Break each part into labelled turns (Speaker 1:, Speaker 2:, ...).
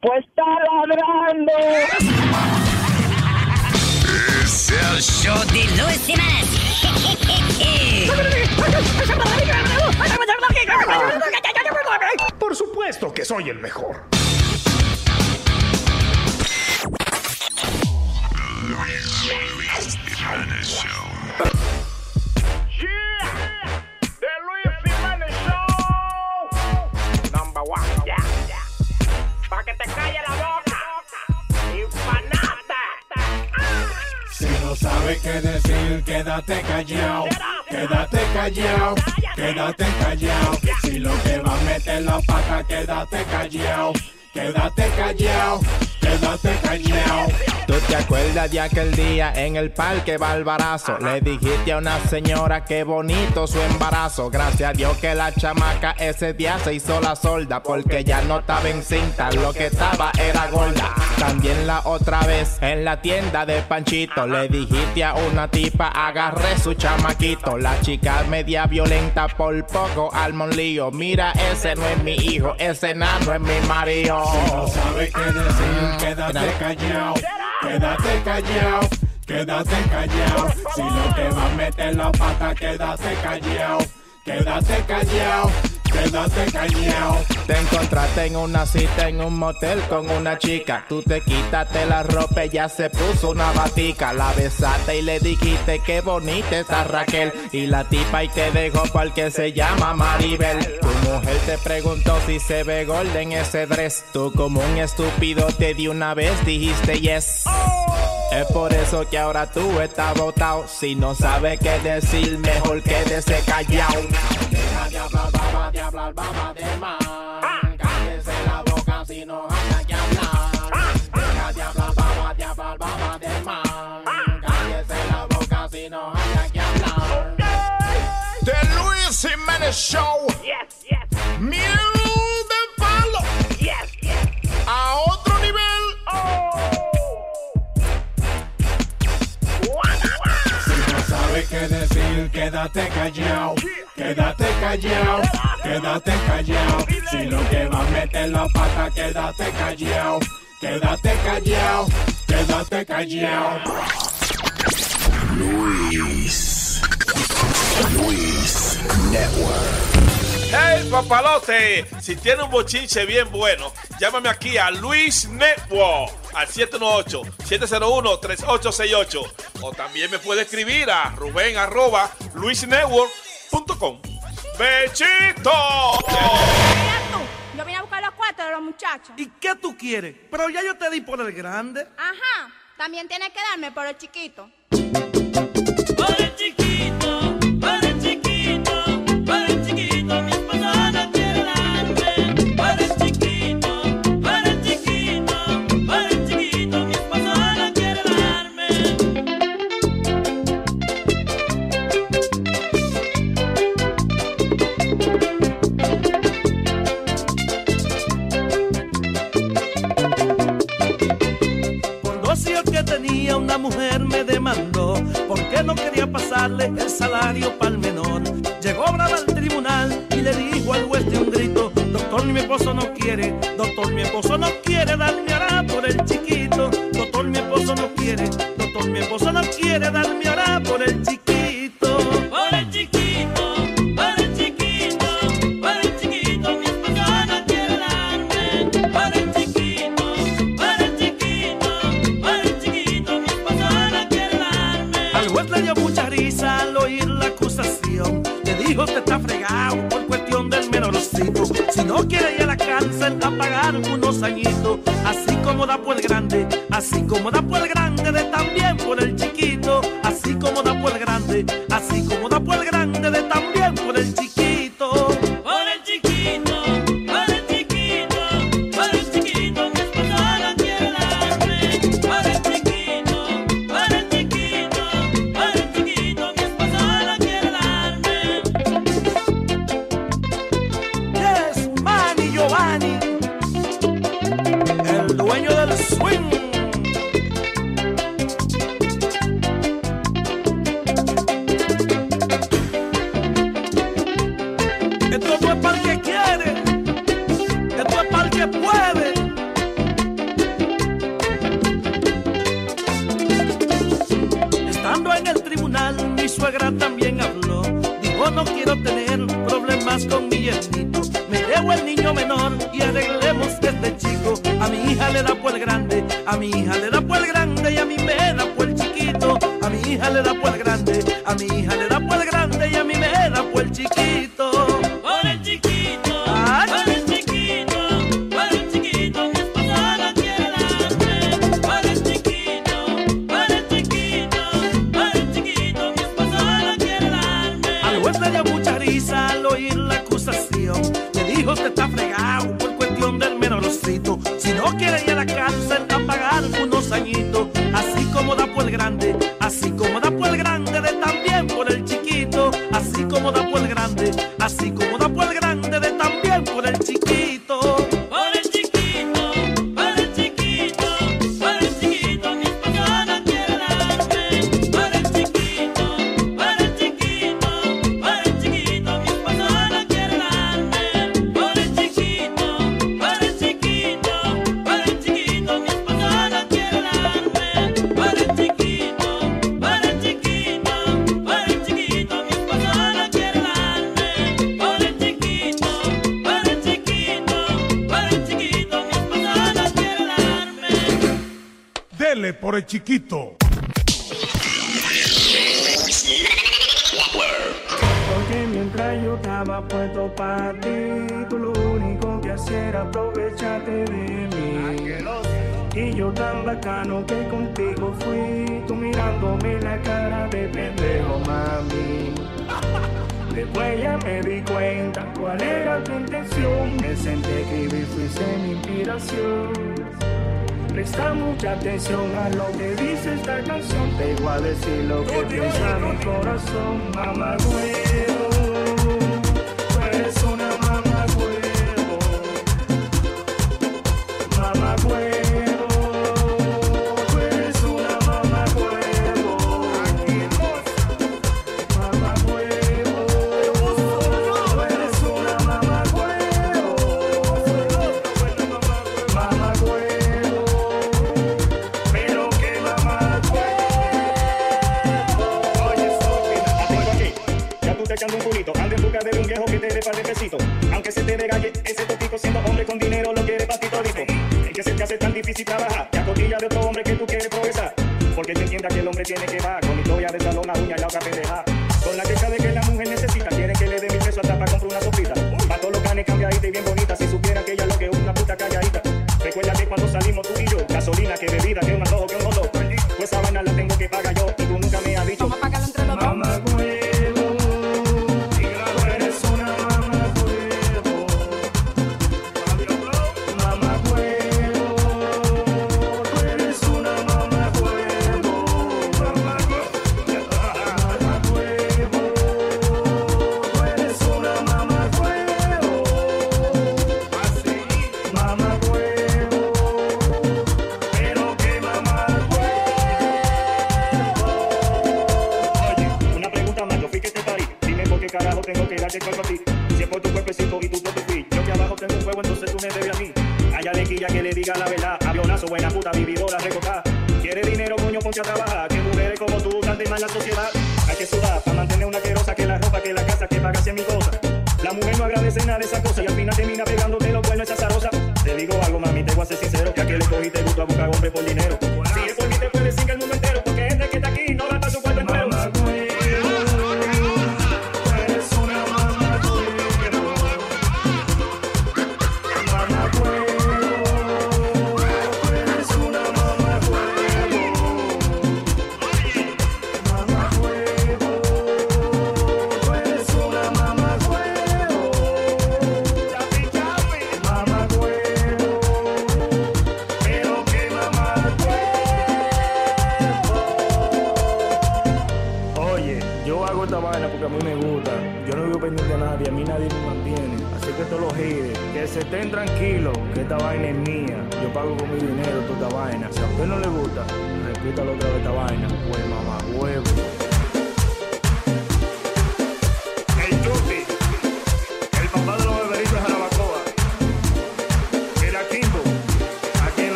Speaker 1: Pues está ladrando.
Speaker 2: Es el show de Luis Jiménez.
Speaker 3: Por supuesto que soy el mejor.
Speaker 2: Luis, Luis Jiménez
Speaker 4: sabes qué decir, quédate callado. Quédate callado, quédate callado. Si lo que va a meter la pata, quédate callado. Quédate callado, quédate callado.
Speaker 5: ¿Tú te acuerdas de aquel día en el parque Barbarazo? Le dijiste a una señora que bonito su embarazo. Gracias a Dios que la chamaca ese día se hizo la solda. Porque ya no estaba en cinta, lo que estaba era gorda. También la otra vez en la tienda de Panchito. Le dijiste a una tipa, agarré su chamaquito. La chica media violenta por poco al lío. Mira, ese no es mi hijo, ese nano es mi marido.
Speaker 4: Si no sabes qué decir, quédate callado. Quédate callado, quédate callado. Si lo que va a meter la pata, quédate callado. Quédate callado,
Speaker 5: Te encontraste en una cita en un motel con una chica. Tú te quitaste la ropa, ella se puso una batica. La besaste y le dijiste que bonita está Raquel. Y la tipa y te dejó porque se llama Maribel. Tu mujer te preguntó si se ve gorda en ese dress. Tú como un estúpido te di una vez dijiste yes. Es por eso que ahora tú estás botado. Si no sabes qué decir, mejor quédese callado.
Speaker 4: Deja de hablar, hablar, baba de más. Cállese la boca si no haya que hablar. Deja de hablar, baba, de hablar, baba de más. Cállese la boca si no haya que hablar.
Speaker 2: The Luis Jiménez Show.
Speaker 1: Yes, yes.
Speaker 2: Miel
Speaker 4: Si no sabes qué decir, quédate callado. Quédate callado, quédate callado. Si lo que va a meter la pata, quédate callado. Quédate callado, quédate callado.
Speaker 2: Luis. Luis Network.
Speaker 6: Hey, papalote, si tiene un bochinche bien bueno, llámame aquí a Luis Network al 718-701-3868. O también me puede escribir a Rubén arroba luisnetwork.com. ¡Bechito!
Speaker 7: Mira tú, yo vine a buscar los cuartos de los muchachos.
Speaker 8: ¿Y qué tú quieres? Pero ya yo te di por el grande.
Speaker 7: Ajá, también tienes que darme por el chiquito.
Speaker 8: Mujer me demandó porque no quería pasarle el salario para el menor. Llegó brava al tribunal y le dijo al juez de un grito, doctor mi esposo no quiere, doctor mi esposo no quiere darme ahora por el chiquito, doctor mi esposo no quiere, doctor mi esposo no quiere darme ahora por el chiquito. Le dijo, te está fregado por cuestión del menorcito. Si no quiere ir a la cárcel a pagar unos añitos. Así como da por el grande, así como da por el grande, de también por el
Speaker 9: mi
Speaker 8: hija
Speaker 10: Atención a lo que dice esta canción. Te voy a decir lo que piensa mi corazón, mamá.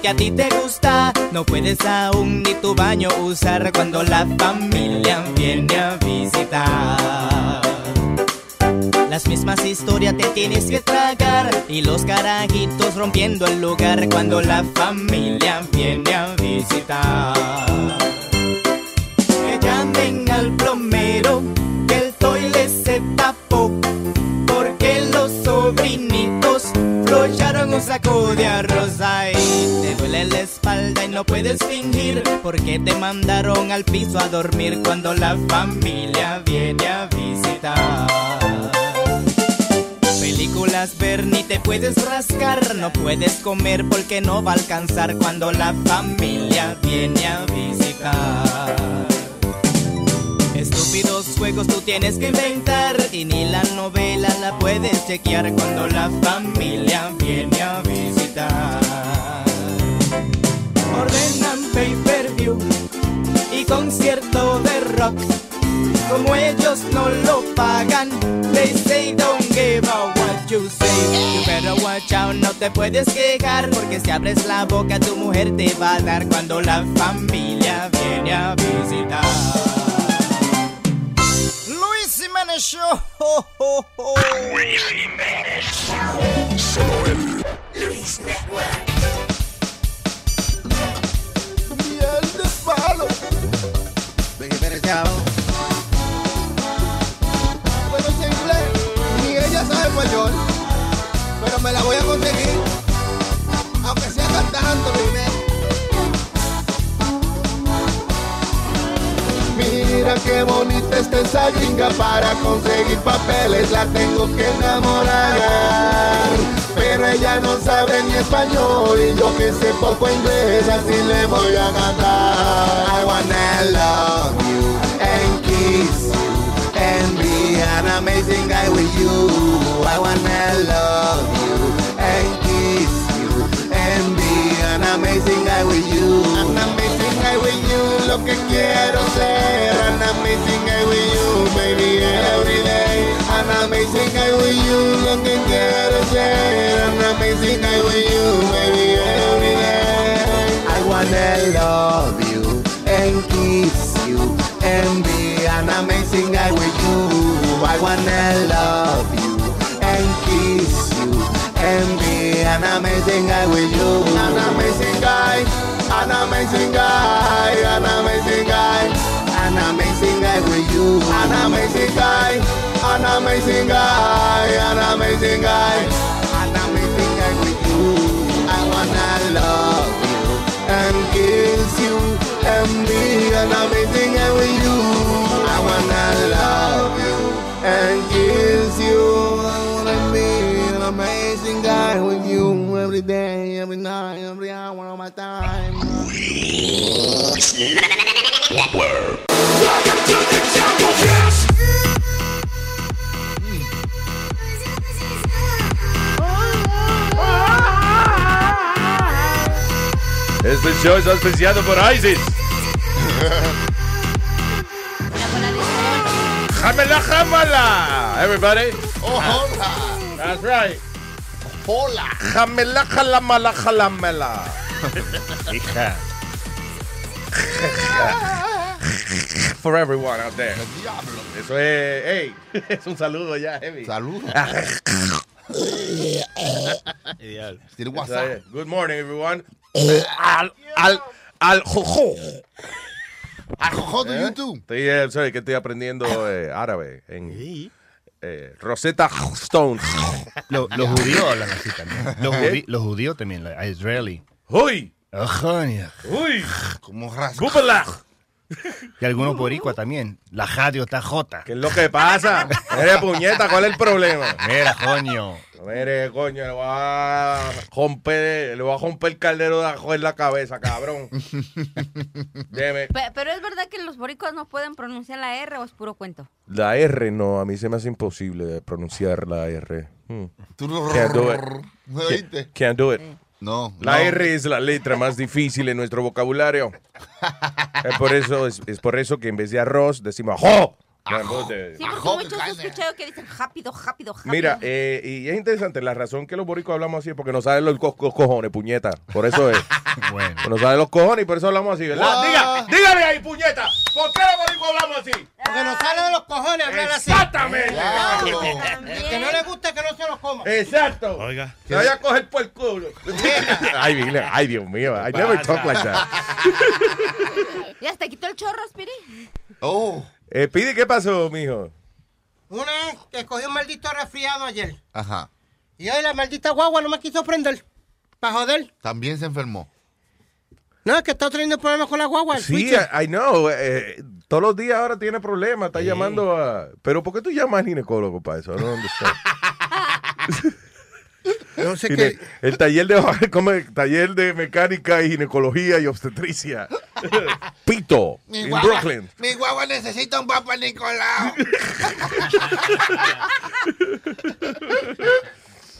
Speaker 10: Que
Speaker 11: a ti te
Speaker 10: gusta, no
Speaker 12: puedes aún ni tu baño usar cuando la familia viene a visitar. Las mismas historias te tienes que tragar y los carajitos rompiendo el lugar cuando la familia viene a visitar. Que llamen al plomero, que el toile se tapó, porque los sobrinitos flocharon un saco de arroz y no puedes fingir, porque te mandaron al piso a dormir cuando la familia viene a visitar. Películas ver ni te puedes rascar, no puedes comer porque no va a alcanzar cuando la familia viene a visitar. Estúpidos juegos tú tienes que inventar y ni la novela la puedes chequear cuando la familia viene a visitar. Ordenan pay-per-view y concierto de rock. Como ellos no lo pagan, they say don't give a what you say. You better watch out, no te puedes quejar, porque si abres la boca tu mujer te va a dar cuando la familia viene a visitar. Luis Jiménez Show. Luis Jiménez Solo Luis Network.
Speaker 13: Palo. Luis Jiménez Show. Bueno, sé inglés, ni ella sabe español, pero me la voy a conseguir, aunque sea cantando, Mira qué bonita está esa gringa para conseguir papeles, la tengo que enamorar. Pero ella no sabe ni español y yo que sé poco inglés, así le voy a cantar. I wanna love you and kiss you and be an amazing guy with you. I wanna love you and kiss you and be an amazing guy with you. An amazing guy with you, lo que quiero ser. An amazing guy with you, baby, every day. An amazing guy with you, lo que quiero ser. An amazing guy with you, baby, every day. I wanna love you and kiss you and be an amazing guy with you. I wanna love you and kiss you and be an amazing guy with you. An amazing guy, an amazing guy, an amazing guy, an amazing guy with you. An amazing guy, an amazing guy, an amazing guy, an amazing guy with you. I wanna love you and kiss you and be an amazing guy with you. I wanna love you and kiss you. I wanna be an amazing guy with you every day, every night, every hour of my time.
Speaker 14: Este show es auspiciado por ISIS. Jamela, jamala, everybody.
Speaker 13: Oh, hola.
Speaker 14: That's right.
Speaker 13: Hola.
Speaker 14: Jamela, jalamala, jalamela. Hija. For everyone out there. Eso es, hey, es un saludo ya, heavy.
Speaker 13: Saludo. WhatsApp.
Speaker 14: Good morning, everyone. Al, al, al jojo.
Speaker 13: Al jojo de
Speaker 14: ¿Eh?
Speaker 13: YouTube.
Speaker 14: Estoy, eh, sorry, que estoy aprendiendo eh, árabe en eh, Rosetta Stone.
Speaker 15: Lo- los judíos hablan así también. Los, los judíos también, la- israelí.
Speaker 14: ¡Uy! ¡Uy!
Speaker 13: Como.
Speaker 15: Y algunos boricua también. La radio está jota.
Speaker 14: ¿Qué es lo que pasa? Mire, puñeta, ¿cuál es el problema?
Speaker 15: Mira, coño.
Speaker 14: Mire, coño, le voy a romper, le voy a romper el caldero de ajo en la cabeza, cabrón. Deme.
Speaker 7: Pe- Pero es verdad que los boricuas no pueden pronunciar la R o es puro cuento.
Speaker 14: La R no, a mí se me hace imposible pronunciar la R. Hmm. Can't do it.
Speaker 13: ¿Me oíste?
Speaker 14: Can't do it.
Speaker 13: No.
Speaker 14: La
Speaker 13: no.
Speaker 14: R es la letra más difícil en nuestro vocabulario. es, por eso, es, es por eso que en vez de arroz decimos ajo.
Speaker 7: Sí, porque muchos he escuchado que dicen rápido, rápido, rápido.
Speaker 14: Mira, eh, y es interesante, la razón que los boricos hablamos así es porque nos salen los, co- los cojones, puñeta. Por eso es.
Speaker 15: Bueno.
Speaker 14: Nos salen los cojones y por eso hablamos así, ¿verdad? Diga, dígale ahí, puñeta. ¿Por qué los boricos hablamos así?
Speaker 16: Porque nos sale de los cojones hablar así.
Speaker 14: Exactamente.
Speaker 16: Que no le gusta que no se lo coma.
Speaker 14: Exacto.
Speaker 17: Oiga.
Speaker 14: Se vaya a coger por el culo. ay, Miguel, ay, Dios mío. I never talk like that.
Speaker 7: ¿Ya te quitó el chorro, Spiri?
Speaker 18: Oh.
Speaker 14: Eh, Pidi, ¿qué pasó, mijo?
Speaker 16: Una que cogí un maldito resfriado ayer.
Speaker 18: Ajá.
Speaker 16: Y hoy la maldita guagua no me quiso prender. Para joder.
Speaker 18: También se enfermó.
Speaker 16: No, es que está teniendo problemas con la guagua. el
Speaker 14: Sí. I, I know. eh, todos los días ahora tiene problemas. Está llamando a. Pero ¿por qué tú llamas al ginecólogo para eso? No.
Speaker 16: No sé qué.
Speaker 14: El taller de, como el taller de mecánica y ginecología y obstetricia. Pito,
Speaker 18: Mi
Speaker 14: en
Speaker 18: guagua,
Speaker 14: Brooklyn.
Speaker 18: mi guagua necesita un papá Nicolau.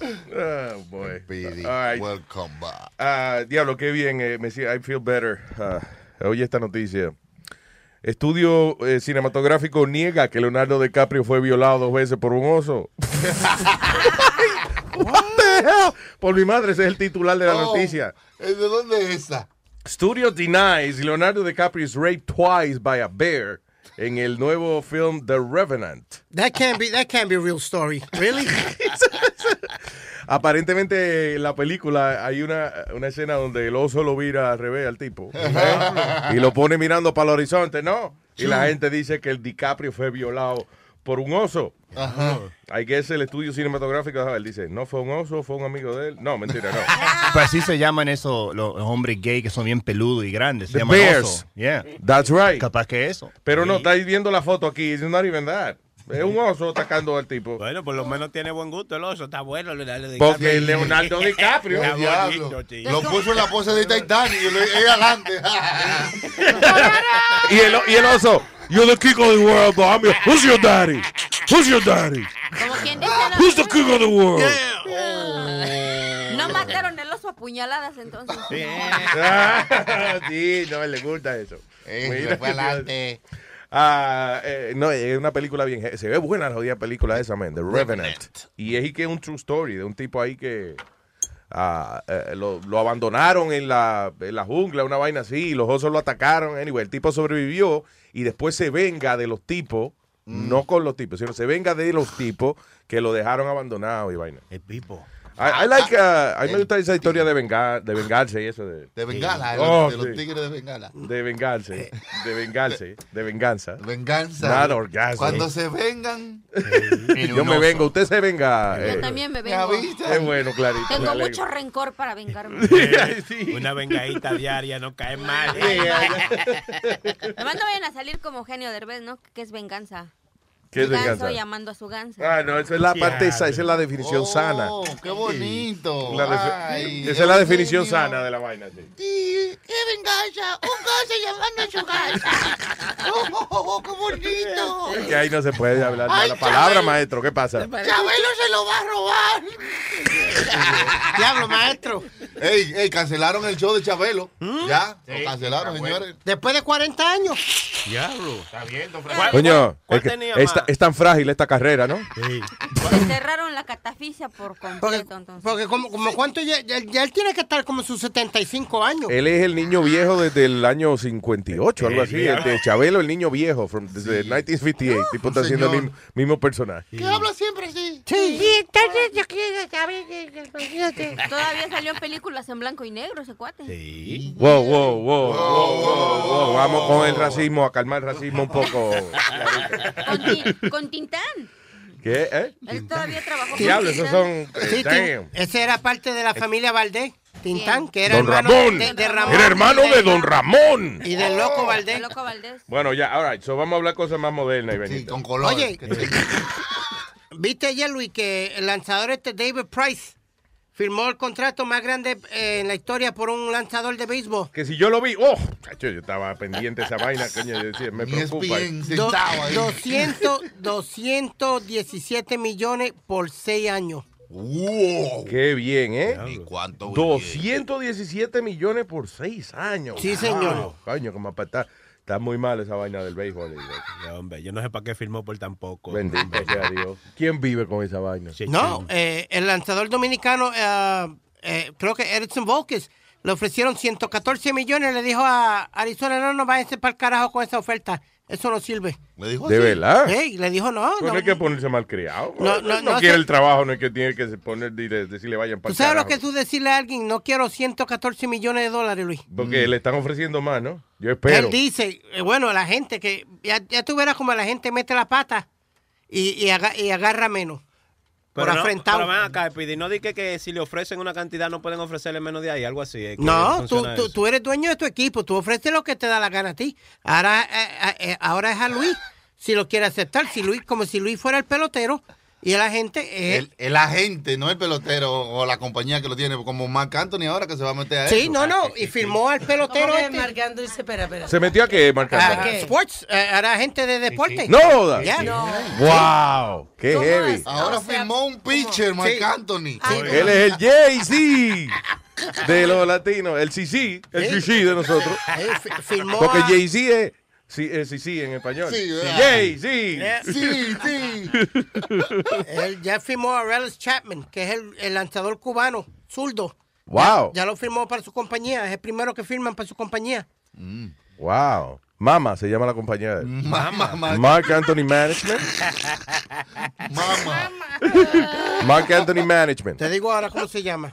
Speaker 14: Oh, boy.
Speaker 18: Speedy,
Speaker 14: All right.
Speaker 18: welcome back.
Speaker 14: Ah, diablo, qué bien. eh, me siento- I feel better. Ah, oye esta noticia. Estudio eh, cinematográfico niega que Leonardo DiCaprio fue violado dos veces por un oso. What the hell? Por mi madre, ese es el titular de la
Speaker 18: Oh,
Speaker 14: noticia.
Speaker 18: ¿De dónde es esa?
Speaker 14: Studio denies Leonardo DiCaprio is raped twice by a bear en el nuevo film The Revenant.
Speaker 16: That can't be, that can't be a real story. Really?
Speaker 14: Aparentemente en la película hay una, una escena donde el oso lo vira al revés al tipo y lo pone mirando para el horizonte, ¿no? Y la gente dice que el DiCaprio fue violado por un oso.
Speaker 18: Ajá.
Speaker 14: Hay que es el estudio cinematográfico. Él dice, no fue un oso, fue un amigo de él. No, mentira, no.
Speaker 15: Pues así se llaman esos los hombres gay que son bien peludos y grandes. Se
Speaker 14: The
Speaker 15: llaman
Speaker 14: bears.
Speaker 15: oso. Yeah.
Speaker 14: That's right.
Speaker 15: Capaz que eso.
Speaker 14: Pero no, estáis viendo la foto aquí. It's not even that. Es un oso atacando al tipo.
Speaker 19: Bueno, por lo menos tiene buen gusto el oso. Está bueno Leonardo
Speaker 14: Porque
Speaker 19: DiCaprio.
Speaker 14: Leonardo DiCaprio.
Speaker 18: Diablo. Lo puso en la pose de Titanic y lo adelante.
Speaker 14: Y el, y el oso, you're the king of the world, but I'm your- who's your daddy? Who's your daddy?
Speaker 7: Como quien dice,
Speaker 14: Who's the king of the world?
Speaker 7: no mataron el oso a puñaladas entonces.
Speaker 14: Sí, no, le gusta eso. Mira,
Speaker 18: fue adelante.
Speaker 14: Ah, eh, no, es una película bien. Se ve buena la jodida película esa, man. The Revenant. Y es y que es un true story de un tipo ahí que ah, eh, lo, lo abandonaron en la, en la jungla, una vaina así, y los osos lo atacaron. Anyway, el tipo sobrevivió y después se venga de los tipos, no con los tipos, sino se venga de los tipos que lo dejaron abandonado y vaina.
Speaker 19: El pipo.
Speaker 14: I, I like, uh, a mí me gusta esa historia de, vengar, de vengarse y eso. De,
Speaker 18: De Bengala, de,
Speaker 14: Oh,
Speaker 18: los, de los
Speaker 14: sí.
Speaker 18: tigres de Bengala.
Speaker 14: De vengarse, de vengarse, de venganza.
Speaker 18: Venganza.
Speaker 14: Not orgasm.
Speaker 18: Cuando se vengan.
Speaker 14: Yo me vengo, usted se venga.
Speaker 7: Yo
Speaker 14: eh,
Speaker 7: también me
Speaker 18: ¿Me
Speaker 7: vengo.
Speaker 14: Es bueno, clarito. me
Speaker 7: Tengo mucho rencor para vengarme.
Speaker 14: Sí.
Speaker 19: Una vengadita diaria no cae mal.
Speaker 7: Además no vayan a salir como Genio Derbez, ¿no? Que es venganza.
Speaker 14: ¿Qué es
Speaker 7: Un ganso llamando a su ganso.
Speaker 14: Ah, no, esa es la parte, esa, esa es la definición sana.
Speaker 18: Oh, qué bonito.
Speaker 14: La
Speaker 18: Ay,
Speaker 14: esa es la definición sana de la vaina. sí.
Speaker 18: Sí, qué venganza. Un gato llamando a su casa. Oh, oh, oh, qué bonito.
Speaker 14: Es que ahí no se puede hablar
Speaker 18: Ay,
Speaker 14: mala palabra, maestro. ¿Qué pasa?
Speaker 18: Chabelo se lo va a robar.
Speaker 16: Diablo, maestro.
Speaker 18: Ey, ey, cancelaron el show de Chabelo. Ya,
Speaker 16: Sí.
Speaker 18: lo cancelaron, señores.
Speaker 16: Después de 40 años.
Speaker 19: Diablo.
Speaker 16: Está bien, don
Speaker 14: Coño,
Speaker 19: cuál
Speaker 14: es, que
Speaker 19: tenía
Speaker 14: es, es tan frágil esta carrera, ¿no?
Speaker 7: Le cerraron la catafixia por
Speaker 16: Porque,
Speaker 7: completo, entonces.
Speaker 16: porque como, como cuánto ya, ya- ya él tiene que estar como sus 75 años.
Speaker 14: Él es el niño viejo desde el año 58, algo así. El de Chabelo, el niño viejo, from, desde 1958. El tipo está haciendo el
Speaker 18: señor.
Speaker 14: mismo, mismo personaje.
Speaker 18: Que habla siempre así.
Speaker 16: Sí.
Speaker 7: entonces yo quiero saber que Todavía salió en películas en blanco y negro ese cuate.
Speaker 14: Wow, wow, wow, wow, wow, wow. Vamos con el racismo, a calmar el racismo un poco.
Speaker 7: con Tintán.
Speaker 14: ¿Qué? ¿Eh?
Speaker 7: Él todavía trabajó con
Speaker 14: Diablo, esos son.
Speaker 16: Sí,
Speaker 14: damn.
Speaker 16: Tin- ese era parte de la familia Valdés. Tintán, que era
Speaker 14: Don
Speaker 16: hermano
Speaker 14: Ramón.
Speaker 16: de, de Ramón.
Speaker 14: Era hermano de Don Ramón.
Speaker 16: Y del loco Valdés.
Speaker 7: El loco Valdés.
Speaker 14: Bueno, ya. So vamos a hablar cosas más modernas y benitas.
Speaker 18: con color.
Speaker 16: Oye, ¿viste ayer, Luis, que el lanzador este David Price firmó el contrato más grande eh, en la historia por un lanzador de béisbol?
Speaker 14: Que si yo lo vi, oh, chacho, yo estaba pendiente de esa vaina, coño, yo decía, me preocupa.
Speaker 16: Do- 200, 217 millones por 6 años.
Speaker 14: Qué bien, ¿eh?
Speaker 18: ¿Y cuánto?
Speaker 14: 217 millones por seis años.
Speaker 16: Sí, señor.
Speaker 14: Wow, Coño, como para estar. Está muy mal esa vaina del béisbol.
Speaker 19: No, hombre, yo no sé para qué firmó por tampoco.
Speaker 14: Bendito sea Dios. ¿Quién vive con esa vaina?
Speaker 16: No, eh, el lanzador dominicano, eh, eh, creo que Edson Volquez, le ofrecieron 114 millones. Le dijo a Arizona, no, no váyanse para el carajo con esa oferta. Eso no sirve.
Speaker 14: ¿Le dijo ¿De así? verdad?
Speaker 16: Sí, le dijo no.
Speaker 14: No,
Speaker 16: no.
Speaker 14: hay que ponerse malcriado.
Speaker 16: No,
Speaker 14: No,
Speaker 16: no, no
Speaker 14: quiere el trabajo, no es que tiene que poner decirle vayan para
Speaker 16: ¿Tú sabes lo que tú decirle a alguien? No quiero 114 millones de dólares, Luis.
Speaker 14: Porque le están ofreciendo más, ¿no? Yo espero.
Speaker 16: Él dice, eh, bueno, la gente que, ya, ya tú verás como la gente mete la pata y, y, aga- y agarra menos.
Speaker 19: Pero,
Speaker 16: por
Speaker 19: no,
Speaker 16: afrentado.
Speaker 19: pero ven acá, Speedy, no di que, que si le ofrecen una cantidad no pueden ofrecerle menos de ahí, algo así. es que
Speaker 16: No, tú, tú, tú eres dueño de tu equipo, tú ofreces lo que te da la gana a ti. Ahora, eh, eh, ahora es a Luis si lo quiere aceptar, si Luis, como si Luis fuera el pelotero y el agente es
Speaker 13: El, el agente, no el pelotero o la compañía que lo tiene, como Mark Anthony ahora que se va a meter a
Speaker 16: Sí,
Speaker 13: eso.
Speaker 16: no, no, y firmó al pelotero
Speaker 20: ¿Cómo que
Speaker 16: este.
Speaker 20: Marcando dice, espera, espera.
Speaker 14: ¿Se metió a qué, Marc
Speaker 16: Ah,
Speaker 14: Anthony?
Speaker 16: Sports, eh, ahora agente de deporte.
Speaker 14: No.
Speaker 16: Ya.
Speaker 14: ¡Wow! ¡Qué
Speaker 16: ¿Cómo
Speaker 14: heavy!
Speaker 16: es?
Speaker 13: Ahora firmó un pitcher, Mark
Speaker 16: Sí.
Speaker 13: Anthony.
Speaker 14: Él es el Jay-Z de los latinos. El CC, el
Speaker 16: Sí.
Speaker 14: CC de nosotros.
Speaker 16: Firmó
Speaker 14: Porque
Speaker 16: a-
Speaker 14: Jay-Z es sí, es CC en español.
Speaker 13: Sí, ¿verdad?
Speaker 14: Jay-Z.
Speaker 13: Sí, sí.
Speaker 16: Él ya firmó a Relis Chapman, que es el, el lanzador cubano, zurdo.
Speaker 14: Wow.
Speaker 16: Ya lo firmó para su compañía, es el primero que firman para su compañía.
Speaker 14: Wow. Mama se llama la compañía de él.
Speaker 13: Mama, Mark.
Speaker 14: Mark Anthony Management.
Speaker 13: Mama.
Speaker 14: Mark Anthony Management.
Speaker 16: Te digo ahora cómo se llama.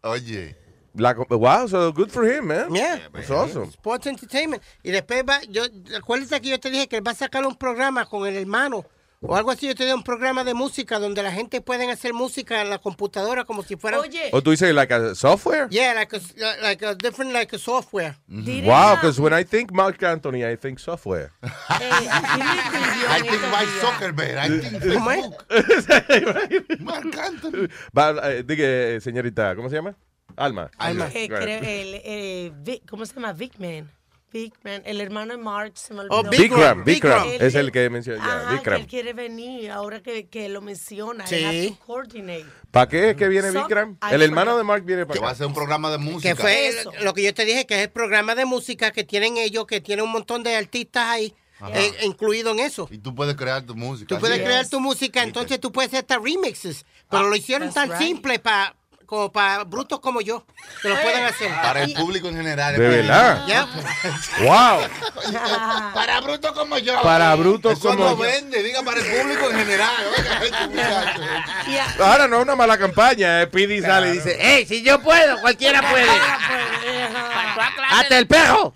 Speaker 13: Oye.
Speaker 14: La wow, so good for him, man.
Speaker 16: Yeah.
Speaker 14: That's awesome.
Speaker 16: Sports Entertainment. Y después va, yo, acuérdate que yo te dije que él va a sacar un programa con el hermano o algo así. Yo te di un programa de música donde la gente puede hacer música en la computadora como si fuera.
Speaker 20: Oye.
Speaker 14: O tú dices, like a software?
Speaker 16: Yeah, like a, like a different like a software.
Speaker 14: Wow, because when I think Mark Anthony, I think software.
Speaker 13: I think Mike Zuckerberg. I think. Facebook. Mark Anthony.
Speaker 14: Va, eh, diga, eh, señorita, ¿cómo se llama? Alma.
Speaker 20: Eh,
Speaker 14: Right.
Speaker 20: creo, el, eh, Vic- ¿Cómo se llama? Vic-Man. Vic-Man, el hermano de Mark. Se me
Speaker 16: Oh,
Speaker 20: olvidó.
Speaker 14: Bikram, Bikram.
Speaker 20: Él-
Speaker 14: Es el que mencioné. ya, Bikram.
Speaker 20: él quiere venir ahora que, que lo menciona.
Speaker 16: Sí.
Speaker 14: ¿Para qué es que viene
Speaker 20: So-
Speaker 14: Bikram? El hermano de Mark viene para
Speaker 13: Que va a
Speaker 14: acá.
Speaker 13: ser un programa de música.
Speaker 16: Que fue
Speaker 20: Eso.
Speaker 16: lo que yo te dije, que es el programa de música que tienen ellos, que tiene un montón de artistas ahí, eh, incluido en eso.
Speaker 13: Y tú puedes crear tu música.
Speaker 16: Tú puedes crear tu música, entonces tú puedes hacer hasta remixes. Pero lo hicieron
Speaker 20: Ah,
Speaker 16: tan
Speaker 20: right.
Speaker 16: simple para como para brutos como yo, que lo pueden hacer.
Speaker 13: Para el público en general.
Speaker 14: De verdad.
Speaker 16: Ya.
Speaker 14: Wow.
Speaker 13: Para brutos como yo.
Speaker 14: Para brutos
Speaker 13: Eso
Speaker 14: como
Speaker 13: no
Speaker 14: yo.
Speaker 13: vende, diga para el público en general.
Speaker 14: Ahora no es una mala campaña. Eh. Pidi sale y dice, hey, si yo puedo, cualquiera puede. ¡Hasta el perro!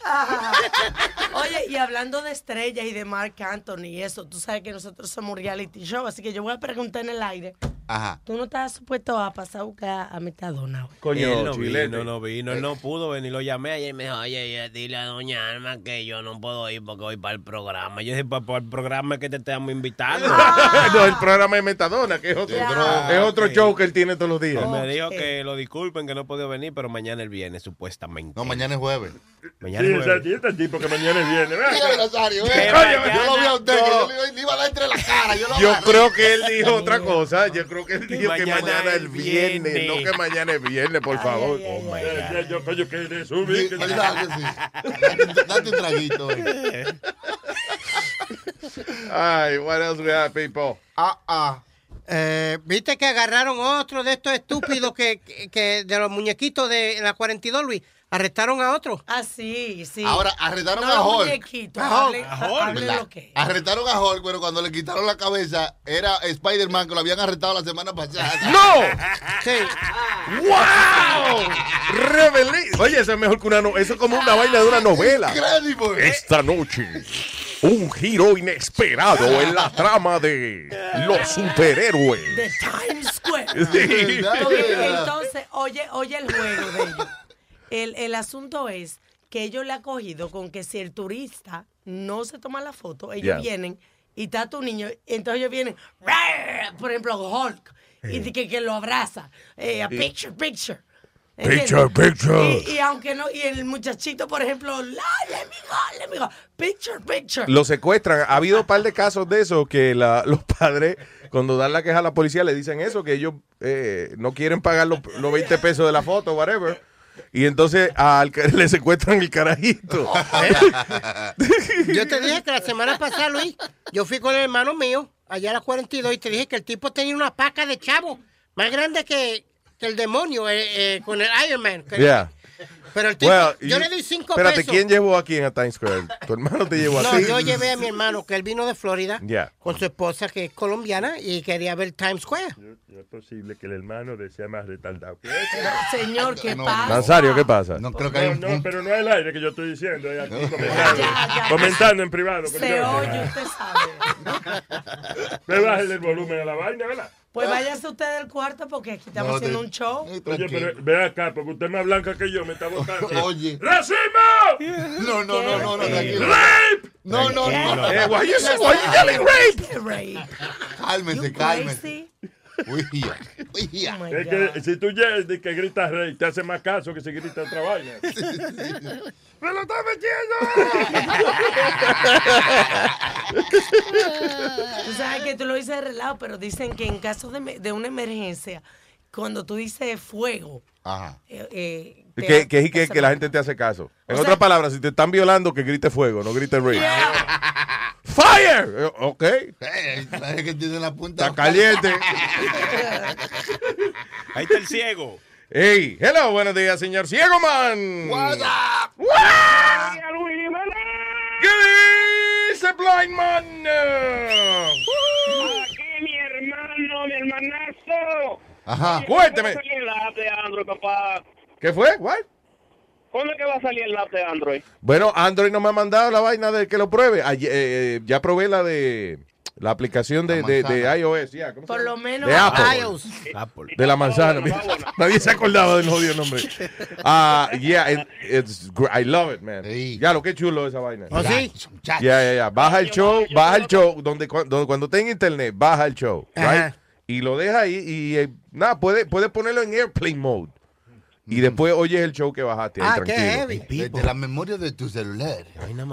Speaker 20: Oye, y hablando de estrellas y de Mark Anthony y eso, tú sabes que nosotros somos un reality show, así que yo voy a preguntar en el aire.
Speaker 13: Ajá.
Speaker 20: Tú no estás supuesto a pasar a buscar a Metadona. güey?
Speaker 14: Coño,
Speaker 19: él no
Speaker 14: chilete.
Speaker 19: vino, no vino, él no pudo venir. Lo llamé ayer y me dijo, oye, ya dile a doña Alma que yo no puedo ir porque voy para el programa. Yo dije, para, el programa que te estamos invitando.
Speaker 14: no, el programa de Metadona, que es otro, es otro show que él tiene todos los días.
Speaker 19: Él me dijo que lo disculpen, que no puedo venir, pero mañana él viene, supuestamente.
Speaker 13: No, mañana es jueves.
Speaker 19: Mañana es jueves.
Speaker 14: está el tipo que mañana viene.
Speaker 13: Mira, Nazario,
Speaker 19: Que
Speaker 13: eh.
Speaker 19: mañana-
Speaker 13: Yo lo vi a usted, que
Speaker 14: No.
Speaker 13: yo le- le iba a dar entre la cara. Yo, lo
Speaker 14: Yo creo que él dijo otra cosa. Yo creo que él
Speaker 19: Que
Speaker 14: dijo que
Speaker 19: mañana
Speaker 14: mañana es viernes,
Speaker 19: viene.
Speaker 14: no que mañana es viernes, por favor.
Speaker 19: Oh my God.
Speaker 14: Yo coño que le subí.
Speaker 13: Date, date un traguito. eh.
Speaker 14: Ay, what else we have, people?
Speaker 13: Ah, ah.
Speaker 16: Eh, ¿Viste que agarraron otro de estos estúpidos que, que- que de los muñequitos de la 42, Luis? Arrestaron a otro.
Speaker 20: Ah, sí, sí.
Speaker 13: Ahora, arrestaron
Speaker 20: no
Speaker 13: a Hulk.
Speaker 16: A Hulk.
Speaker 13: A Hulk,
Speaker 20: hablen
Speaker 13: ¿verdad?
Speaker 20: lo que.
Speaker 13: Arrestaron a Hulk, pero cuando le quitaron la cabeza era Spider-Man que lo habían arrestado la semana pasada.
Speaker 14: ¡No!
Speaker 16: Sí.
Speaker 14: ¡Wow! Revelí- Oye, eso es mejor que una no- Eso es como una vaina de una novela.
Speaker 13: Incredible.
Speaker 14: Esta noche, un giro inesperado en la trama de los superhéroes.
Speaker 20: De Times Square.
Speaker 14: Sí.
Speaker 20: Entonces, oye, oye el juego de ellos. El, el asunto es que ellos le han cogido con que si el turista no se toma la foto, ellos
Speaker 14: Yeah.
Speaker 20: vienen y está tu niño, entonces ellos vienen, "Rar", por ejemplo, Hulk, y que, que lo abraza, eh, a picture, picture.
Speaker 14: Picture, picture.
Speaker 20: Y, y aunque no, y el muchachito, por ejemplo, la, let me go, let me go, picture, picture.
Speaker 14: Lo secuestran. Ha habido un par de casos de eso que la- los padres, cuando dan la queja a la policía, le dicen eso, que ellos eh, no quieren pagar los, los 20 pesos de la foto, whatever. Y entonces al le secuestran el carajito.
Speaker 16: Yo te dije que la semana pasada, Luis, yo fui con el hermano mío allá a la 42 y te dije que el tipo tenía una paca de chavo más grande que, que el demonio eh, eh, con el Iron Man. Que-
Speaker 14: Yeah.
Speaker 16: Pero el tipo,
Speaker 14: Well,
Speaker 16: yo
Speaker 14: you-
Speaker 16: le di cinco
Speaker 14: Espérate,
Speaker 16: pesos.
Speaker 14: ¿quién llevó a quién a Times Square? ¿Tu hermano te llevó a
Speaker 16: No,
Speaker 14: ti?
Speaker 16: yo llevé a mi hermano, que él vino de Florida
Speaker 14: Yeah.
Speaker 16: con su esposa, que es colombiana, y quería ver Times Square.
Speaker 21: No es posible que el hermano sea más retardado que
Speaker 20: Señor, ¿qué
Speaker 13: No,
Speaker 20: pasa?
Speaker 14: Nazario, ¿qué pasa?
Speaker 13: No creo que hay
Speaker 21: No,
Speaker 13: un
Speaker 21: no, pero no es el aire que yo estoy diciendo, aquí comentando,
Speaker 20: Ya, ya.
Speaker 21: comentando en privado.
Speaker 20: Se oye, usted sabe.
Speaker 21: Me bajen el volumen a la vaina, ¿verdad?
Speaker 20: Pues váyase usted del cuarto porque aquí estamos
Speaker 13: No,
Speaker 20: haciendo
Speaker 13: te-
Speaker 20: un show.
Speaker 21: Oye, pero ve acá, porque usted es más blanca que yo, me está votando.
Speaker 13: Oye.
Speaker 21: ¡Racismo!
Speaker 13: No, no, no, no, no, tranquilo.
Speaker 21: ¡Rape!
Speaker 13: No, no, no.
Speaker 14: Eh, why you why you yelling rape?
Speaker 20: ¿Qué rape?
Speaker 13: Cálmese, cálmese. Uy, ya.
Speaker 20: Oh
Speaker 21: Es que si tú llegas y que gritas rey, te hace más caso que si gritas otra vaina. ¡Me lo está metiendo!
Speaker 20: Tú sabes que tú lo dices de relajo, pero dicen que en caso de, de una emergencia, cuando tú dices fuego,
Speaker 13: Ajá.
Speaker 20: eh, eh,
Speaker 14: Que, que, que, la gente te hace caso. En
Speaker 20: O sea-
Speaker 14: otras palabras, si te están violando, que grite fuego, no grite rape. ¡Fire! Eh, Ok.
Speaker 13: ¿Sabes que tiene la punta?
Speaker 14: Está caliente.
Speaker 19: Ahí está el ciego.
Speaker 14: Hey, hello, buenos días, señor Ciego Man.
Speaker 13: What's up?
Speaker 14: ¿Qué dice Blind Man?
Speaker 1: Aquí mi hermano, mi hermanazo.
Speaker 14: Ajá.
Speaker 1: ¿Cuándo
Speaker 14: Cuénteme.
Speaker 1: va a salir el app de Android, papá?
Speaker 14: ¿Qué fue? What?
Speaker 1: ¿Cuándo es que va a salir el app de Android?
Speaker 14: Bueno, Android no me ha mandado la vaina de que lo pruebe. Ayer, eh, ya probé la de la aplicación de, de, de iOS. ya, ¿cómo se
Speaker 20: Por
Speaker 14: llama?
Speaker 20: lo menos
Speaker 14: De Apple.
Speaker 20: iOS.
Speaker 14: De la manzana. mira. Nadie se acordaba del jodido nombre. Ah, yeah, it- it's gr- I love it, man. Ya, lo que chulo esa vaina.
Speaker 16: ¿Oh, sí?
Speaker 14: Ya, ya, ya. Baja el show, baja el show. Donde, cu- donde- cuando tenga internet, baja el show.
Speaker 16: Ajá.
Speaker 14: Y lo deja ahí y eh, nada, puede, puede ponerlo en airplane mode. Y después oyes el show que bajaste ahí,
Speaker 13: Ah, qué
Speaker 14: tranquilo.
Speaker 13: heavy. Desde la memoria de tu celular.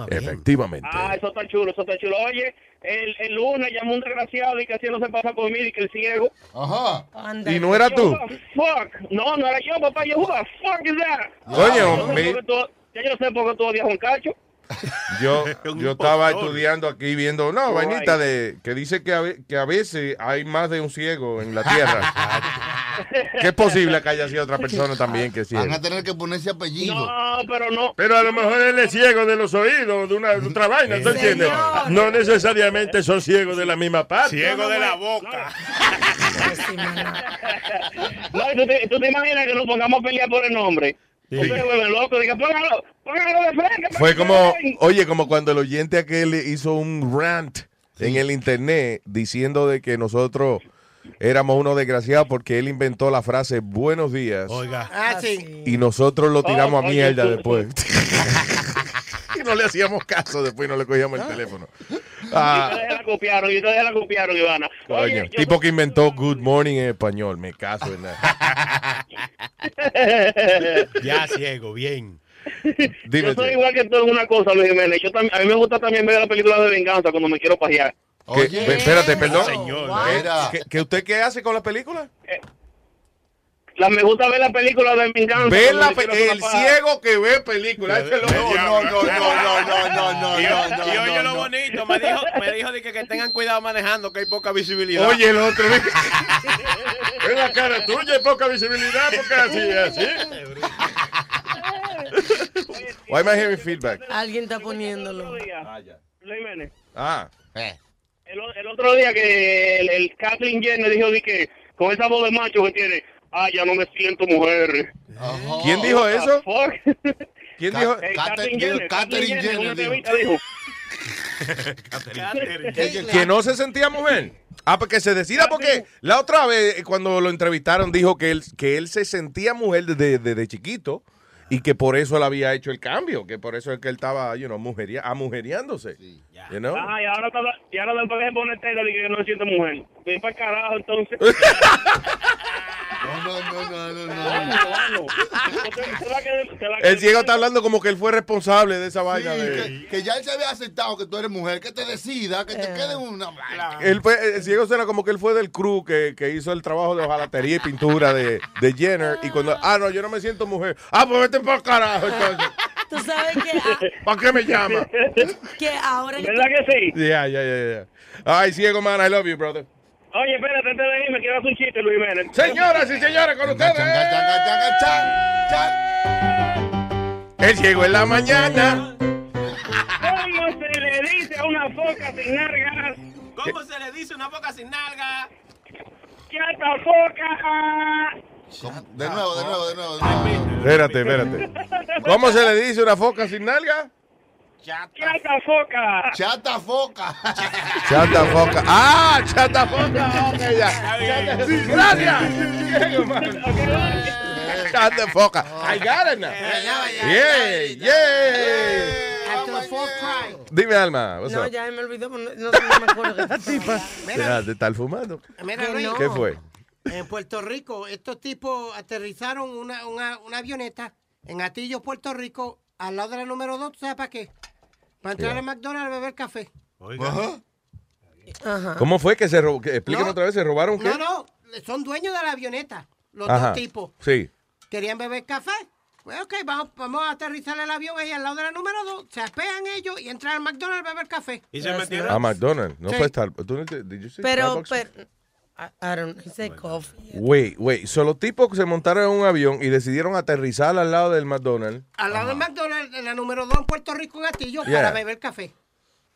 Speaker 14: Efectivamente.
Speaker 1: Ah, eso está chulo, eso está chulo. Oye, el, el lunes llamó un desgraciado y que así no se pasa conmigo y que el ciego.
Speaker 13: Ajá.
Speaker 14: ¿Y no era tú?
Speaker 1: "Who the Fuck. No, no era yo, papá. Yo, who the fuck is that?
Speaker 14: Coño,
Speaker 1: Ya yo sé qué tú- yo sé por qué tú odias a Juan Cacho.
Speaker 14: Yo, yo estaba estudiando aquí viendo, no, vainita de que dice que a, que a veces hay más de un ciego en la tierra. que es posible que haya sido otra persona también que ciego.
Speaker 13: Van a tener que ponerse apellido.
Speaker 1: No, pero no.
Speaker 21: Pero a lo mejor él es ciego de los oídos, de una, de otra vaina, ¿tú entiendes? No necesariamente son ciegos de la misma parte.
Speaker 19: Ciego de la boca.
Speaker 1: No, tú te, tú te imaginas que nos pongamos a pelear por el nombre.
Speaker 14: Fue como,
Speaker 1: vean".
Speaker 14: oye, como cuando el oyente aquel hizo un rant en el internet diciendo de que nosotros éramos unos desgraciados porque él inventó la frase buenos días
Speaker 19: Oiga.
Speaker 16: Ah, sí.
Speaker 14: y nosotros lo tiramos
Speaker 1: Oh,
Speaker 14: a
Speaker 1: oye,
Speaker 14: mierda
Speaker 1: tú-
Speaker 14: después. y no le hacíamos caso, después no le cogíamos el teléfono. Ah,
Speaker 1: Y ustedes la copiaron, y ustedes la copiaron, Ivana.
Speaker 14: coño,
Speaker 1: Oye, yo-
Speaker 14: tipo que inventó Good Morning en español, me caso en nada.
Speaker 19: Ya ciego, bien.
Speaker 14: Dime,
Speaker 1: yo soy igual que tú en una cosa, Luis Jiménez. Yo también, a mí me gusta también ver la película de venganza cuando me quiero pajear.
Speaker 14: Que- ve- espérate, perdón.
Speaker 1: Señor.
Speaker 14: ¿Qué, qué- usted qué hace con las películas?
Speaker 1: La, me gusta ver la película de venganza.
Speaker 14: Ve
Speaker 1: cuando
Speaker 14: la el ciego que ve películas.
Speaker 13: No, no, no, no, no, no, no,
Speaker 19: Y,
Speaker 13: no, no,
Speaker 19: y oye
Speaker 13: no,
Speaker 19: lo
Speaker 13: no.
Speaker 19: bonito, me dijo, me dijo de que, que tengan cuidado manejando, que hay poca visibilidad.
Speaker 14: Oye, el otro.
Speaker 21: Es la cara tuya y poca visibilidad porque así, así.
Speaker 14: Why am I hearing feedback?
Speaker 20: Alguien está poniéndolo.
Speaker 14: Ah.
Speaker 1: El, o- el otro día que el, el Kathleen Jenner dijo de que con esa voz de macho que tiene, ah, ya no me siento mujer.
Speaker 14: ¿Quién dijo eso? ¿Quién
Speaker 1: Ca-
Speaker 14: dijo?
Speaker 13: Catherine-
Speaker 1: Jenner,
Speaker 13: Catherine
Speaker 1: Jenner, dijo.
Speaker 14: Que no se sentía mujer. Ah, porque se decida porque la otra vez eh, cuando lo entrevistaron dijo que él, que él se sentía mujer desde, desde chiquito y que por eso él había hecho el cambio, que por eso es que él estaba, you know, mujeria, amujeriándose. You know?
Speaker 1: Ah, y ahora, está, y ahora después de poner tela, dije que no se siente mujer. Ven para carajo, entonces.
Speaker 13: No, no, no, no, no.
Speaker 14: El ciego está hablando como que él fue responsable de esa vaina.
Speaker 13: Sí,
Speaker 14: de-
Speaker 13: que, que ya él se había aceptado que tú eres mujer, que te decida, que te quede una.
Speaker 14: Él fue, el ciego suena como que él fue del crew que, que hizo el trabajo de hojalatería y pintura de, de Jenner. Y cuando, ah, no, yo no me siento mujer. Ah, pues vete para carajo. Entonces.
Speaker 20: Tú sabes que,
Speaker 14: ¿Para qué me llama?
Speaker 20: que ahora...
Speaker 11: ¿Verdad que sí?
Speaker 14: Ya, ya, ya, ya. Ay, ciego, man, I love you, brother.
Speaker 11: Oye, espérate, antes de irme, quiero hacer un chiste, Luis Jiménez.
Speaker 14: Señoras y señores, con ustedes. El ciego en la mañana.
Speaker 11: ¿Cómo se le dice a una foca sin nalgas?
Speaker 19: ¿Cómo se le dice una boca sin nalga?
Speaker 11: ¡Chata foca!
Speaker 13: De nuevo, de nuevo, de nuevo. De nuevo.
Speaker 14: Espérate, espérate. ¿Cómo se le dice una foca sin nalga?
Speaker 11: ¡Chata foca!
Speaker 13: Chata foca.
Speaker 14: Chata foca. ¡Ah! Chata foca. Ok, ya. Chata- Gracias. Chata foca. I got it now. Yeah, yeah.
Speaker 16: Try.
Speaker 14: Dime, Alma.
Speaker 20: No,
Speaker 14: up?
Speaker 20: ya me olvidó, no, no, no me acuerdo
Speaker 14: fumando.
Speaker 16: Mira,
Speaker 20: Que
Speaker 16: Luis,
Speaker 20: no.
Speaker 14: ¿Qué fue?
Speaker 16: En Puerto Rico, estos tipos aterrizaron una, una, una avioneta en Atillo, Puerto Rico, al lado de la número 2, ¿tú sabes para qué? Para entrar
Speaker 14: Yeah.
Speaker 16: al McDonald's a beber café.
Speaker 13: Ajá.
Speaker 20: Ajá.
Speaker 14: ¿Cómo fue que se robó? que- Explíqueme
Speaker 16: No.
Speaker 14: otra vez, ¿se robaron qué?
Speaker 16: No, no, son dueños de la avioneta, los
Speaker 14: Ajá.
Speaker 16: dos tipos.
Speaker 14: Sí.
Speaker 16: Querían beber café. Pues ok, vamos, vamos a aterrizar el avión ahí al lado de la número 2, se apean ellos y entran al McDonald's a beber café.
Speaker 19: Y se metieron.
Speaker 14: A McDonald's. No
Speaker 16: Sí.
Speaker 14: fue Starbucks. ¿Tú no te- did you say
Speaker 20: Pero,
Speaker 14: Starbucks?
Speaker 20: pero, I, don't know, he said coffee.
Speaker 14: Wait, wait. Solo tipos que se montaron en un avión y decidieron aterrizar al lado del McDonald's.
Speaker 16: Al lado del McDonald's, en la número 2 en Puerto Rico, en Atillo,
Speaker 14: Yeah.
Speaker 16: para beber café.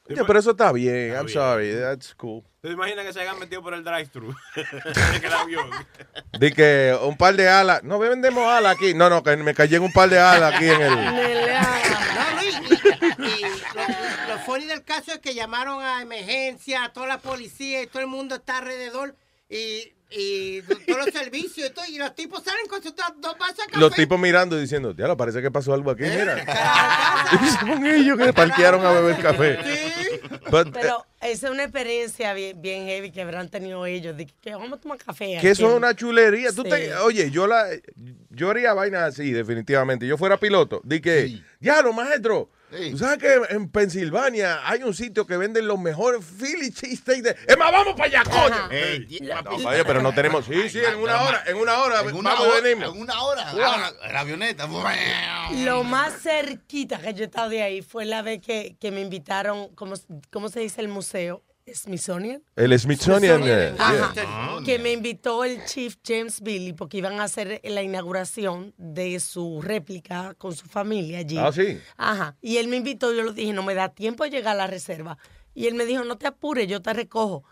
Speaker 14: Yeah, pero eso está bien. I'm sorry. That's cool.
Speaker 19: ¿Te imaginas que se hayan metido por el drive-thru? en el avión.
Speaker 14: Di que un par de alas. No vendemos alas aquí. No, no, que me cayó en un par de alas aquí en el.
Speaker 16: No, Luis, y, y lo, lo funny del caso es que llamaron a emergencia, a toda la policía y todo el mundo está alrededor y, y todos los servicios y todo, y los tipos salen con sus dos, vasos de café.
Speaker 14: Los tipos mirando y diciendo, ya lo parece que pasó algo aquí, mira. Y son ellos que parquearon a beber café. But, eh,
Speaker 20: Pero esa es una experiencia bien, bien heavy que habrán tenido ellos. De que vamos a tomar café.
Speaker 14: que eso es una chulería. Tú te- oye, yo la yo haría vainas así, definitivamente. Yo fuera piloto. Di que, ya lo maestro. ¿Tú sabes que en Pensilvania hay un sitio que venden los mejores Philly cheesesteak de... Es más, vamos para allá, coño. No, vaya, pero no tenemos... Sí, sí, en una hora, en una hora.
Speaker 13: En una
Speaker 14: vamos,
Speaker 13: hora,
Speaker 14: venimos.
Speaker 13: en una hora. Ah, La avioneta.
Speaker 20: Lo más cerquita que yo he estado de ahí fue la vez que, que me invitaron, ¿cómo, ¿cómo se dice el museo? Smithsonian.
Speaker 14: El Smithsonian. eh,
Speaker 20: Ajá.
Speaker 14: yeah.
Speaker 20: Que me invitó el chief James Billy porque iban a hacer la inauguración de su réplica con su familia allí.
Speaker 14: Ah, sí.
Speaker 20: Ajá. Y él me invitó, yo le dije, no me da tiempo de llegar a la reserva. Y él me dijo, no te apures, yo te recojo.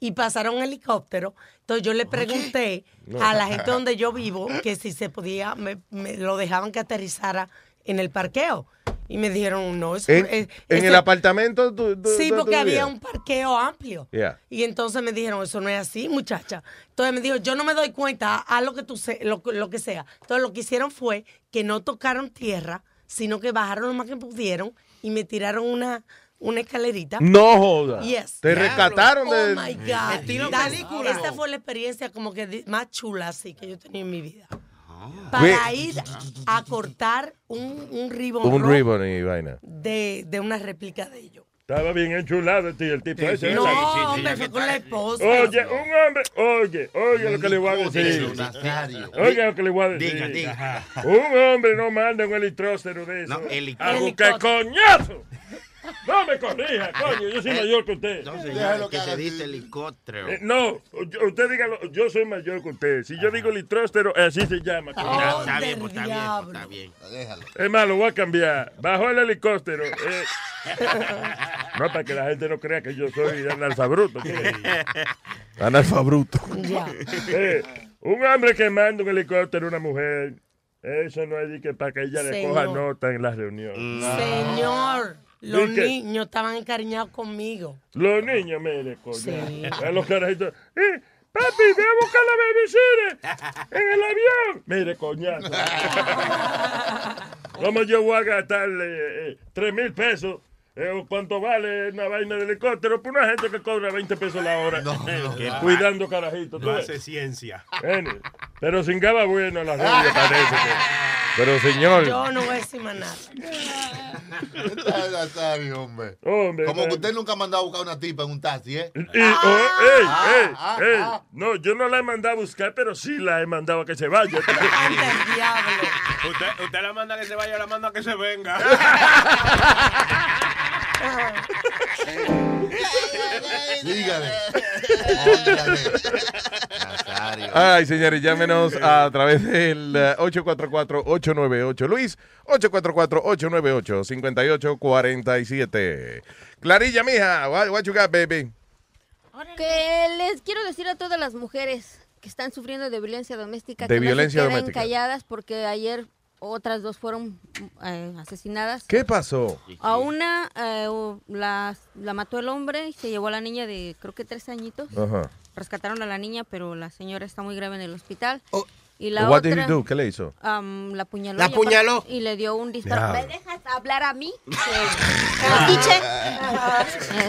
Speaker 20: Y pasaron un helicóptero. Entonces yo le pregunté
Speaker 14: No.
Speaker 20: a la gente donde yo vivo que si se podía, me, me lo dejaban que aterrizara en el parqueo. Y me dijeron, no, eso
Speaker 14: En,
Speaker 20: es-
Speaker 14: en
Speaker 20: ese-
Speaker 14: el apartamento. tú- tú-
Speaker 20: Sí, porque había un parqueo amplio.
Speaker 14: Yeah.
Speaker 20: Y entonces me dijeron, eso no es así, muchacha. Entonces me dijo, yo no me doy cuenta, haz lo que tú se, lo, lo que sea. Entonces lo que hicieron fue que no tocaron tierra, sino que bajaron lo más que pudieron y me tiraron una, una escalerita.
Speaker 14: No joda.
Speaker 20: Yes.
Speaker 14: Te rescataron
Speaker 20: oh
Speaker 14: de.
Speaker 20: my God.
Speaker 16: Estilo película.
Speaker 20: Esta fue la experiencia como que más chula así que yo he tenido en mi vida.
Speaker 14: Ve-
Speaker 20: Para ir a cortar un, un ribbon
Speaker 14: Un ribbon y vaina.
Speaker 20: de, de una réplica de ellos.
Speaker 21: Estaba bien enchulado tío, el tipo ese.
Speaker 20: No, hombre, fue con la esposa.
Speaker 21: Oye, un hombre, oye, oye lo que le voy a decir. Oye lo que le voy a decir.
Speaker 13: Diga, diga.
Speaker 21: Un hombre no manda un helicóptero de eso.
Speaker 13: No, heli-
Speaker 21: a buscar coñazo. No me corrija, coño, yo soy mayor que usted.
Speaker 22: No, señor, que se dice helicóptero.
Speaker 21: Eh, no, usted dígalo, yo soy mayor que usted. Si yo digo litróstero, así se llama.
Speaker 22: Ah, está bien, pues, está bien, pues, está bien.
Speaker 13: Déjalo.
Speaker 21: Es más, lo voy a cambiar. Bajó el helicóptero. eh. No, para que la gente no crea que yo soy analfabruto.
Speaker 14: Analfabruto.
Speaker 21: Eh, un hombre que manda un helicóptero a una mujer, eso no es de que para que ella le coja nota en la reunión.
Speaker 20: Señor, los niños estaban encariñados conmigo.
Speaker 21: Los niños, mire, coño.
Speaker 20: Sí.
Speaker 21: A los carajitos. Eh, papi, ve a buscar la babysitter en el avión. Mire, coñazo. ¿Cómo yo voy a gastarle eh, tres mil pesos? Eh, ¿o ¿Cuánto vale una vaina de helicóptero? Por una gente que cobra 20 pesos la hora.
Speaker 19: Qué
Speaker 21: Cuidando carajitos.
Speaker 19: No hace ciencia.
Speaker 21: Ene, Pero cingaba bueno la rubia, parece que. Pero señor.
Speaker 20: Yo no voy a decir más nada.
Speaker 13: Hombre.
Speaker 21: Hombre,
Speaker 13: Como que usted nunca ha mandado a buscar una tipa en un taxi, ¿eh?
Speaker 21: Y, oh, ey,
Speaker 13: Ah,
Speaker 21: ey,
Speaker 13: ah,
Speaker 21: ey.
Speaker 13: ah.
Speaker 21: No, yo no la he mandado a buscar, pero sí la he mandado a que se vaya.
Speaker 19: Usted, usted la manda a que se vaya, la manda a que se venga.
Speaker 13: Dígale.
Speaker 14: Ay, señores, llámenos a través del eh, 844-898. Luis, 844-898-5847. Clarilla, mija, what, what you got, baby?
Speaker 7: Que les quiero decir a todas las mujeres que están sufriendo de violencia doméstica
Speaker 14: De
Speaker 7: que
Speaker 14: violencia
Speaker 7: no se queden
Speaker 14: doméstica.
Speaker 7: calladas porque ayer otras dos fueron eh, asesinadas.
Speaker 14: ¿Qué pasó?
Speaker 7: A una eh, la, la mató el hombre y se llevó a la niña de creo que tres añitos.
Speaker 14: Ajá.
Speaker 7: Rescataron a la niña, pero la señora está muy grave en el hospital. Y la
Speaker 14: Oh. What
Speaker 7: otra
Speaker 14: did he do? ¿Qué le hizo?
Speaker 7: am, la apuñaló.
Speaker 16: La apuñaló.
Speaker 7: Y le dio un disparo.
Speaker 14: Ya.
Speaker 7: ¿Me dejas hablar a mí? Metiche.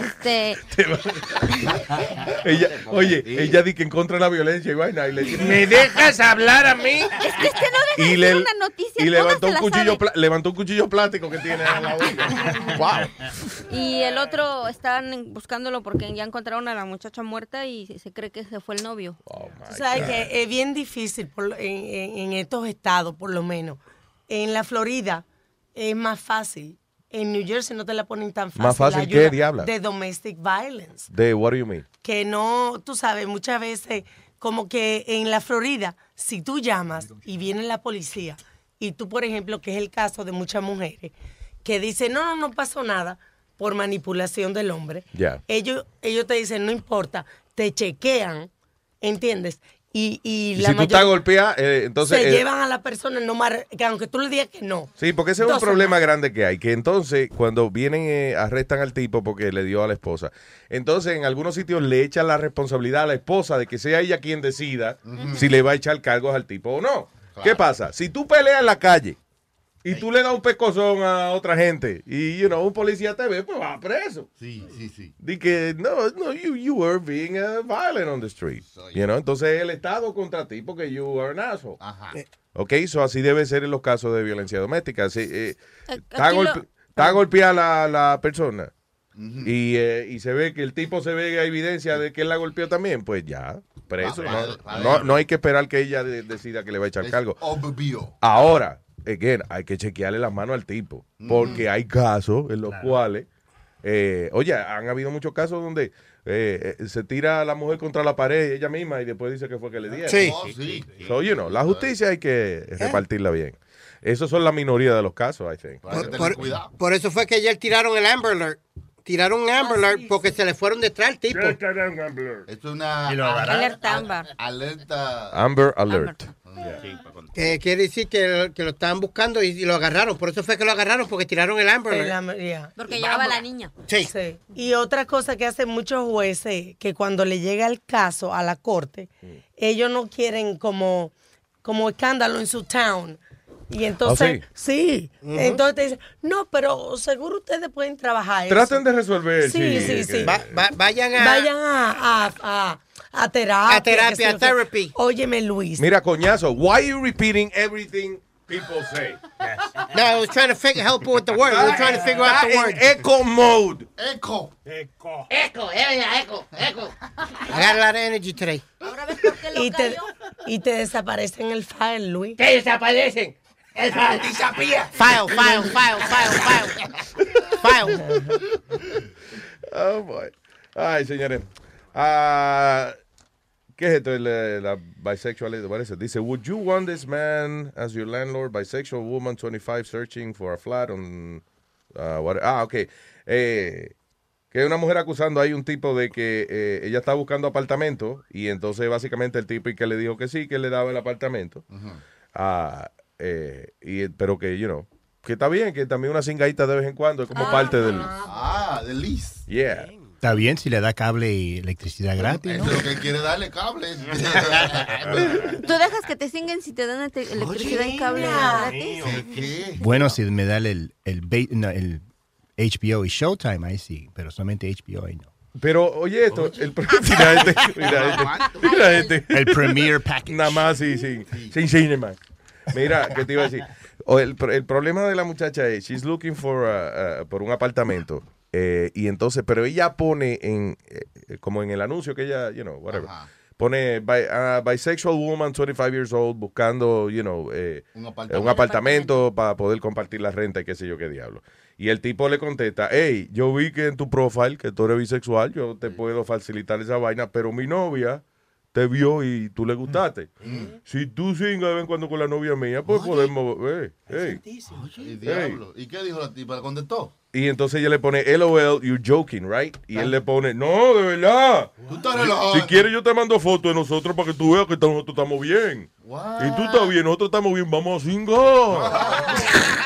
Speaker 7: este,
Speaker 14: ella, oye, ella di que encontra la violencia y vaina y le dice,
Speaker 7: ¿Me dejas hablar a mí? Es que este no deja
Speaker 14: y,
Speaker 7: de
Speaker 14: le,
Speaker 7: una noticia.
Speaker 14: y levantó
Speaker 7: se
Speaker 14: un cuchillo
Speaker 7: saben.
Speaker 14: pla- levantó un cuchillo plástico que tiene a la boca. wow.
Speaker 7: Y el otro están buscándolo porque ya encontraron a la muchacha muerta y se cree que ese fue el novio.
Speaker 20: Tú sabes que es bien difícil por lo- en, en- estos estados, por lo menos. En la Florida es más fácil. En New Jersey no te la ponen tan fácil.
Speaker 14: ¿Más fácil
Speaker 20: ayuda
Speaker 14: diabla?
Speaker 20: De domestic violence.
Speaker 14: De what do you mean?
Speaker 20: Que no, tú sabes, muchas veces, como que en la Florida, si tú llamas y viene la policía, y tú, por ejemplo, que es el caso de muchas mujeres, que dicen, no, no, no pasó nada por manipulación del hombre ellos, ellos te dicen, no importa, te chequean, ¿entiendes? Y, y
Speaker 14: Y
Speaker 20: la
Speaker 14: si tú estás golpeada, eh, entonces...
Speaker 20: se
Speaker 14: eh,
Speaker 20: llevan a la persona, no mar- que aunque tú le digas que no.
Speaker 14: Sí, porque ese es un problema grande que hay, que entonces cuando vienen, eh, arrestan al tipo porque le dio a la esposa, entonces en algunos sitios le echan la responsabilidad a la esposa de que sea ella quien decida si le va a echar cargos al tipo o no. ¿Qué pasa? Si tú peleas en la calle y tú le das un pescozón a otra gente y, you know, un policía te ve, pues va preso.
Speaker 13: Sí, sí, sí.
Speaker 14: Di que, no, no, you, you were being uh, violent on the street. You know, entonces el Estado contra ti porque you are an asshole.
Speaker 13: Ajá.
Speaker 14: Ok, so así debe ser en los casos de violencia doméstica. Si, eh, está, golpe- está golpeada la, la persona y, eh, y se ve que el tipo se ve evidencia de que él la golpeó también, pues ya, preso.
Speaker 13: Va, va,
Speaker 14: no,
Speaker 13: va,
Speaker 14: no,
Speaker 13: va.
Speaker 14: no hay que esperar que ella de- decida que le va a echar
Speaker 13: Es
Speaker 14: cargo.
Speaker 13: obvio.
Speaker 14: Ahora, again, hay que chequearle las manos al tipo, porque hay casos en los cuales, eh, oye, han habido muchos casos donde eh, eh, se tira a la mujer contra la pared ella misma y después dice que fue que le dieron.
Speaker 16: Sí.
Speaker 13: Oh, sí.
Speaker 14: So, you know, la justicia hay que repartirla bien. Esos son la minoría de los casos, I think.
Speaker 13: Hay que
Speaker 16: Por, por eso fue que ayer tiraron el Amber Alert. Tiraron un Amber Alert porque se le fueron detrás al tipo.
Speaker 13: Es una.
Speaker 7: Alerta ámbar.
Speaker 13: alerta.
Speaker 14: Amber Alert.
Speaker 16: Que quiere decir que, que lo estaban buscando y, y lo agarraron. Por eso fue que lo agarraron, porque tiraron el Amber
Speaker 20: El
Speaker 16: Alert.
Speaker 20: yeah.
Speaker 7: Porque llevaba a la niña.
Speaker 16: Sí.
Speaker 20: Sí. Y otra cosa que hacen muchos jueces, que cuando le llega el caso a la corte, ellos no quieren como, como escándalo en su town. Y entonces, sí,
Speaker 14: Ujú.
Speaker 20: entonces te dicen, no, pero seguro ustedes pueden trabajar eso.
Speaker 14: Traten de resolver.
Speaker 20: Sí, sí, sí.
Speaker 16: Va- va- vayan a.
Speaker 20: Vayan a, a, a, a terapia.
Speaker 16: A terapia,
Speaker 20: qué qué.
Speaker 16: therapy.
Speaker 20: Óyeme, Luis.
Speaker 14: Mira, coñazo, why are you repeating everything people say?
Speaker 16: No, I was trying to figure, help with the word. We were trying to figure out the word.
Speaker 14: echo mode.
Speaker 13: Eco.
Speaker 19: Eco,
Speaker 13: ella, eco, eco.
Speaker 16: I got a lot of energy today.
Speaker 20: Y te, y te desaparecen el file, Luis.
Speaker 16: ¿Qué desaparecen? File. File, file, file, file, file.
Speaker 14: Oh, boy. Ay, señores. Ah, ¿Qué es esto? La bisexualidad. What is it? Dice, would you want this man as your landlord, bisexual woman, 25, searching for a flat on... uh, what- ah, ok. Eh, que una mujer acusando hay un tipo de que eh, ella está buscando apartamento y entonces básicamente el tipo y que le dijo que sí, que le daba el apartamento. Ah, eh, y, pero que, you know, que está bien, que también una cingadita de vez en cuando es como parte del...
Speaker 13: Ah, de Liz.
Speaker 14: Yeah.
Speaker 15: Está bien si le da cable y electricidad gratis, ¿no?
Speaker 13: Es lo que quiere darle cable.
Speaker 7: ¿Tú dejas que te cinguen si te dan electricidad y cable gratis?
Speaker 15: Bueno, si me da el, el, no, el HBO y Showtime, ahí sí, pero solamente HBO ahí no.
Speaker 14: Pero, oye esto, el pro- mira este, mira este, mira este.
Speaker 15: El Premier Package.
Speaker 14: Nada más, sí, sí, sin cinema. Mira, ¿qué te iba a decir? O el, el problema de la muchacha es, she's looking for, uh, uh, por un apartamento. eh, y entonces, pero ella pone en, eh, como en el anuncio que ella, you know, whatever. Pone bi- uh, bisexual woman, 25 years old, buscando, you know, eh,
Speaker 13: Un
Speaker 14: un
Speaker 13: apartamento.
Speaker 14: apartamento, para poder compartir la renta y qué sé yo qué diablo. Y el tipo le contesta, hey, yo vi que en tu profile que tú eres bisexual, yo te puedo facilitar esa vaina, pero mi novia te vio y tú le gustaste. Si tú singas de vez en cuando con la novia mía, pues podemos... eh, hey.
Speaker 13: Y diablo. ¿Y qué dijo la tipa? ¿Le contestó?
Speaker 14: Y entonces ella le pone, LOL, you're joking, right? Y él le pone, no, de verdad.
Speaker 13: Tú estás
Speaker 14: Si,
Speaker 13: relajado.
Speaker 14: si quieres yo te mando fotos de nosotros para que tú veas que nosotros estamos bien. Y tú estás bien, nosotros estamos bien, vamos a singar.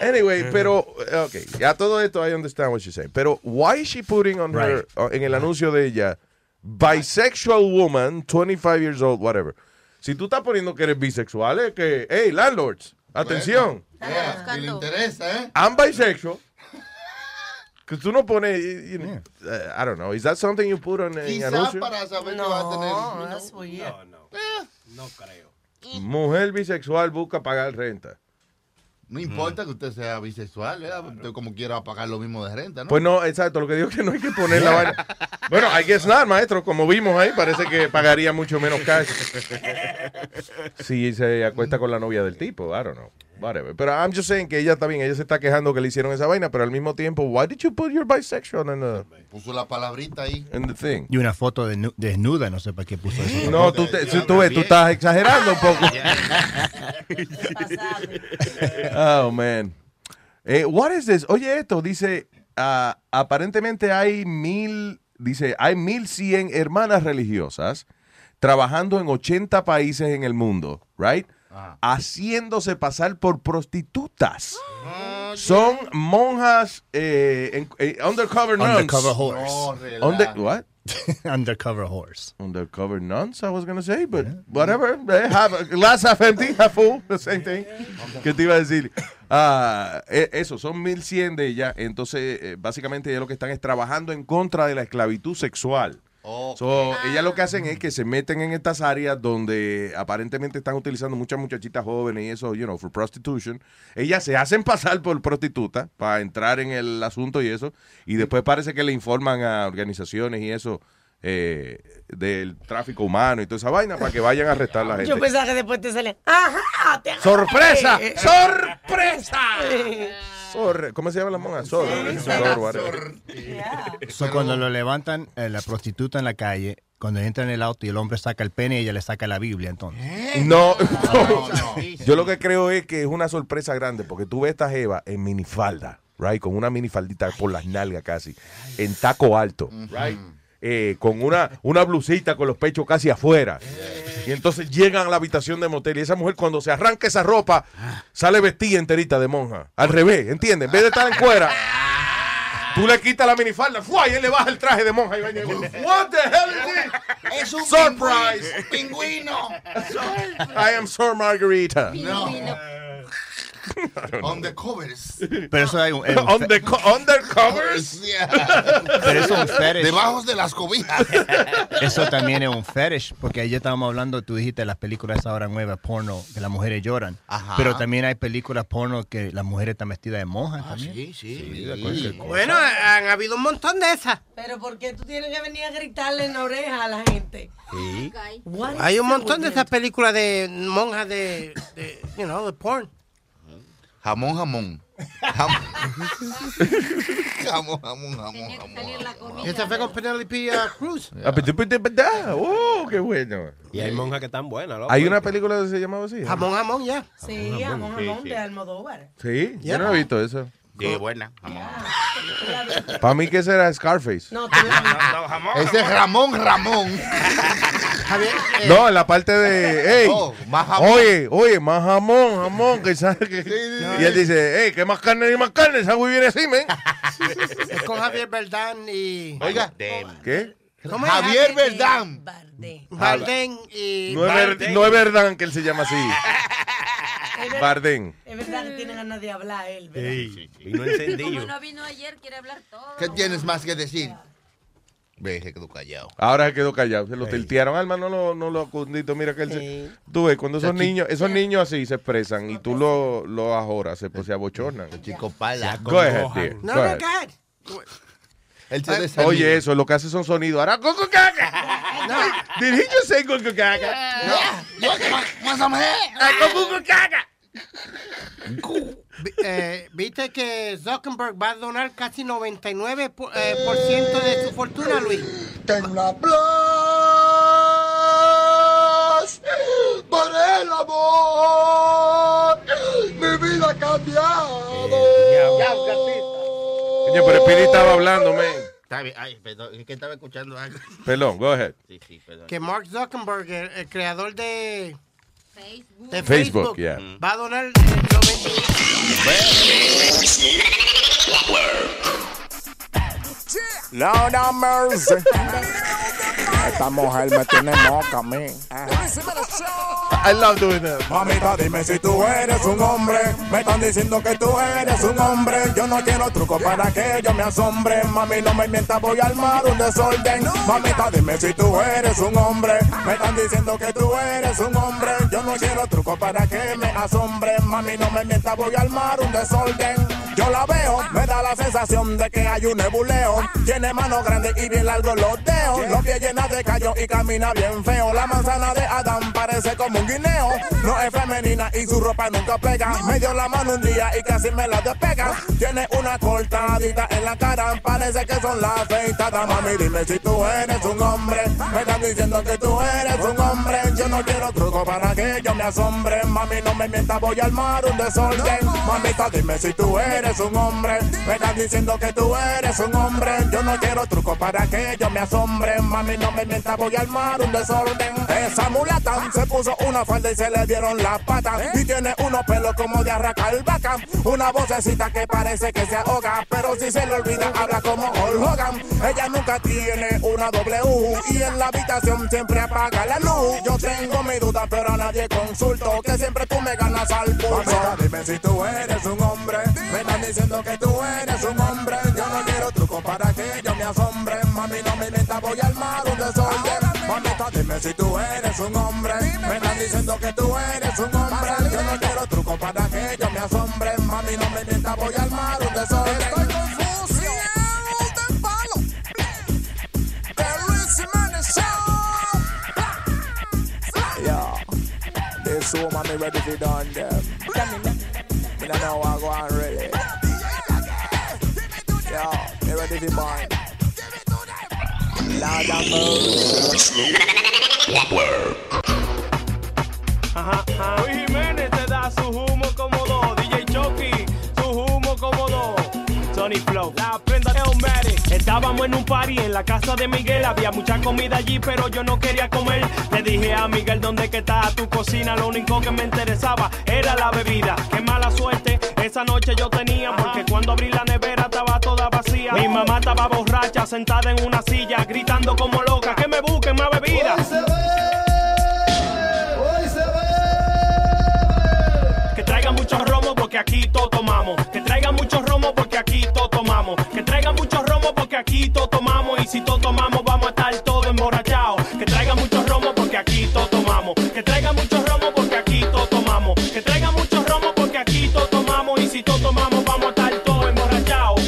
Speaker 14: Anyway, pero, ok, ya todo esto, I understand what you're saying. Pero, why is she putting on her, uh, en el anuncio de ella, bisexual woman, 25 years old, whatever. Si tú estás poniendo que eres bisexual, es que, hey, landlords, atención,
Speaker 13: Yeah, y le interesa, ¿eh?
Speaker 14: I'm bisexual. Que tú no pones, you know, uh, I don't know, is that something you put on en
Speaker 13: Quizás
Speaker 14: anuncio?
Speaker 13: para saber que va a tener.
Speaker 20: No, that's weird.
Speaker 19: No creo.
Speaker 14: Mujer bisexual busca pagar renta.
Speaker 13: No importa que usted sea bisexual, ¿verdad? Usted como quiera pagar lo mismo de renta, ¿no?
Speaker 14: Pues no, exacto, lo que digo es que no hay que poner la vaina. Bueno, I guess not, maestro, como vimos ahí, parece que pagaría mucho menos cash. Si se acuesta con la novia del tipo, I don't know. Whatever. Pero I'm just saying que ella también, ella se está quejando que le hicieron esa vaina, pero al mismo tiempo, why did you put your bisexual in the,
Speaker 13: Puso la palabrita ahí.
Speaker 14: in the thing?
Speaker 15: Y una foto de desnuda, no sé para qué puso eso.
Speaker 14: No, tú, te- si tú ves, tú estás exagerando un poco. Oh, man. Eh, what is this? Oye, esto dice, ah, aparentemente hay mil, dice, hay mil cien hermanas religiosas trabajando en 80 países en el mundo, right? Haciéndose pasar por prostitutas. Son monjas eh, en- eh, undercover nuns.
Speaker 15: Undercover horse.
Speaker 13: No,
Speaker 14: Under-
Speaker 13: relax.
Speaker 14: what?
Speaker 15: Undercover horse.
Speaker 14: Undercover nuns, I was gonna say, but whatever. Eh, half- glass half empty, half full, the same thing. ¿Qué te iba a decir? Ah, eh, eso, son 1100 de ellas. Entonces, eh, básicamente, ellas lo que están es trabajando en contra de la esclavitud sexual. So, ellas lo que hacen es que se meten en estas áreas donde aparentemente están utilizando muchas muchachitas jóvenes y eso, you know, for prostitution. Ellas se hacen pasar por prostitutas para entrar en el asunto y eso. Y después parece que le informan a organizaciones y eso eh, del tráfico humano y toda esa vaina para que vayan a arrestar a la gente.
Speaker 20: Yo pensaba que después te salían. ¡Ajá! Te agarré".
Speaker 14: ¡Sorpresa! ¡Sorpresa! Sor- ¿Cómo se llama la monja? Sor. Sor, whatever.
Speaker 15: So, cuando lo levantan, eh, la prostituta en la calle, cuando entra en el auto y el hombre saca el pene, ella le saca la Biblia, entonces.
Speaker 14: No, no. Yo lo que creo es que es una sorpresa grande porque tú ves a esta jeva en minifalda, right? Con una minifaldita por las nalgas casi, en taco alto, right? Eh, con una, una blusita con los pechos casi afuera. Y entonces llegan a la habitación de motel y esa mujer cuando se arranca esa ropa sale vestida enterita de monja. Al revés, ¿entiendes? En vez de estar en cuera, tú le quitas la minifalda ¡fua! y él le baja el traje de monja y va y dice, What the hell is this?
Speaker 13: Es un
Speaker 14: Surprise.
Speaker 13: pingüino.
Speaker 14: I am Sir Margarita.
Speaker 13: No. On the covers.
Speaker 15: Pero eso hay un, es un
Speaker 14: On the co- undercovers.
Speaker 13: Yeah.
Speaker 15: Pero eso es un fetish.
Speaker 13: Debajo de las cobijas.
Speaker 15: Eso también es un fetish, porque ayer estábamos hablando, tú dijiste las películas ahora nuevas, porno, que las mujeres lloran.
Speaker 13: Ajá.
Speaker 15: Pero también hay películas porno que las mujeres están vestidas de monjas también.
Speaker 13: Sí, sí.
Speaker 16: Bueno, han habido un montón de esas.
Speaker 20: Pero ¿por qué tú tienes que venir a gritarle en la oreja a la gente? Is
Speaker 16: Hay un montón de esas películas de monjas de, de, you know, de porn.
Speaker 13: Jamón, jamón. Jamón, jamón, jamón, jamón. jamón.
Speaker 16: Esta fue con Penelope uh, Cruz.
Speaker 14: Ah, pues, pues, pues, ah, Oh, qué bueno.
Speaker 19: Y hay monjas que están buenas, loco.
Speaker 14: Hay una película que se llamaba así.
Speaker 16: Jamón, jamón, ya.
Speaker 20: Sí, jamón, jamón
Speaker 22: sí.
Speaker 20: de Almodóvar.
Speaker 14: Sí, yo no he visto eso.
Speaker 22: Sí, buena. Jamón.
Speaker 14: Para mí que será Scarface.
Speaker 20: No, tú
Speaker 13: Ese es Ramón Ramón.
Speaker 16: Javier, eh,
Speaker 14: No, en la parte de,
Speaker 13: más jamón.
Speaker 14: oye, oye, más jamón, jamón, que sabe que... Y él dice, hey, que más carne ni más carne, esa muy viene así, men.
Speaker 16: es con Javier Verdán y...
Speaker 13: Oiga,
Speaker 14: ¿Qué?
Speaker 16: ¿Cómo es?
Speaker 13: Javier Verdán.
Speaker 20: Bardem.
Speaker 16: Bardem y...
Speaker 14: No es, ver- no es verdad que él se llama así. Bardem.
Speaker 20: Es verdad que tiene ganas de hablar él, ¿verdad?
Speaker 14: vino
Speaker 7: Como no vino ayer, quiere hablar todo.
Speaker 13: ¿Qué tienes más que decir? Ve, se quedó callado.
Speaker 14: Ahora se quedó callado. Se lo tiltearon. Alma, no lo, no lo acundito. Mira que él se... Tú ves, cuando esos niños, esos niños así se expresan y tú lo, lo ajoras, se, pues, se abochornan.
Speaker 13: Chico pala.
Speaker 14: Go ahead, dear.
Speaker 16: No, no,
Speaker 14: ahead.
Speaker 13: Él se desanima.
Speaker 14: Oye, eso, lo que hace son sonidos. Ahora, coco caca. Did he just say coco caca?
Speaker 13: No, más o menos.
Speaker 14: caca.
Speaker 16: Eh, Viste que Zuckerberg va a donar casi 99% por, eh, por ciento de su fortuna, Luis.
Speaker 18: Plus por el amor. Mi vida ha cambiado.
Speaker 14: Coño, pero Piri estaba hablando, man.
Speaker 22: Está bien. Ay, perdón, es que estaba escuchando algo.
Speaker 14: Perdón, go ahead.
Speaker 22: Sí, sí, perdón.
Speaker 16: Que Mark Zuckerberg, el, el creador de, de
Speaker 14: Facebook,
Speaker 16: Facebook,
Speaker 14: yeah.
Speaker 16: va a donar 90
Speaker 1: No, no mercy. Esta mujer me tiene moca a mí.
Speaker 14: I love doing that.
Speaker 1: Mamita, dime si tú eres un hombre. Me están diciendo que tú eres un hombre. Yo no quiero truco para que yo me asombre. Mami, no me mientas, voy a armar un desorden. Mamita, dime si tú eres un hombre. Me están diciendo que tú eres un hombre. Yo no quiero truco para que me asombre. Mami, no me mientas, voy a armar un desorden. Yo la veo, me da la sensación de que hay un nebuleo. Tiene manos grandes y bien largos los dedos. Los pies llenos de callo y camina bien feo. La manzana de Adán parece como un guineo. No es femenina y su ropa nunca pega. Me dio la mano un día y casi me la despega. Tiene una cortadita en la cara. Parece que son las afeitadas. Mami, dime si tú eres un hombre. Me están diciendo que tú eres un hombre. Yo no quiero truco para que yo me asombre. Mami, no me mientas, voy a armar un desorden. Mamita, dime si tú eres un hombre. Me están diciendo que tú eres un hombre. Yo no quiero truco para que yo me asombre. Mami, no me mientas, voy a armar un desorden. Esa mulata se puso una falda y se le dieron las patas. Y tiene unos pelos como de arracar. Una vocecita que parece que se ahoga. Pero si se le olvida, habla como Hulk Hogan. Ella nunca tiene una W. Y en la habitación siempre apaga la luz. Yo tengo mi duda, pero a nadie consulto. Que siempre tú me ganas al pulso. dime si tú eres un hombre. Me están diciendo que tú eres un hombre. Yo no quiero truco para que yo me asombre. Mami, no me mientas, voy a armar un desorden. Mamita, dime si tú eres un hombre. Me están diciendo que tú eres un hombre. Yo no quiero truco para que yo me asombre. Mami, no me mientas, voy a armar un desorden. Estoy confuso. palo. De Luis Jiménez Yo, this woman me ready to done them. Me know I go on me ready to burn. Lord have mercy.
Speaker 19: Ajá, ajá. Luis Jiménez te da su humo cómodo. Estábamos en un party en la casa de Miguel. Había mucha comida allí, pero yo no quería comer. Le dije a Miguel, ¿dónde que está tu cocina? Lo único que me interesaba era la bebida. Qué mala suerte esa noche yo tenía, porque cuando abrí la nevera estaba toda vacía. Mi mamá estaba borracha, sentada en una silla, gritando como loca, que me busquen más tomamos. Y si todo tomamos vamos a estar todo emborrachados. Que traigan mucho romo porque aquí todo tomamos. Que traigan mucho romo porque aquí todo tomamos. Que traigan mucho romo porque aquí todo tomamos. Y si todo tomamos vamos a estar todo emborrachados.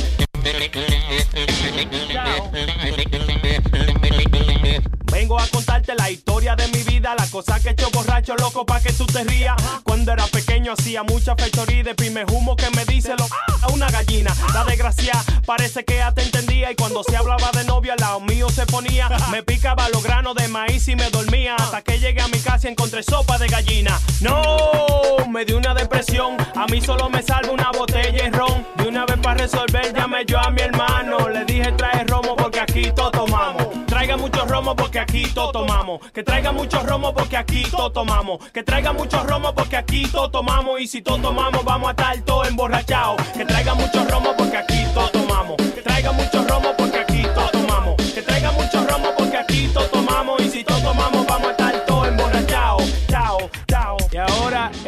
Speaker 19: Vengo a contarte la historia de mi vida, la cosa que he hecho borracho loco pa' que tú te rías. Cuando era pequeño hacía mucha fechoría de primer humo que me dice lo a una gallina. La desgracia parece que y cuando se hablaba de novia al lado mío se ponía. Me picaba los granos de maíz y me dormía hasta que llegué a mi casa y encontré sopa de gallina. No, me dio una depresión, a mí solo me salva una botella de ron. De una vez para resolver llamé yo a mi hermano, le dije trae romo porque aquí todo tomamos. Traiga mucho romo porque aquí todo tomamos. Que traiga mucho romo porque aquí todo tomamos. Que traiga mucho romo porque aquí todo tomamos. Y si todo tomamos, vamos a estar todo emborrachados. Que traiga mucho romo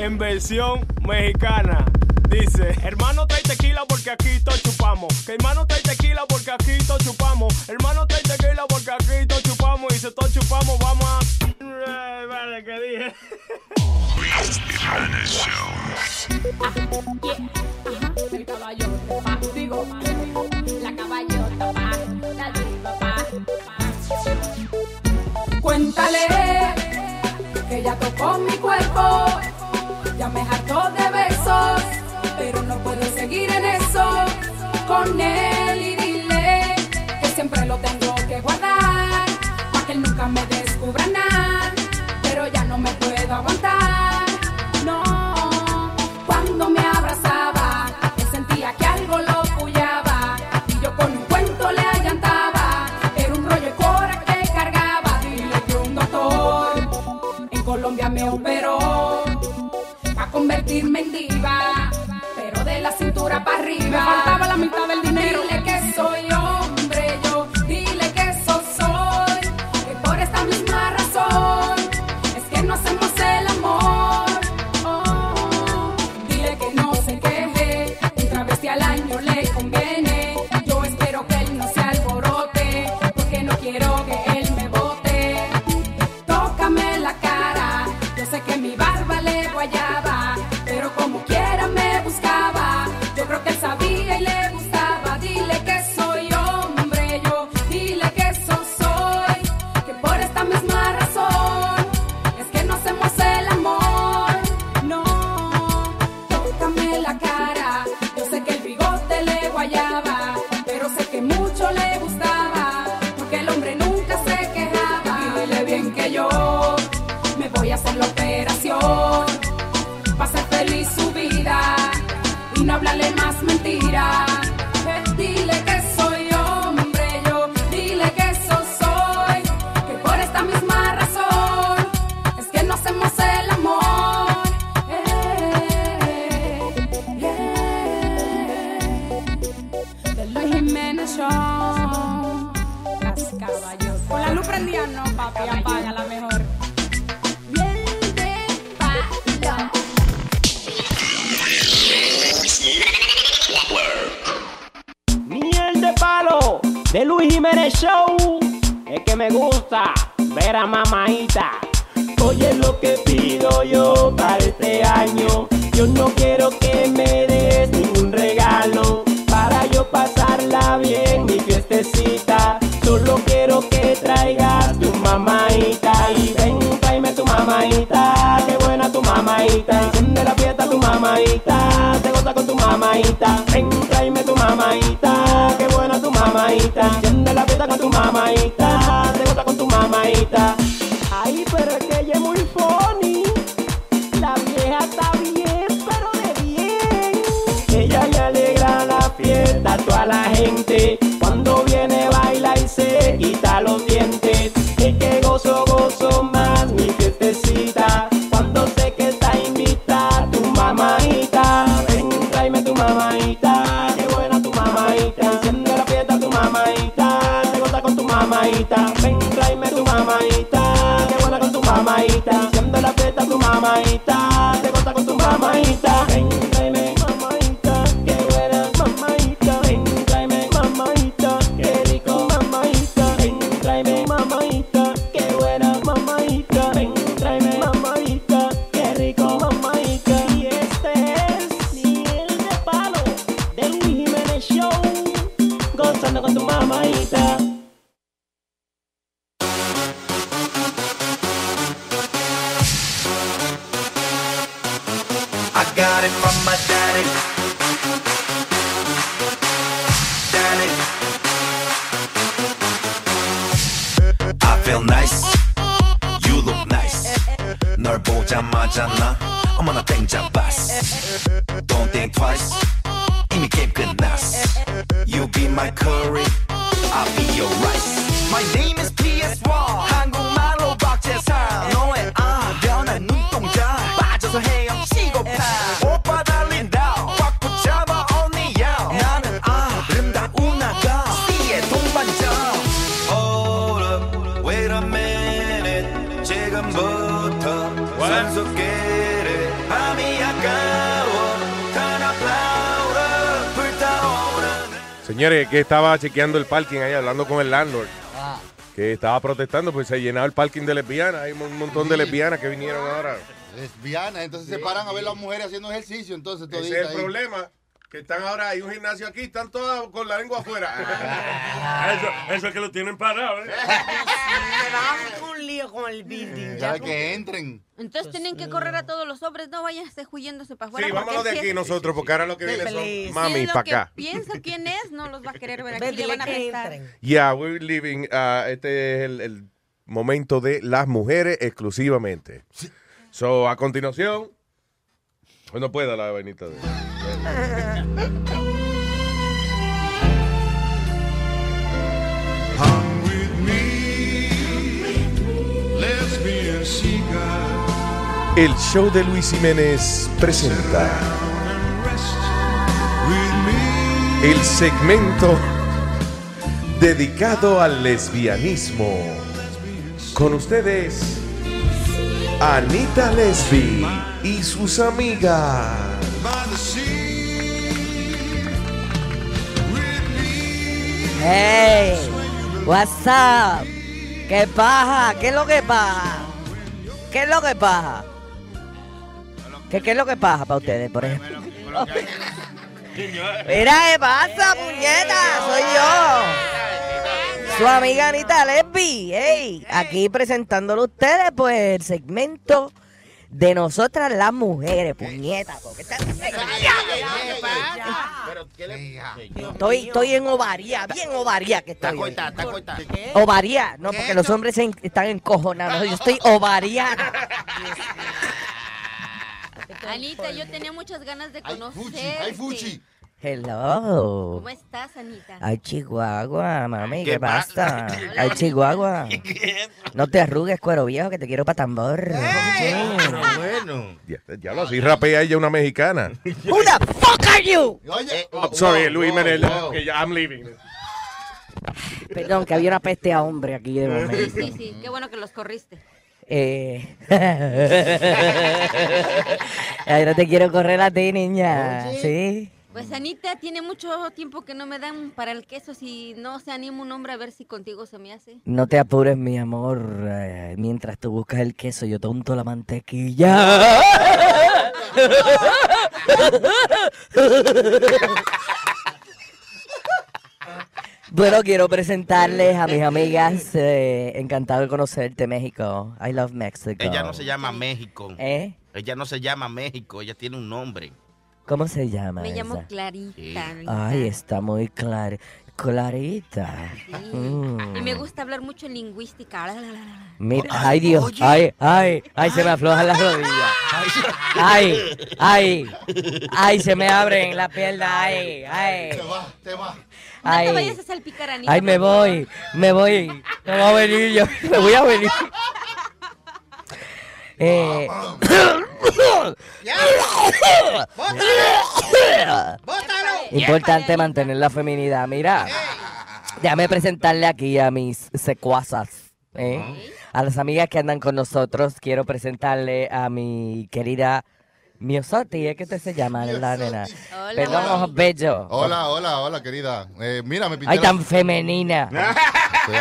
Speaker 19: en versión mexicana. Dice, hermano trae tequila porque aquí todos chupamos. Que hermano trae tequila porque aquí todos chupamos. Hermano trae tequila porque aquí todos chupamos. Y si todos chupamos, vamos a. Eh, vale, que dije.
Speaker 9: ah, caballo, digo, la caballota, pa, la. Cuéntale que ya tocó mi cuerpo ya me hartó de besos, pero no puedo seguir en eso. Con él y dile que siempre lo tengo. pero de la cintura para arriba.
Speaker 23: feel nice. You look nice. 널 보자마자 나 어머나 땡잡았어 Don't think twice. 이미 게임 끝났어. You be my curry. I'll be your rice. My name is PS1 한국말로 박재상 너의 아 변한 눈동
Speaker 14: Señores, que estaba chequeando el parking ahí, hablando con el landlord.
Speaker 13: Ah.
Speaker 14: Que estaba protestando, pues se llenaba el parking de lesbianas. Hay un montón de lesbianas que vinieron ahora.
Speaker 13: Lesbianas, entonces se paran a ver las mujeres haciendo ejercicio, entonces
Speaker 14: Ese
Speaker 13: toditas
Speaker 14: es el
Speaker 13: ahí.
Speaker 14: problema. Que están ahora, hay un gimnasio aquí, están todas con la lengua afuera.
Speaker 21: Eso, eso es que lo tienen parado, ¿eh?
Speaker 20: Un lío con el building.
Speaker 13: Ya
Speaker 20: con-
Speaker 13: que entren.
Speaker 7: Entonces tienen que correr a todos los hombres, no váyanse huyéndose para afuera.
Speaker 14: Sí, vámonos de aquí
Speaker 7: es-
Speaker 14: nosotros, porque ahora lo que viene son mami para acá.
Speaker 7: piensa quién es, no los va a querer ver
Speaker 20: Ve,
Speaker 7: aquí, le van a.
Speaker 14: Yeah, we're living. uh, este es el, el momento de las mujeres exclusivamente. So, a continuación. Pues no pueda la vainita de. El show de Luis Jiménez presenta el segmento dedicado al lesbianismo. Con ustedes, Anita Lesbi y sus amigas.
Speaker 24: Hey, what's up? ¿Qué paja? ¿Qué es lo que paja? ¿Qué es lo que paja? ¿Qué, qué es lo que paja para ustedes, por ejemplo? Mira, ¿qué pasa, puñeta? Soy yo. Su amiga Anita Lesbi. Hey, aquí presentándole a ustedes, pues, el segmento de nosotras las mujeres, puñeta. porque está- Estoy, estoy en ovaría, bien ovaría que estoy. hoy. Ovaría, no, porque los hombres se en- están encojonados. Yo estoy ovariana.
Speaker 7: Anita, yo tenía muchas ganas de conocerte.
Speaker 13: ¡Ay, Fuchi!
Speaker 24: Hello.
Speaker 7: ¿Cómo estás, Anita?
Speaker 24: Ay, Chihuahua, mami,
Speaker 7: ¿Qué
Speaker 24: ¿qué,
Speaker 7: pasa?
Speaker 24: Ay, Chihuahua. No te arrugues, cuero viejo, que te quiero para tambor.
Speaker 14: Bueno. Ya, ya lo así rapea ella una mexicana.
Speaker 24: Who the fuck are you?
Speaker 14: Oh, sorry, Luis Menel. Okay, ya, I'm leaving.
Speaker 24: Perdón, que había una peste a hombre aquí de
Speaker 7: Sí,
Speaker 24: momento.
Speaker 7: sí, sí. Qué bueno que los corriste.
Speaker 24: Eh. Ay, no te quiero correr a ti, niña. ¿Sí?
Speaker 7: Pues Anita, tiene mucho tiempo que no me dan para el queso. Si no se anima un hombre a ver si contigo se me hace.
Speaker 24: No te apures, mi amor. Eh, mientras tú buscas el queso, yo tonto la mantequilla. Bueno, quiero presentarles a mis amigas. eh, encantado de conocerte, México. I love Mexico.
Speaker 22: Ella no se llama México.
Speaker 24: ¿Eh?
Speaker 22: Ella no se llama México, ella tiene un nombre.
Speaker 24: ¿Cómo se llama?
Speaker 7: Me llamo? Clarita.
Speaker 24: Ay, está muy clara. Clarita.
Speaker 7: Sí.
Speaker 24: Mm.
Speaker 7: Y me gusta hablar mucho en lingüística. La, la, la, la.
Speaker 24: Mira, ay Dios, ay, ay, ay, se me aflojan las rodillas. Ay, ay, ay, se me abren la pierna, ay, ay.
Speaker 13: Te va, te va.
Speaker 7: No te
Speaker 24: Ay,
Speaker 7: vayas a salpicar, Anita.
Speaker 24: ay, me voy, me voy, me voy a venir yo, me voy a venir. Eh, Importante mantener la feminidad. Mira, déjame presentarle aquí a mis secuazas. ¿eh? A las amigas que andan con nosotros, quiero presentarle a mi querida Miosotti. ¿Es que usted se llama, la nena? Perdón, ojos bellos.
Speaker 13: Hola, hola, hola, querida. Eh, mira, me pinté
Speaker 24: Ay,
Speaker 13: la-
Speaker 24: tan femenina.
Speaker 13: Estoy,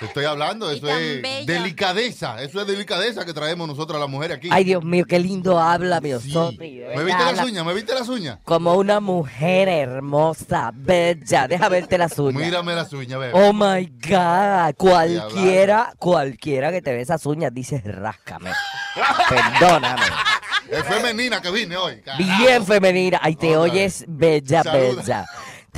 Speaker 13: te estoy hablando, eso es
Speaker 24: bella.
Speaker 13: delicadeza. Eso es delicadeza que traemos nosotras las mujeres aquí.
Speaker 24: Ay, Dios mío, qué lindo habla Miosotti. de
Speaker 13: ¿Me viste las uñas? ¿Me viste las uñas?
Speaker 24: Como una mujer hermosa, bella. Deja verte las uñas.
Speaker 13: Mírame las uñas, bebé.
Speaker 24: Oh my God, cualquiera, cualquiera que te ve esas uñas dice ráscame. Perdóname.
Speaker 13: Es femenina que vine hoy.
Speaker 24: Bien femenina. Ay, te oyes bella,
Speaker 13: Saluda.
Speaker 24: bella.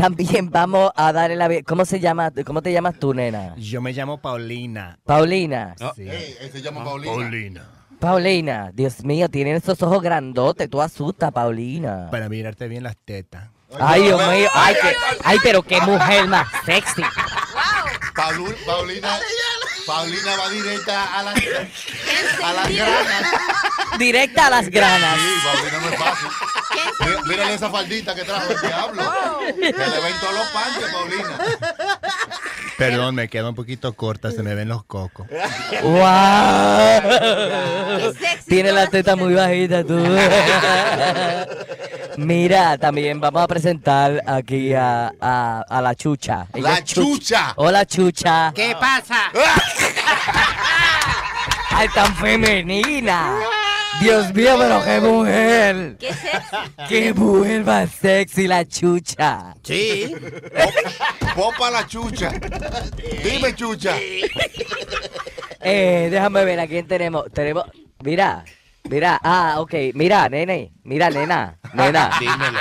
Speaker 24: También vamos a darle la ¿Cómo se llama? ¿Cómo te llamas tú, nena?
Speaker 15: Yo me llamo Paulina.
Speaker 24: Paulina.
Speaker 15: Sí.
Speaker 13: Ey, él se llama Paulina.
Speaker 15: Paulina.
Speaker 24: Paulina, Dios mío, tienen esos ojos grandotes, tú asustas, Paulina.
Speaker 15: Para mirarte bien las tetas.
Speaker 24: Ay, Dios mío, ay, que- ay, pero qué mujer más sexy.
Speaker 13: Paulu- Paulina, Paulina va directa a las, a las granas.
Speaker 24: Directa a las granas.
Speaker 13: Sí, Paulina no es fácil. Mira- Mírale esa faldita que trajo el diablo. Que le ven todos los panches, Paulina.
Speaker 15: Perdón, me queda un poquito corta, se me ven los cocos.
Speaker 24: ¡Wow! Tiene la teta muy bajita tú. Mira, también vamos a presentar aquí a, a, a la chucha. Ella
Speaker 13: La
Speaker 24: es Chuch-
Speaker 13: chucha.
Speaker 24: Hola, chucha.
Speaker 16: ¿Qué pasa?
Speaker 24: Ay, tan femenina. Dios mío, pero qué mujer.
Speaker 7: ¿Qué es eso?
Speaker 24: Qué mujer más sexy la chucha.
Speaker 13: Sí. Popa la chucha. Dime, chucha.
Speaker 24: Eh, déjame ver a quién tenemos. Tenemos. Mira, mira. Ah, ok. Mira, nene. Mira, nena. Nena.
Speaker 22: Dímelo.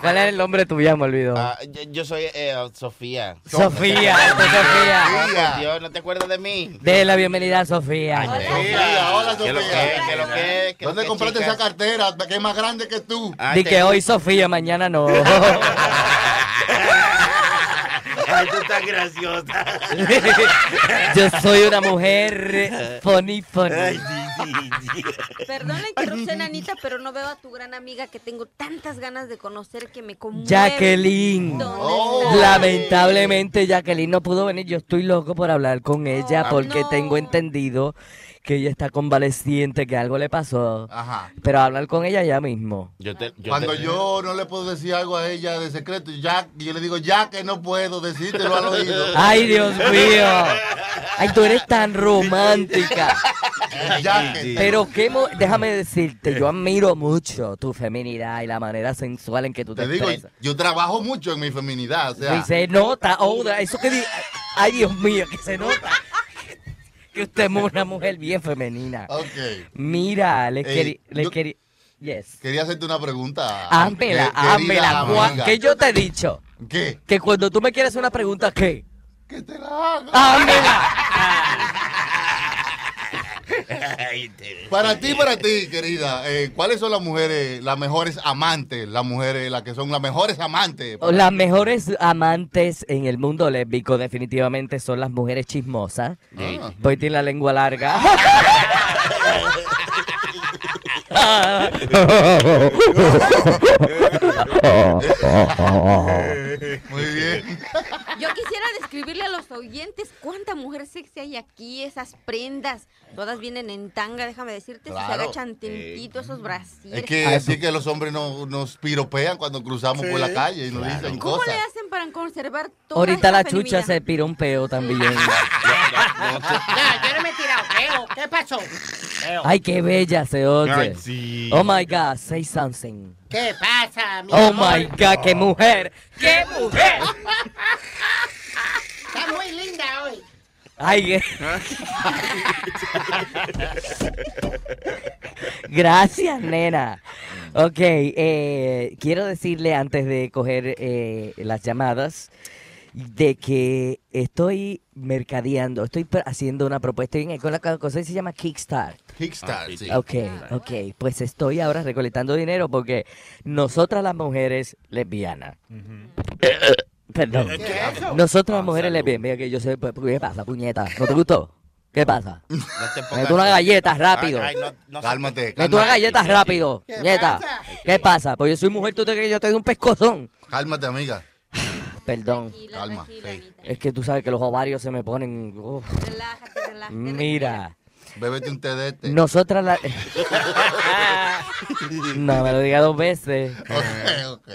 Speaker 24: ¿Cuál es el nombre tuyo? Me olvidó.
Speaker 22: Ah, yo, yo soy eh, Sofía.
Speaker 24: Sofía, esta es Sofía.
Speaker 22: Por Dios, ¿no te acuerdas de mí?
Speaker 24: De la bienvenida a Sofía.
Speaker 13: Sofía, hola,
Speaker 22: ¿Qué lo
Speaker 13: Sofía.
Speaker 22: que, qué lo que, qué lo
Speaker 13: ¿Dónde
Speaker 22: que,
Speaker 13: compraste esa cartera que es más grande que tú?
Speaker 22: Ah,
Speaker 24: Di
Speaker 22: te-
Speaker 24: que hoy Sofía, mañana no.
Speaker 22: Ay, tú estás graciosa.
Speaker 24: Yo soy una mujer funny, funny.
Speaker 22: Ay, sí, sí, sí.
Speaker 7: Perdón la interrupción, Anita, pero no veo a tu gran amiga que tengo tantas ganas de conocer que me conmueve.
Speaker 24: Jacqueline.
Speaker 7: ¿Dónde está?
Speaker 24: Lamentablemente Jacqueline no pudo venir. Yo estoy loco por hablar con ella porque
Speaker 7: no.
Speaker 24: tengo entendido que ella está convaleciente, que algo le pasó.
Speaker 13: Ajá.
Speaker 24: Pero hablar con ella ya mismo.
Speaker 22: Yo te, yo
Speaker 13: Cuando
Speaker 22: te-
Speaker 13: yo no le puedo decir algo a ella de secreto, ya, yo le digo, ya que no puedo decírtelo al oído.
Speaker 24: Ay, Dios mío. Ay, tú eres tan romántica.
Speaker 13: Ya que-
Speaker 24: Pero qué mo- déjame decirte, yo admiro mucho tu feminidad y la manera sensual en que tú te,
Speaker 13: Te digo,
Speaker 24: expresas.
Speaker 13: yo trabajo mucho en mi feminidad, o sea.
Speaker 24: Y se nota, oh, eso que di- ay Dios mío, que se nota que usted es una mujer bien femenina.
Speaker 13: Ok.
Speaker 24: Mira, le quería, yes.
Speaker 13: Quería hacerte una pregunta.
Speaker 24: Gua-
Speaker 13: amiga.
Speaker 24: ¿Qué yo te he dicho?
Speaker 13: ¿Qué?
Speaker 24: Que cuando tú me quieres hacer una pregunta, ¿qué?
Speaker 13: Que te la haga.
Speaker 22: Te-
Speaker 13: Para ti, para ti, querida, eh, ¿cuáles son las mujeres, las mejores amantes, las mujeres, las que son las mejores amantes?
Speaker 24: Las mejores amantes en el mundo lésbico definitivamente son las mujeres chismosas.
Speaker 13: Ah.
Speaker 24: Pues tiene la lengua larga.
Speaker 13: Muy bien.
Speaker 7: Yo quisiera describirle a los oyentes cuánta mujer sexy hay aquí, esas prendas. Todas vienen en tanga, déjame decirte, si se agachan tantito esos brasieres.
Speaker 13: Es que así que los hombres no, nos piropean cuando cruzamos por la calle y nos dicen
Speaker 7: ¿Cómo
Speaker 13: cosas.
Speaker 7: le hacen para conservar toda
Speaker 24: Ahorita la chucha se piró un peo también.
Speaker 16: Ya, yo no me he tirado feo. ¿Qué pasó?
Speaker 24: Ay, qué bella se oye.
Speaker 22: Ay, sí.
Speaker 24: Oh my God, say something.
Speaker 16: ¿Qué pasa, mi
Speaker 24: Oh
Speaker 16: amor?
Speaker 24: my God, qué mujer. ¡Qué mujer!
Speaker 16: Está muy linda hoy.
Speaker 24: Ay, qué- Gracias, nena. Ok, eh, quiero decirle antes de coger eh, las llamadas de que estoy mercadeando, estoy haciendo una propuesta en- con la cosa que se llama Kickstart.
Speaker 13: Kickstart, sí.
Speaker 24: Ok, ok, pues estoy ahora recolectando dinero porque nosotras las mujeres lesbianas, perdón,
Speaker 13: ¿Qué es eso?
Speaker 24: nosotras las mujeres lesbianas, mira que yo sé, pues, ¿qué pasa, puñeta? ¿No te gustó? ¿Qué pasa?
Speaker 22: No te pongas
Speaker 24: Mete una galleta rápido.
Speaker 22: Ay, ay, no- no se-
Speaker 13: Cálmate,
Speaker 24: Mete una
Speaker 13: cálmate.
Speaker 24: galleta rápido,
Speaker 16: ¿Qué
Speaker 24: puñeta.
Speaker 16: pasa?
Speaker 24: ¿Qué pasa? Pues yo soy mujer, tú te crees que yo te doy un pescozón.
Speaker 13: Cálmate, amiga.
Speaker 24: Perdón,
Speaker 13: Calma.
Speaker 7: Tranquila,
Speaker 13: sí.
Speaker 7: Anita.
Speaker 24: es que tú sabes que los ovarios se me ponen... uf.
Speaker 7: Relájate, relájate.
Speaker 24: Mira.
Speaker 13: Bébete un té de este.
Speaker 24: Nosotras la... no me lo diga dos veces.
Speaker 13: Ok, ok.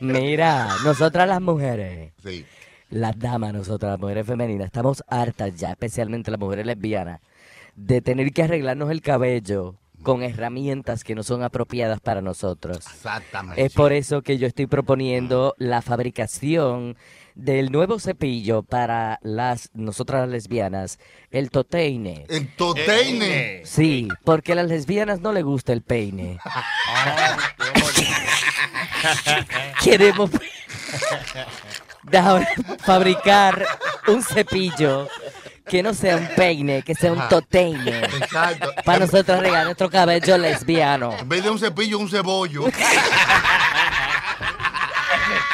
Speaker 24: Mira, nosotras las mujeres,
Speaker 13: Sí.
Speaker 24: las damas, nosotras las mujeres femeninas, estamos hartas ya, especialmente las mujeres lesbianas, de tener que arreglarnos el respiración con herramientas que no son apropiadas para nosotros.
Speaker 13: Exactamente.
Speaker 24: Es por eso que yo estoy proponiendo la fabricación del nuevo cepillo para las nosotras las lesbianas, el toteine.
Speaker 13: El toteine.
Speaker 24: Sí, porque a las lesbianas no les gusta el peine. Queremos fabricar un cepillo que no sea un peine, que sea un toteine.
Speaker 13: Exacto.
Speaker 24: Para nosotros regalar nuestro cabello lesbiano.
Speaker 13: En vez de un cepillo, un cebollo.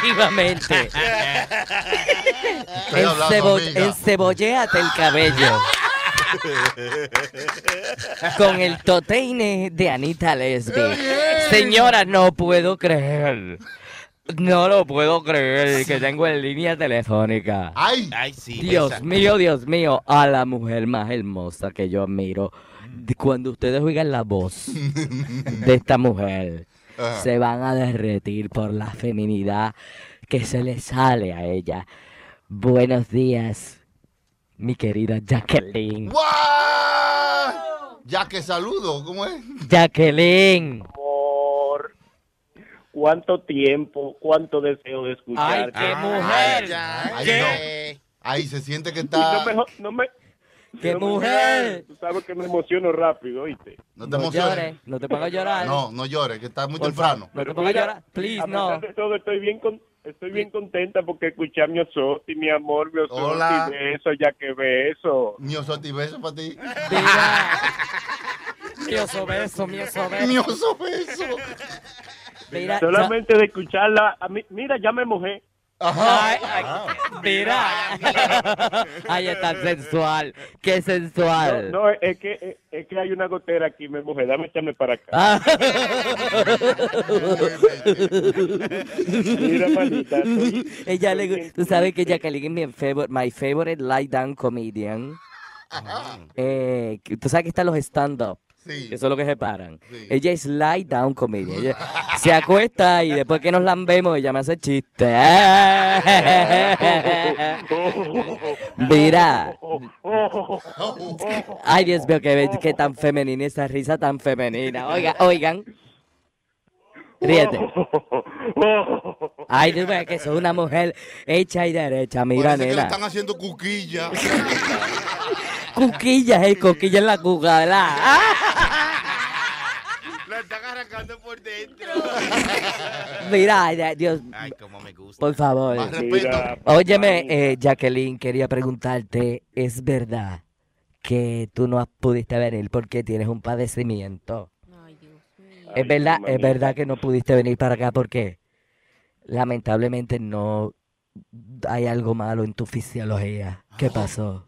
Speaker 24: Efectivamente.
Speaker 13: Estoy hablando,
Speaker 24: Encebo-
Speaker 13: amiga.
Speaker 24: encebollate el cabello. Con el toteine de Anita Lesbi. Señora, no puedo creer. No lo puedo creer que tengo en línea telefónica.
Speaker 13: ¡Ay!
Speaker 22: Ay, sí.
Speaker 24: Dios
Speaker 22: esa.
Speaker 24: mío, Dios mío, a la mujer más hermosa que yo admiro. De- Cuando ustedes oigan la voz de esta mujer,
Speaker 13: Ajá.
Speaker 24: se van a derretir por la feminidad que se le sale a ella. Buenos días, mi querida Jacqueline.
Speaker 13: Ya que saludo, ¿cómo es?
Speaker 24: Jacqueline.
Speaker 25: Amor, cuánto tiempo, cuánto deseo de escuchar.
Speaker 13: Ay, qué mujer. Ay, no. Ahí se siente que está.
Speaker 25: No me, jo- no me-
Speaker 24: ¡Qué
Speaker 25: no
Speaker 24: mujer!
Speaker 25: llores, Tú sabes que me emociono rápido, ¿oíste?
Speaker 13: No te emociones.
Speaker 24: no te pongas a llorar.
Speaker 13: No, no llores, que está muy
Speaker 24: Por
Speaker 13: temprano.
Speaker 24: No te pongas a llorar. Please,
Speaker 25: a
Speaker 24: no.
Speaker 25: de todo, estoy bien con- Estoy bien contenta porque escuché a mi Osotti, mi amor, mi Osotti,
Speaker 13: Hola.
Speaker 25: beso, ya que beso.
Speaker 13: Mi osote y beso para ti.
Speaker 24: Mi oso beso, mi oso beso.
Speaker 13: Mi oso beso.
Speaker 24: Mira,
Speaker 25: Solamente de escucharla, a mí, mira, ya me mojé.
Speaker 24: Ay, ay, mira. Ay, es tan sensual. Qué sensual.
Speaker 25: No, no, es que, es, es que hay una gotera aquí, me mojé. Dame echarme para acá.
Speaker 24: Ah.
Speaker 25: Mira, manita,
Speaker 24: Ella le, tú sabes que Jacqueline es mi favorite, my favorite lie down comedian. Eh, tú sabes que están los stand-up.
Speaker 13: Sí.
Speaker 24: Eso es lo que se paran. Ella es lie down comedian. Ella se acuesta y después que nos lambemos, ella me hace chiste. Mira. Ay, Dios mío, qué, qué tan femenina esa risa tan femenina. Oiga, oigan. Ríete. Ay, Dios mío, que soy una mujer hecha y derecha. Mira,
Speaker 13: Parece que le
Speaker 24: nena.
Speaker 13: están haciendo cuquilla.
Speaker 24: Cuquillas, eh, coquilla en la cuca, ¿verdad?
Speaker 13: Lo están arrancando por dentro.
Speaker 24: Mira, ay, ay, Dios.
Speaker 13: Ay, cómo me gusta.
Speaker 24: Por favor.
Speaker 13: Más respeto.
Speaker 24: Óyeme, eh, Jacqueline, quería preguntarte, ¿es verdad que tú no pudiste venir porque tienes un padecimiento? Es verdad, es verdad que no pudiste venir para acá porque lamentablemente no hay algo malo en tu fisiología. ¿Qué pasó?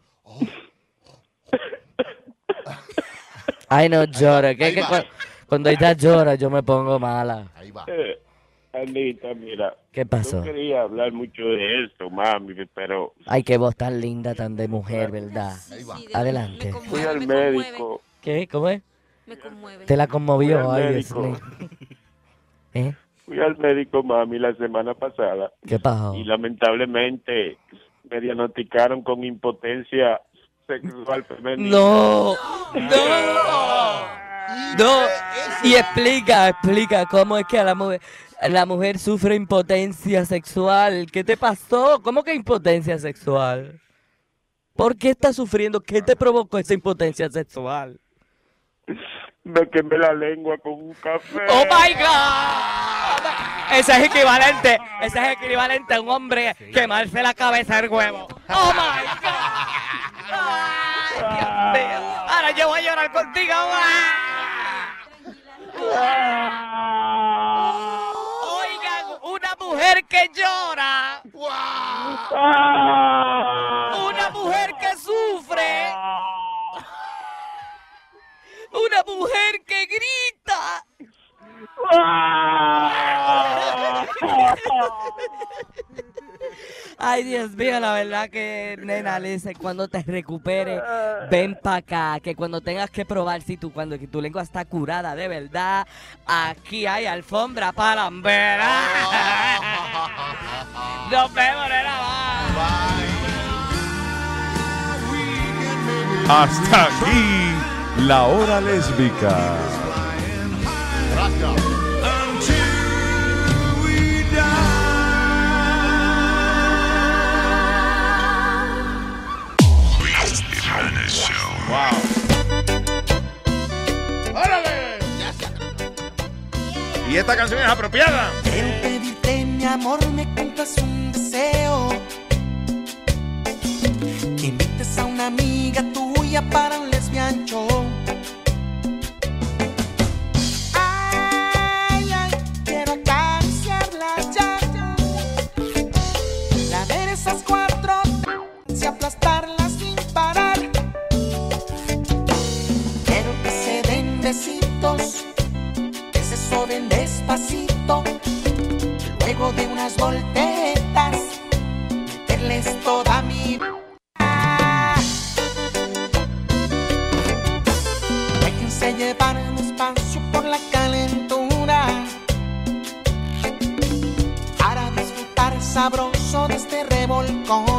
Speaker 24: Ay, no llores, que, que cu- cuando ella llora yo me pongo mala.
Speaker 25: Eh, Anita, mira.
Speaker 24: ¿Qué pasó?
Speaker 25: No quería hablar mucho de esto, mami, pero
Speaker 24: Ay, qué voz tan linda, tan de mujer, ¿verdad? Adelante.
Speaker 25: fui al médico.
Speaker 24: ¿Qué? ¿Cómo es?
Speaker 7: Me conmueve.
Speaker 24: Te la conmovió,
Speaker 25: Fui al
Speaker 24: ay,
Speaker 25: médico.
Speaker 24: ¿Eh?
Speaker 25: Fui al médico, mami, la semana pasada.
Speaker 24: ¿Qué pasó?
Speaker 25: Y lamentablemente me diagnosticaron con impotencia sexual femenina.
Speaker 24: No, no, no. Y explica, explica cómo es que a la mujer, la mujer sufre impotencia sexual. ¿Qué te pasó? ¿Cómo que impotencia sexual? ¿Por qué estás sufriendo? ¿Qué te provocó esa impotencia sexual?
Speaker 25: Me quemé la lengua con un café.
Speaker 24: ¡Oh, my God! Ese es equivalente, ese es equivalente a un hombre quemarse la cabeza del huevo. ¡Oh, my God! Ahora yo voy a llorar contigo. Oigan, una mujer que llora. Una mujer que sufre. Una mujer que grita. Ay, Dios mío, la verdad que, nena, le dice, cuando te recuperes, ven para acá, que cuando tengas que probar si tu, cuando que tu lengua está curada de verdad, aquí hay alfombra para lambera. Nos vemos, nena,
Speaker 14: Hasta aquí, la hora lésbica.
Speaker 26: ¡Órale! Y esta canción es apropiada.
Speaker 27: Quiero pedirte, mi amor, me cuentas un deseo. Que invites a una amiga tuya para un lesbiancho. Ay, suben despacito, luego de unas voltetas, meterles toda mi... Déjense llevar un espacio por la calentura, para disfrutar
Speaker 28: sabroso de este revolcón.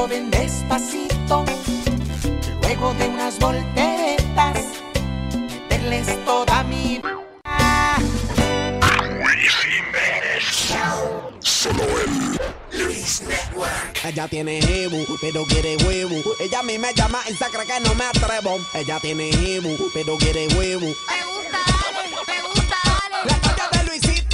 Speaker 28: Soben despacito. Luego de unas volteretas, meterles toda mi.
Speaker 18: Solo el Luis Network.
Speaker 28: Ella tiene jebu, pero quiere huevo. Ella a mí me llama y se cree que no me atrevo. Ella tiene jebu, pero quiere huevo. La novia de Luisito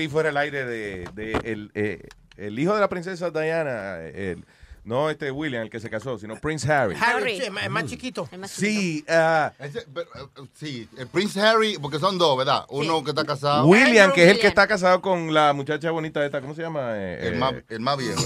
Speaker 14: aquí fuera del aire de, de el, eh, el hijo de la princesa Diana, el- no este William, el que se casó, sino Prince Harry.
Speaker 16: Harry, sí, es más chiquito.
Speaker 14: Sí, ah,
Speaker 13: Ese- pero, eh, sí, el Prince Harry, porque son dos, ¿verdad? Uno que está casado.
Speaker 14: William, que es el que está casado con la muchacha bonita esta, ¿cómo se llama? Eh,
Speaker 13: El
Speaker 14: eh,
Speaker 13: más, el más viejo.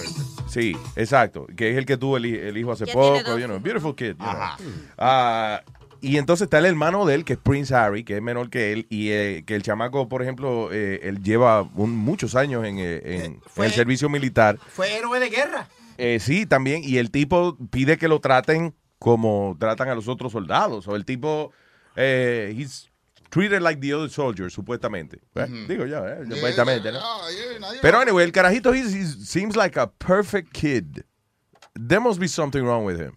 Speaker 14: Sí, exacto, que es el que tuvo el, hi- el hijo hace poco, you know, beautiful kid. you know.
Speaker 13: Ajá.
Speaker 14: Ah, y entonces está el hermano de él, que es Prince Harry, que es menor que él, y eh, que el chamaco, por ejemplo, eh, él lleva un- muchos años en, eh, en- en el servicio militar.
Speaker 16: Fue héroe de guerra.
Speaker 14: Eh, sí, también. Y el tipo pide que lo traten como tratan a los otros soldados. O el tipo, eh, he's treated like the other soldiers, supuestamente. Eh, Digo yo, eh, supuestamente, ¿no? Pero anyway, el carajito he seems like a perfect kid. There must be something wrong with him.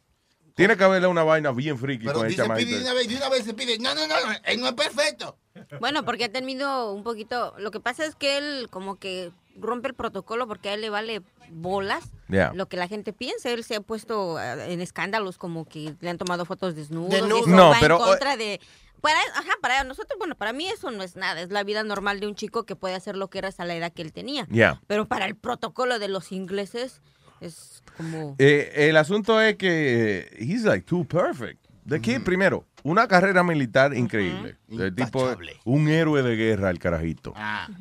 Speaker 14: Tiene que haberle una vaina bien friki
Speaker 13: Pero
Speaker 14: con el
Speaker 13: dice, pide de una vez, de una vez se pide. No, no, no, él no es perfecto.
Speaker 7: Bueno, porque ha tenido un poquito. Lo que pasa es que él, como que rompe el protocolo porque a él le vale bolas
Speaker 14: Yeah.
Speaker 7: lo que la gente piensa. Él se ha puesto eh, en escándalos como que le han tomado fotos desnudos. eso
Speaker 14: No,
Speaker 7: va
Speaker 14: pero,
Speaker 7: en contra de. Para, ajá, para nosotros, bueno, para mí eso no es nada. Es la vida normal de un chico que puede hacer lo que era a la edad que él tenía.
Speaker 14: Yeah.
Speaker 7: Pero para el protocolo de los ingleses es como.
Speaker 14: Eh, el asunto es que eh, he's like too perfect. The kid, primero, una carrera militar increíble. El tipo, un héroe de guerra, el carajito.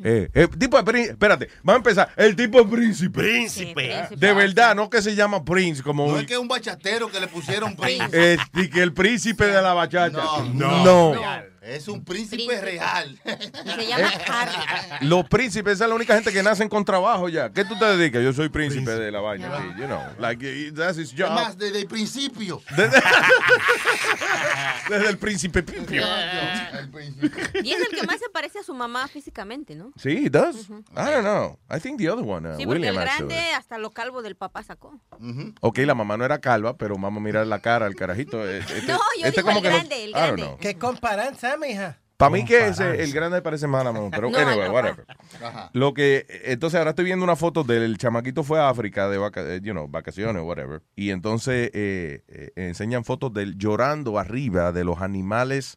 Speaker 14: Eh, eh, tipo de espérate, vamos a empezar. El tipo es príncipe.
Speaker 13: Príncipe.
Speaker 14: De verdad, no que se llama Prince como
Speaker 13: No
Speaker 14: un-
Speaker 13: es que es un bachatero que le pusieron Prince.
Speaker 14: y que el príncipe de la bachata.
Speaker 13: No,
Speaker 14: no.
Speaker 13: Es un príncipe, real.
Speaker 7: Se llama Harry.
Speaker 14: Los príncipes, esa es la única gente que nacen con trabajo ya. ¿Qué tú te dedicas? Yo soy príncipe de la vaina. sí, You know, like, that's his job.
Speaker 13: Además, desde el principio.
Speaker 14: Desde, desde el príncipe Pipio.
Speaker 7: Y es el que más se parece a su mamá físicamente, ¿no?
Speaker 14: Sí, he does. I don't know. I think the other one, uh,
Speaker 7: Sí, porque
Speaker 14: William,
Speaker 7: el
Speaker 14: actually.
Speaker 7: grande hasta lo calvo del papá sacó.
Speaker 14: Ok, la mamá no era calva, pero vamos a mirar la cara al carajito. Eh, Este,
Speaker 7: No, yo
Speaker 14: este
Speaker 7: digo el
Speaker 14: no-
Speaker 7: grande, el grande.
Speaker 16: ¿Qué comparanza, mija?
Speaker 14: Para mí que ese, el grande parece mala, mamá, pero
Speaker 16: No,
Speaker 14: anyway,
Speaker 16: no.
Speaker 14: whatever.
Speaker 16: Ajá.
Speaker 14: Lo que, entonces ahora estoy viendo una foto del chamaquito fue a África de vaca- eh, you know, vacaciones, whatever. Y entonces eh, eh, enseñan fotos de él llorando arriba de los animales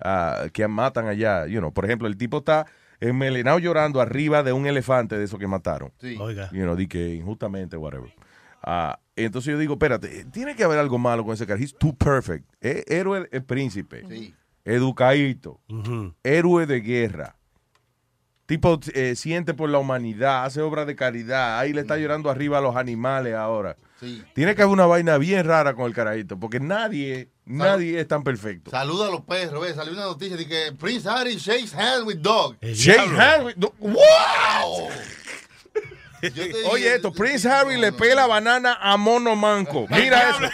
Speaker 14: ah, que matan allá. You know, por ejemplo, el tipo está enmelenado llorando arriba de un elefante de esos que mataron.
Speaker 13: Sí.
Speaker 14: You know, di que injustamente, whatever. Ah, entonces yo digo, espérate, tiene que haber algo malo con ese cara. He's too perfect. Es héroe, es príncipe. Educadito. Héroe de guerra. Tipo, eh, siente por la humanidad, hace obras de caridad. Ahí le está llorando arriba a los animales ahora.
Speaker 13: Sí.
Speaker 14: Tiene que haber una vaina bien rara con el carajito, porque nadie, nadie es tan perfecto.
Speaker 13: Saluda a los perros, salió una noticia de que Prince Harry shakes hands with dog.
Speaker 14: Shake hands with dog. ¡Wow! Oye, esto, Prince Harry le pela banana a Mono Manco. Mira eso.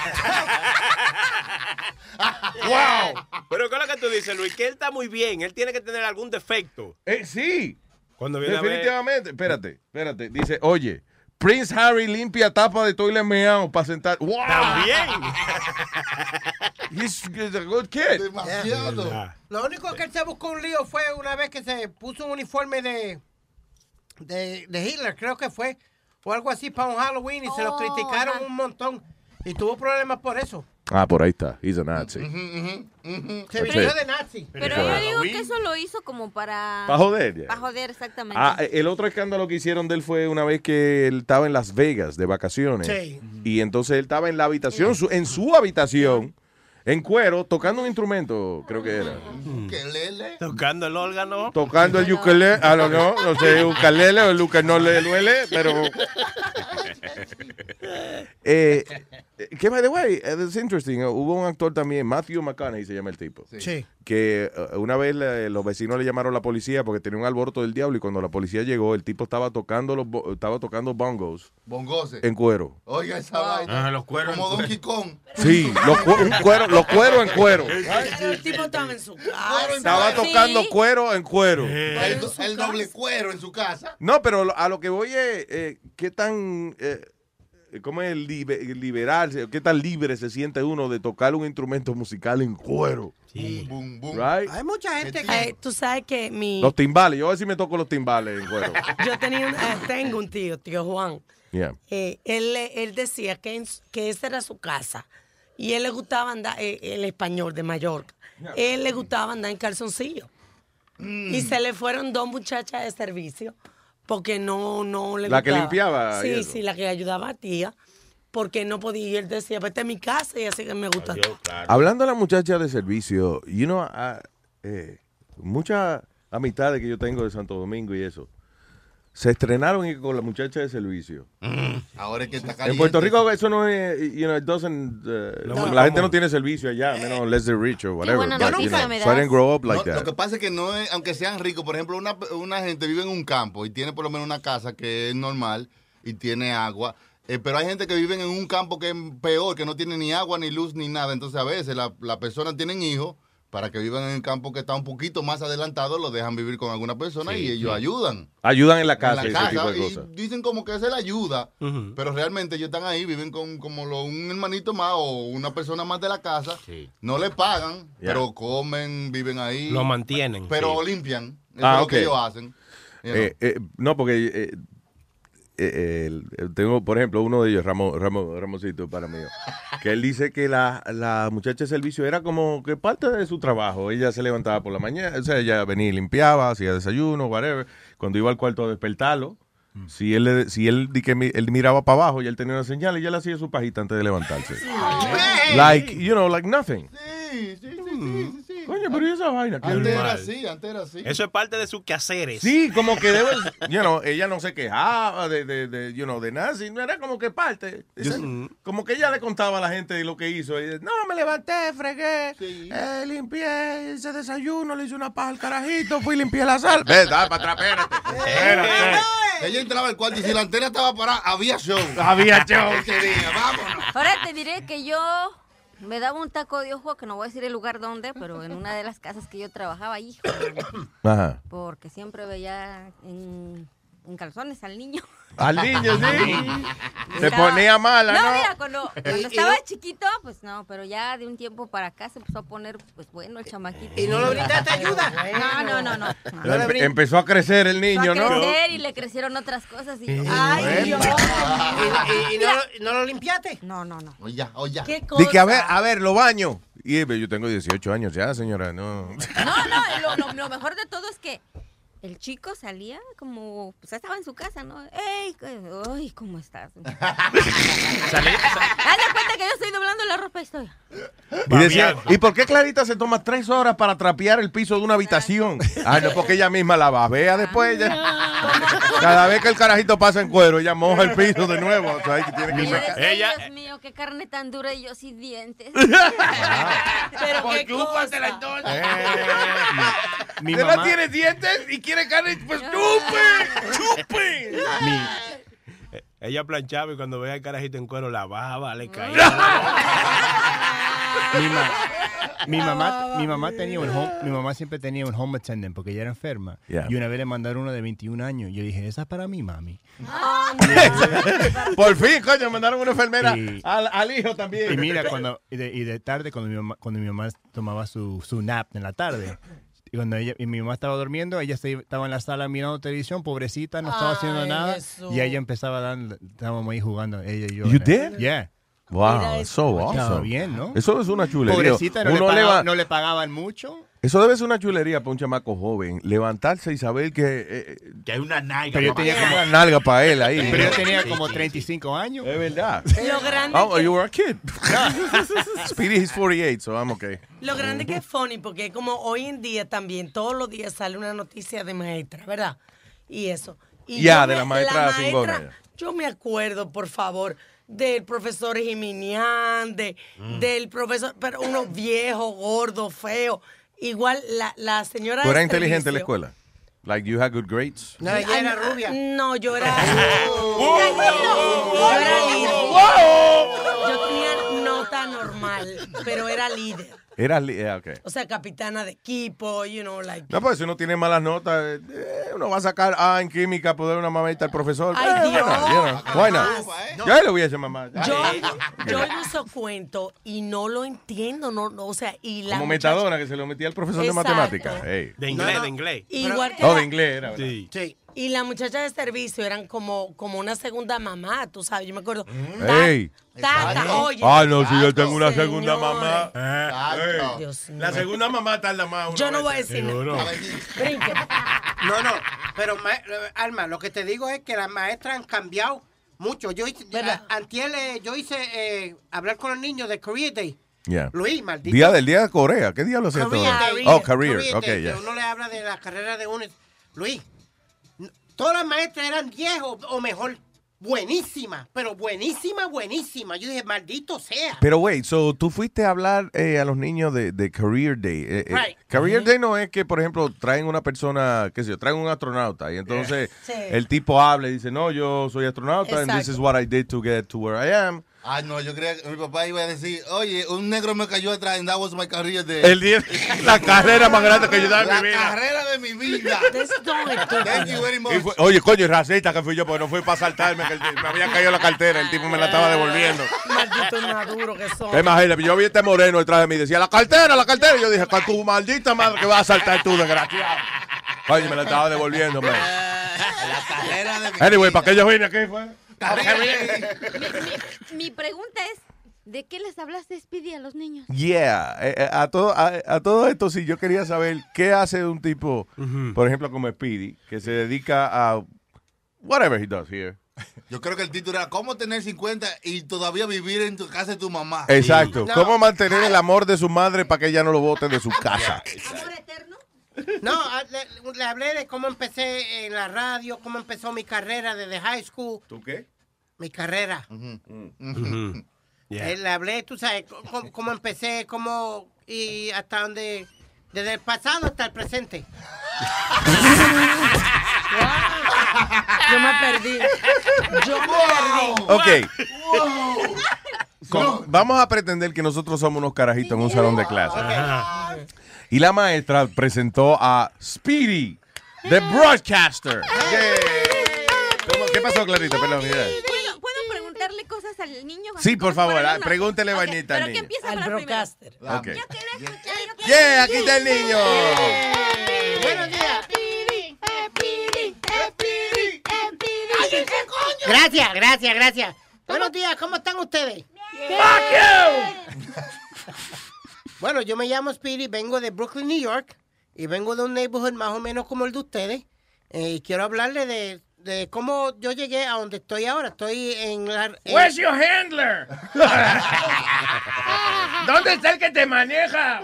Speaker 29: ¡Wow! Pero ¿qué es lo que tú dices, Luis? Que él está muy bien. Él tiene que tener algún defecto.
Speaker 14: Eh, sí.
Speaker 29: Cuando viene a ver-
Speaker 14: Definitivamente. Espérate, espérate. Dice, oye, Prince Harry limpia tapa de toilet meao para sentar. ¡Wow!
Speaker 29: También.
Speaker 14: He's, he's a good kid.
Speaker 16: Demasiado. Lo único que él se buscó un lío fue una vez que se puso un uniforme de, de, de Hitler, creo que fue, o algo así para un Halloween y se lo
Speaker 7: Oh,
Speaker 16: criticaron un montón. Y tuvo problemas por eso.
Speaker 14: Ah, por ahí está. He's a Nazi.
Speaker 16: Se vistió de nazi.
Speaker 7: Pero yo digo que eso lo hizo como para...
Speaker 14: Pa' joder, ya.
Speaker 7: Para joder, exactamente.
Speaker 14: Ah, el otro escándalo que hicieron de él fue una vez que él estaba en Las Vegas de vacaciones.
Speaker 7: Sí.
Speaker 14: Y entonces él estaba en la habitación, su- en su habitación, en cuero, tocando un instrumento, creo que era.
Speaker 29: Tocando el órgano.
Speaker 14: Tocando el ukulele, I don't know, no sé, ukulele o el ukulele duele, pero... Eh, que, by the way, eh, it's interesting, eh, hubo un actor también, Matthew McConaughey se llama el tipo.
Speaker 16: Sí.
Speaker 14: Que eh, una vez le- los vecinos le llamaron a la policía porque tenía un alboroto del diablo y cuando la policía llegó, el tipo estaba tocando los bo- estaba tocando bongos
Speaker 13: Bongose.
Speaker 14: en cuero.
Speaker 13: Oiga esa vaina.
Speaker 14: Ah, los cueros
Speaker 13: Como Donkey Kong.
Speaker 14: Sí, los, cu- un cuero, los cueros en cuero.
Speaker 20: El tipo estaba en su casa.
Speaker 14: Estaba tocando cuero en cuero.
Speaker 13: El, do- el doble cuero en su casa.
Speaker 14: No, pero a lo que voy es, eh, ¿qué tan, eh, cómo es libe- liberarse, qué tan libre se siente uno de tocar un instrumento musical en cuero?
Speaker 13: Boom, boom.
Speaker 14: Right?
Speaker 16: Hay mucha gente que...
Speaker 20: Eh, tú sabes que mi...
Speaker 14: Los timbales, yo a ver si me toco los timbales en cuero.
Speaker 20: Yo tenía un- eh, tengo un tío, tío Juan.
Speaker 14: Yeah.
Speaker 20: Eh, él, él decía que, en que esa era su casa. Y él le gustaba andar, eh, el español de Mallorca. Él le gustaba andar en calzoncillo.
Speaker 14: Mm.
Speaker 20: Y se le fueron dos muchachas de servicio porque no, no le
Speaker 14: La que limpiaba
Speaker 20: Sí, sí, la que ayudaba a tía. Porque no podía. Y él decía, pues esta es mi casa y así que me gusta.
Speaker 14: Hablando de la muchacha de servicio, you know, ah, eh, muchas amistades que yo tengo de Santo Domingo y eso, se estrenaron y con la muchacha de servicio.
Speaker 13: Ahora es que está
Speaker 14: En
Speaker 13: caliente.
Speaker 14: Puerto Rico eso no es, you know, it doesn't, uh,
Speaker 13: No,
Speaker 14: la gente no tiene servicio allá, menos less the rich or whatever.
Speaker 13: buena
Speaker 14: but, you know,
Speaker 13: me
Speaker 14: so I didn't grow up like
Speaker 13: No,
Speaker 14: that.
Speaker 13: Lo que pasa es que no es, aunque sean ricos, por ejemplo, una, una gente vive en un campo y tiene por lo menos una casa que es normal y tiene agua. eh, pero hay gente que vive en un campo que es peor, que no tiene ni agua, ni luz, ni nada. Entonces, a veces las la personas tienen hijos para que vivan en un campo que está un poquito más adelantado, lo dejan vivir con alguna persona y ellos ayudan.
Speaker 14: Ayudan en la casa
Speaker 13: En
Speaker 14: y ese tipo de
Speaker 13: y
Speaker 14: cosas.
Speaker 13: dicen como que es la ayuda, pero realmente ellos están ahí, viven con como lo- un hermanito más o una persona más de la casa. No le pagan, pero comen, viven ahí.
Speaker 29: Lo mantienen.
Speaker 13: Pero
Speaker 29: sí.
Speaker 13: limpian. Eso
Speaker 14: Ah,
Speaker 13: es lo que ellos hacen. You know.
Speaker 14: Eh, eh, no, porque eh, eh, el- el- tengo, por ejemplo, uno de ellos, Ramo, Ramo- Ramosito, para mí, que él dice que la, la muchacha de servicio era como que parte de su trabajo. Ella se levantaba por la mañana, o sea, ella venía y limpiaba, hacía desayuno, whatever. Cuando iba al cuarto a despertarlo, si él, le- si él, di que mi- él miraba para abajo y él tenía una señal, ella le hacía su pajita antes de levantarse. Like, you know, like nothing.
Speaker 13: Sí, sí, sí, sí, sí.
Speaker 14: Coño, pero ¿y esa vaina? ¿Qué
Speaker 13: Antes era
Speaker 14: normal?
Speaker 13: así, antes era así.
Speaker 29: Eso es parte de sus quehaceres.
Speaker 14: Sí, como que debe, you know, ella no se quejaba de, de, de, you know, de nada, sino era como que parte. Esa- como que ella le contaba a la gente lo que hizo. Y, no, me levanté, fregué, eh, limpié, hice desayuno, le hice una paja al carajito, fui y limpié la sal. Ve, dale para atrás, espérate.
Speaker 13: Ella entraba al cuarto y si la antena estaba parada, había show.
Speaker 14: Había show.
Speaker 13: Ese día, vámonos.
Speaker 7: Ahora te diré que yo me daba un taco de ojo, que no voy a decir el lugar donde, pero en una de las casas que yo trabajaba, hijo,
Speaker 14: Ajá.
Speaker 7: porque siempre veía en, en calzones al niño.
Speaker 14: Al niño, sí. Se ponía mala, ¿no?
Speaker 7: mira, cuando, estaba
Speaker 16: no-
Speaker 7: chiquito, pues no, pero ya de un tiempo para acá se empezó a poner, pues bueno, el chamaquito.
Speaker 16: ¿Y no le brindaste ayuda?
Speaker 7: No, no, no, no.
Speaker 14: Empe- empezó a crecer el niño,
Speaker 7: Empezó a
Speaker 14: ¿no?
Speaker 7: crecer y le crecieron otras cosas. Y ay. Dios.
Speaker 16: ¿Y, y- y no, no lo limpiaste?
Speaker 7: No, no, no.
Speaker 13: Oye, oye.
Speaker 7: ¿Qué cosa?
Speaker 14: Dice que a ver, a ver, lo baño. Y yo tengo 18 años ya, señora, no.
Speaker 7: No, no, lo, lo- lo mejor de todo es que el chico salía como, pues estaba en su casa, ¿no? ¡Ey! ¡Ay, ¿cómo estás? Haz de cuenta que yo estoy doblando la ropa y estoy.
Speaker 14: Y decía, ¿y por qué Clarita se toma tres horas para trapear el piso de una habitación? Ah, no, porque ella misma la babea después. ella- Cada vez que el carajito pasa en cuero, ella moja el piso de nuevo. O sea, ahí que tiene que sacar-
Speaker 7: decía, Dios mío, qué carne tan dura y yo sin dientes.
Speaker 20: Pero
Speaker 7: ¿Por
Speaker 20: qué cosa.
Speaker 14: Eh,
Speaker 15: Mi
Speaker 14: ¿Usted
Speaker 15: mamá-
Speaker 14: no tiene dientes y quiere carne? Pues chupe, chupe.
Speaker 29: Mi- eh, ella planchaba y cuando veía el carajito en cuero la baba, le caía.
Speaker 15: mi, ma- mi mamá, mi mamá tenía un home, mi mamá siempre tenía un home attendant porque ella era enferma.
Speaker 14: Yeah.
Speaker 15: Y una vez le mandaron uno de 21 años. Yo dije, esa es para mí, mami.
Speaker 14: Por fin, coño, mandaron una enfermera
Speaker 15: Y-
Speaker 14: al, al hijo también.
Speaker 15: Y mira, cuando y de, y de tarde, cuando mi mamá, cuando mi mamá tomaba su, su nap en la tarde, y cuando ella, y mi mamá estaba durmiendo, ella se- estaba en la sala mirando televisión, pobrecita, no estaba haciendo nada.
Speaker 20: Jesús.
Speaker 15: Y ella empezaba a dar, estábamos ahí jugando, ella y yo.
Speaker 14: You did?
Speaker 15: Yeah.
Speaker 14: Wow, so
Speaker 15: Estaba
Speaker 14: awesome.
Speaker 15: bien, ¿no?
Speaker 14: Eso es una chulería.
Speaker 15: Pobrecita, no, le
Speaker 14: Uno
Speaker 15: pagaba-
Speaker 14: leva-
Speaker 15: no le pagaban mucho.
Speaker 14: Eso debe ser una chulería para un chamaco joven. Levantarse y saber que...
Speaker 22: que hay una nalga.
Speaker 15: Pero yo tenía como-
Speaker 14: Una nalga para él ahí.
Speaker 15: Pero yo tenía como 35 años.
Speaker 14: Es verdad.
Speaker 20: Lo grande
Speaker 14: Oh,
Speaker 20: que-
Speaker 14: you were a kid. Speedy is 48, so I'm okay.
Speaker 20: Lo grande que es funny, porque como hoy en día también, todos los días sale una noticia de maestra, ¿verdad? Y eso. Y
Speaker 14: Ya, de
Speaker 20: me-
Speaker 14: la maestra cingona, ya.
Speaker 20: Yo me acuerdo, por favor, del profesor Jiminián, de,
Speaker 14: Mm.
Speaker 20: del profesor, pero uno viejo, gordo, feo. Igual la, la señora.
Speaker 14: ¿Tú eras inteligente en la escuela? Like, you had good grades?
Speaker 20: No, ella era rubia. No, yo era. yo era líder. Yo tenía nota normal, pero era líder.
Speaker 14: Era... yeah, okay.
Speaker 20: O sea, capitana de equipo, you know, like.
Speaker 14: No, pues si uno tiene malas notas, eh, uno va a sacar A en química, poder una mamita al profesor.
Speaker 20: Ay,
Speaker 14: Eh,
Speaker 20: Dios.
Speaker 14: bueno, you know, why not?
Speaker 20: No.
Speaker 14: Yo le hubiese mamá.
Speaker 20: Yo, yo oigo esos cuentos y no lo entiendo, no, no, o sea, y la
Speaker 14: Como
Speaker 20: muchacha-
Speaker 14: metadona que se lo metía al profesor
Speaker 20: Exacto.
Speaker 14: de matemáticas. Hey.
Speaker 29: De inglés, de inglés.
Speaker 20: Igual que
Speaker 14: Oh, de inglés era, ¿verdad?
Speaker 29: Sí.
Speaker 20: Y la muchacha de servicio eran como, como una segunda mamá, tú sabes, yo me acuerdo.
Speaker 14: Ey.
Speaker 20: Tata, oye.
Speaker 14: Ah, no, si yo tengo una segunda mamá. Eh, ey.
Speaker 20: Dios mío.
Speaker 14: La segunda mamá tarda más.
Speaker 20: Yo no voy a decir nada.
Speaker 16: No, no, pero ma- Alma, lo que te digo es que las maestras han cambiado mucho. Yo hice, a- antier, eh, yo hice eh, hablar con los niños de Career Day.
Speaker 14: Yeah.
Speaker 16: Luis, maldito.
Speaker 14: Día del día de Corea. ¿Qué día lo hacía todo?
Speaker 16: Day.
Speaker 14: Oh, career.
Speaker 16: Day,
Speaker 14: Ok,
Speaker 16: que
Speaker 14: ya.
Speaker 16: Uno le habla de la carrera de uno. Luis, todas las maestras eran 10 o, o mejor, buenísimas, pero buenísima, buenísima. Yo dije, maldito sea.
Speaker 14: Pero, wait, so tú fuiste a hablar eh, a los niños de, de Career Day. Eh, eh,
Speaker 16: Right.
Speaker 14: Career Day no es que, por ejemplo, traen una persona, qué sé yo, traen un astronauta y entonces
Speaker 16: Sí.
Speaker 14: el tipo habla y dice, no, yo soy astronauta and this is what I did to get to where I am.
Speaker 13: Ah, no, yo creía que mi papá iba a decir, oye, un negro me cayó atrás that was my career day.
Speaker 14: El día- la carrera más grande que yo dado en
Speaker 13: La
Speaker 14: mi vida.
Speaker 13: carrera de mi vida. Thank you very much.
Speaker 14: Y fue- oye, coño, racista que fui yo porque no fui para saltarme, que el me había caído la cartera, el tipo me la estaba devolviendo.
Speaker 20: Maldito maduro que son.
Speaker 14: Imagínate, yo vi este moreno detrás de mí y decía, la cartera, la cartera. Y yo dije, con tu maldita madre que vas a saltar tú, desgraciado. Coño, me la estaba devolviendo, man.
Speaker 13: La carrera de mi
Speaker 14: Anyway, ¿para qué yo vine aquí? Fue?
Speaker 7: Mi, mi pregunta es, ¿de qué les hablaste, Speedy, a los niños?
Speaker 14: Yeah, eh, eh, a, todo, a, a todo esto sí, yo quería saber qué hace un tipo, por ejemplo, como Speedy, que se dedica a whatever he does here.
Speaker 13: Yo creo que el título era ¿Cómo tener 50 y todavía vivir en tu casa de tu mamá?
Speaker 14: Exacto.
Speaker 16: No.
Speaker 14: ¿Cómo mantener el amor de su madre para que ella no lo bote de su casa?
Speaker 16: No, a- le, le hablé de cómo empecé en la radio, cómo empezó mi carrera desde high school.
Speaker 14: ¿Tú qué?
Speaker 16: Mi carrera.
Speaker 29: Yeah.
Speaker 16: Eh, Le hablé, tú sabes, cómo, cómo empecé, cómo y hasta donde, desde el pasado hasta el presente.
Speaker 20: Yo me perdí. Yo me perdí.
Speaker 14: Ok. Con- vamos a pretender que nosotros somos unos carajitos en un salón de clase. Y la maestra presentó a Speedy, the broadcaster. ¿Cómo- ¿Qué pasó, Clarita? Perdón, mira.
Speaker 7: ¿Puedo, puedo preguntarle cosas al niño?
Speaker 14: Sí, por favor, ah, pregúntele
Speaker 7: Ok,
Speaker 14: vainita al
Speaker 7: Pero que
Speaker 14: niño.
Speaker 7: empiece a
Speaker 20: Al broadcaster.
Speaker 14: Ok.
Speaker 7: Yo quería escuchar. yo quería-
Speaker 14: Yeah, aquí está el niño.
Speaker 16: Buenos días. Gracias, gracias, gracias. Buenos días, ¿cómo están ustedes? Bueno, yo me llamo Speedy, vengo de Brooklyn, New York. y vengo de un neighborhood más o menos como el de ustedes. eh, y quiero hablarle de, de cómo yo llegué a donde estoy ahora. Estoy en la... en-
Speaker 21: Where's your handler? ¿Dónde está el que te maneja?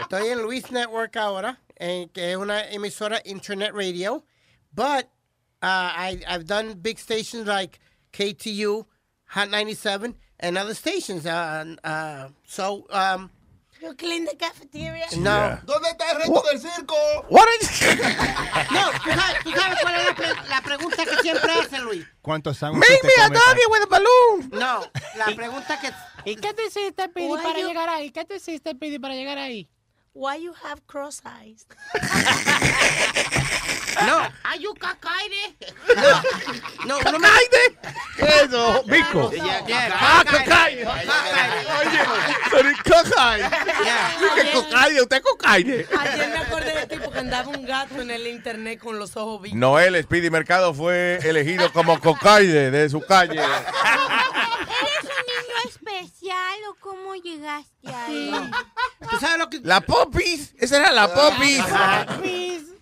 Speaker 16: Estoy en Luis Network ahora, eh, que es una emisora internet radio. But uh, I, I've done big stations like KTU, Hot 97, and other stations. Uh, uh, so, um,
Speaker 20: You clean the cafeteria.
Speaker 16: no.
Speaker 13: ¿Dónde está el resto del circo?
Speaker 16: What is... no, tú sabes, tú sabes cuál es la, pre- la pregunta que siempre hacen, Luis.
Speaker 15: ¿Cuántos sándwiches te comes?
Speaker 16: with a balloon. No, la pregunta que...
Speaker 26: ¿Y qué te hiciste, Pidi, para
Speaker 20: you-
Speaker 26: llegar ahí? ¿Qué te hiciste, Pidi, para llegar ahí?
Speaker 20: Why you have cross eyes?
Speaker 16: No.
Speaker 26: Are you cacaire?
Speaker 16: No, no me...
Speaker 14: Eso.
Speaker 16: Yeah, yeah,
Speaker 14: Ah,
Speaker 16: cocaine.
Speaker 14: Oye, pero ¿y cocaine? ¿Qué cocaine? ¿Usted es cocaine?
Speaker 20: Ayer me acordé de ti porque andaba un gato en el internet con los ojos vivos.
Speaker 14: Noel Speedy Mercado fue elegido como cocaine de su calle.
Speaker 7: ¿Eres un niño especial o cómo llegaste ahí?
Speaker 16: ¿Tú sabes lo que...
Speaker 14: La popis. Esa era la popis.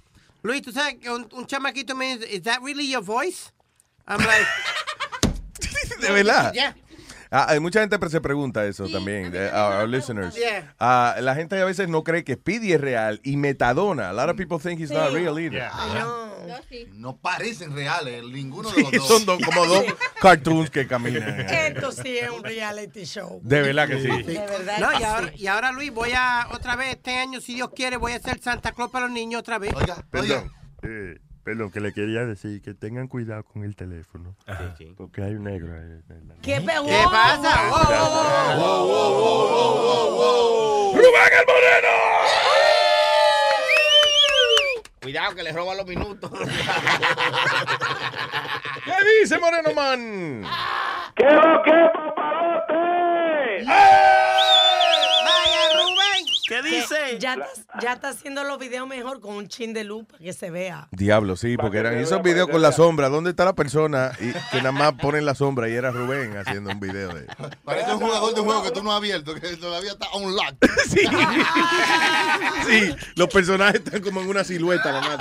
Speaker 16: Luis, ¿tú sabes que un, un chamaquito me dice, ¿Is that really your voice? I'm like...
Speaker 14: De verdad.
Speaker 16: Yeah.
Speaker 14: Ah, hay mucha gente que se pregunta eso también, de our, our listeners.
Speaker 16: Yeah.
Speaker 14: Ah, la gente a veces no cree que Speedy es real y Metadona. A lot of people think he's not real either.
Speaker 13: No parecen reales, ninguno de los
Speaker 14: Sí,
Speaker 13: dos.
Speaker 14: son dos- como dos cartoons que caminan.
Speaker 20: Esto sí es un reality show.
Speaker 14: De verdad que sí.
Speaker 20: De verdad
Speaker 16: No,
Speaker 20: que
Speaker 16: y ahora,
Speaker 20: sí.
Speaker 16: y ahora, Luis, voy a otra vez este año, si Dios quiere, voy a ser Santa Claus para los niños otra vez.
Speaker 21: Perdón. Eh, perdón, que le quería decir que tengan cuidado con el teléfono. Porque hay un negro ahí.
Speaker 20: ¿Qué, pe-
Speaker 16: ¿Qué
Speaker 20: wow,
Speaker 16: pasa?
Speaker 20: wow, wow, wow.
Speaker 21: ¡Rubén el Moreno!
Speaker 22: Cuidado que le roba los minutos.
Speaker 14: ¿Qué dice Moreno Man?
Speaker 30: ¿Qué lo que?
Speaker 20: Ya está, ya está haciendo los videos mejor con un chin de luz para que se vea.
Speaker 14: Diablo, sí, porque eran esos videos con la sombra. ¿Dónde está la persona? Y que nada más ponen la sombra y era Rubén haciendo un video de
Speaker 13: Parece un jugador de un juego que tú no has abierto, que todavía está unlocked.
Speaker 14: Sí. Sí, los personajes están como en una silueta nomás.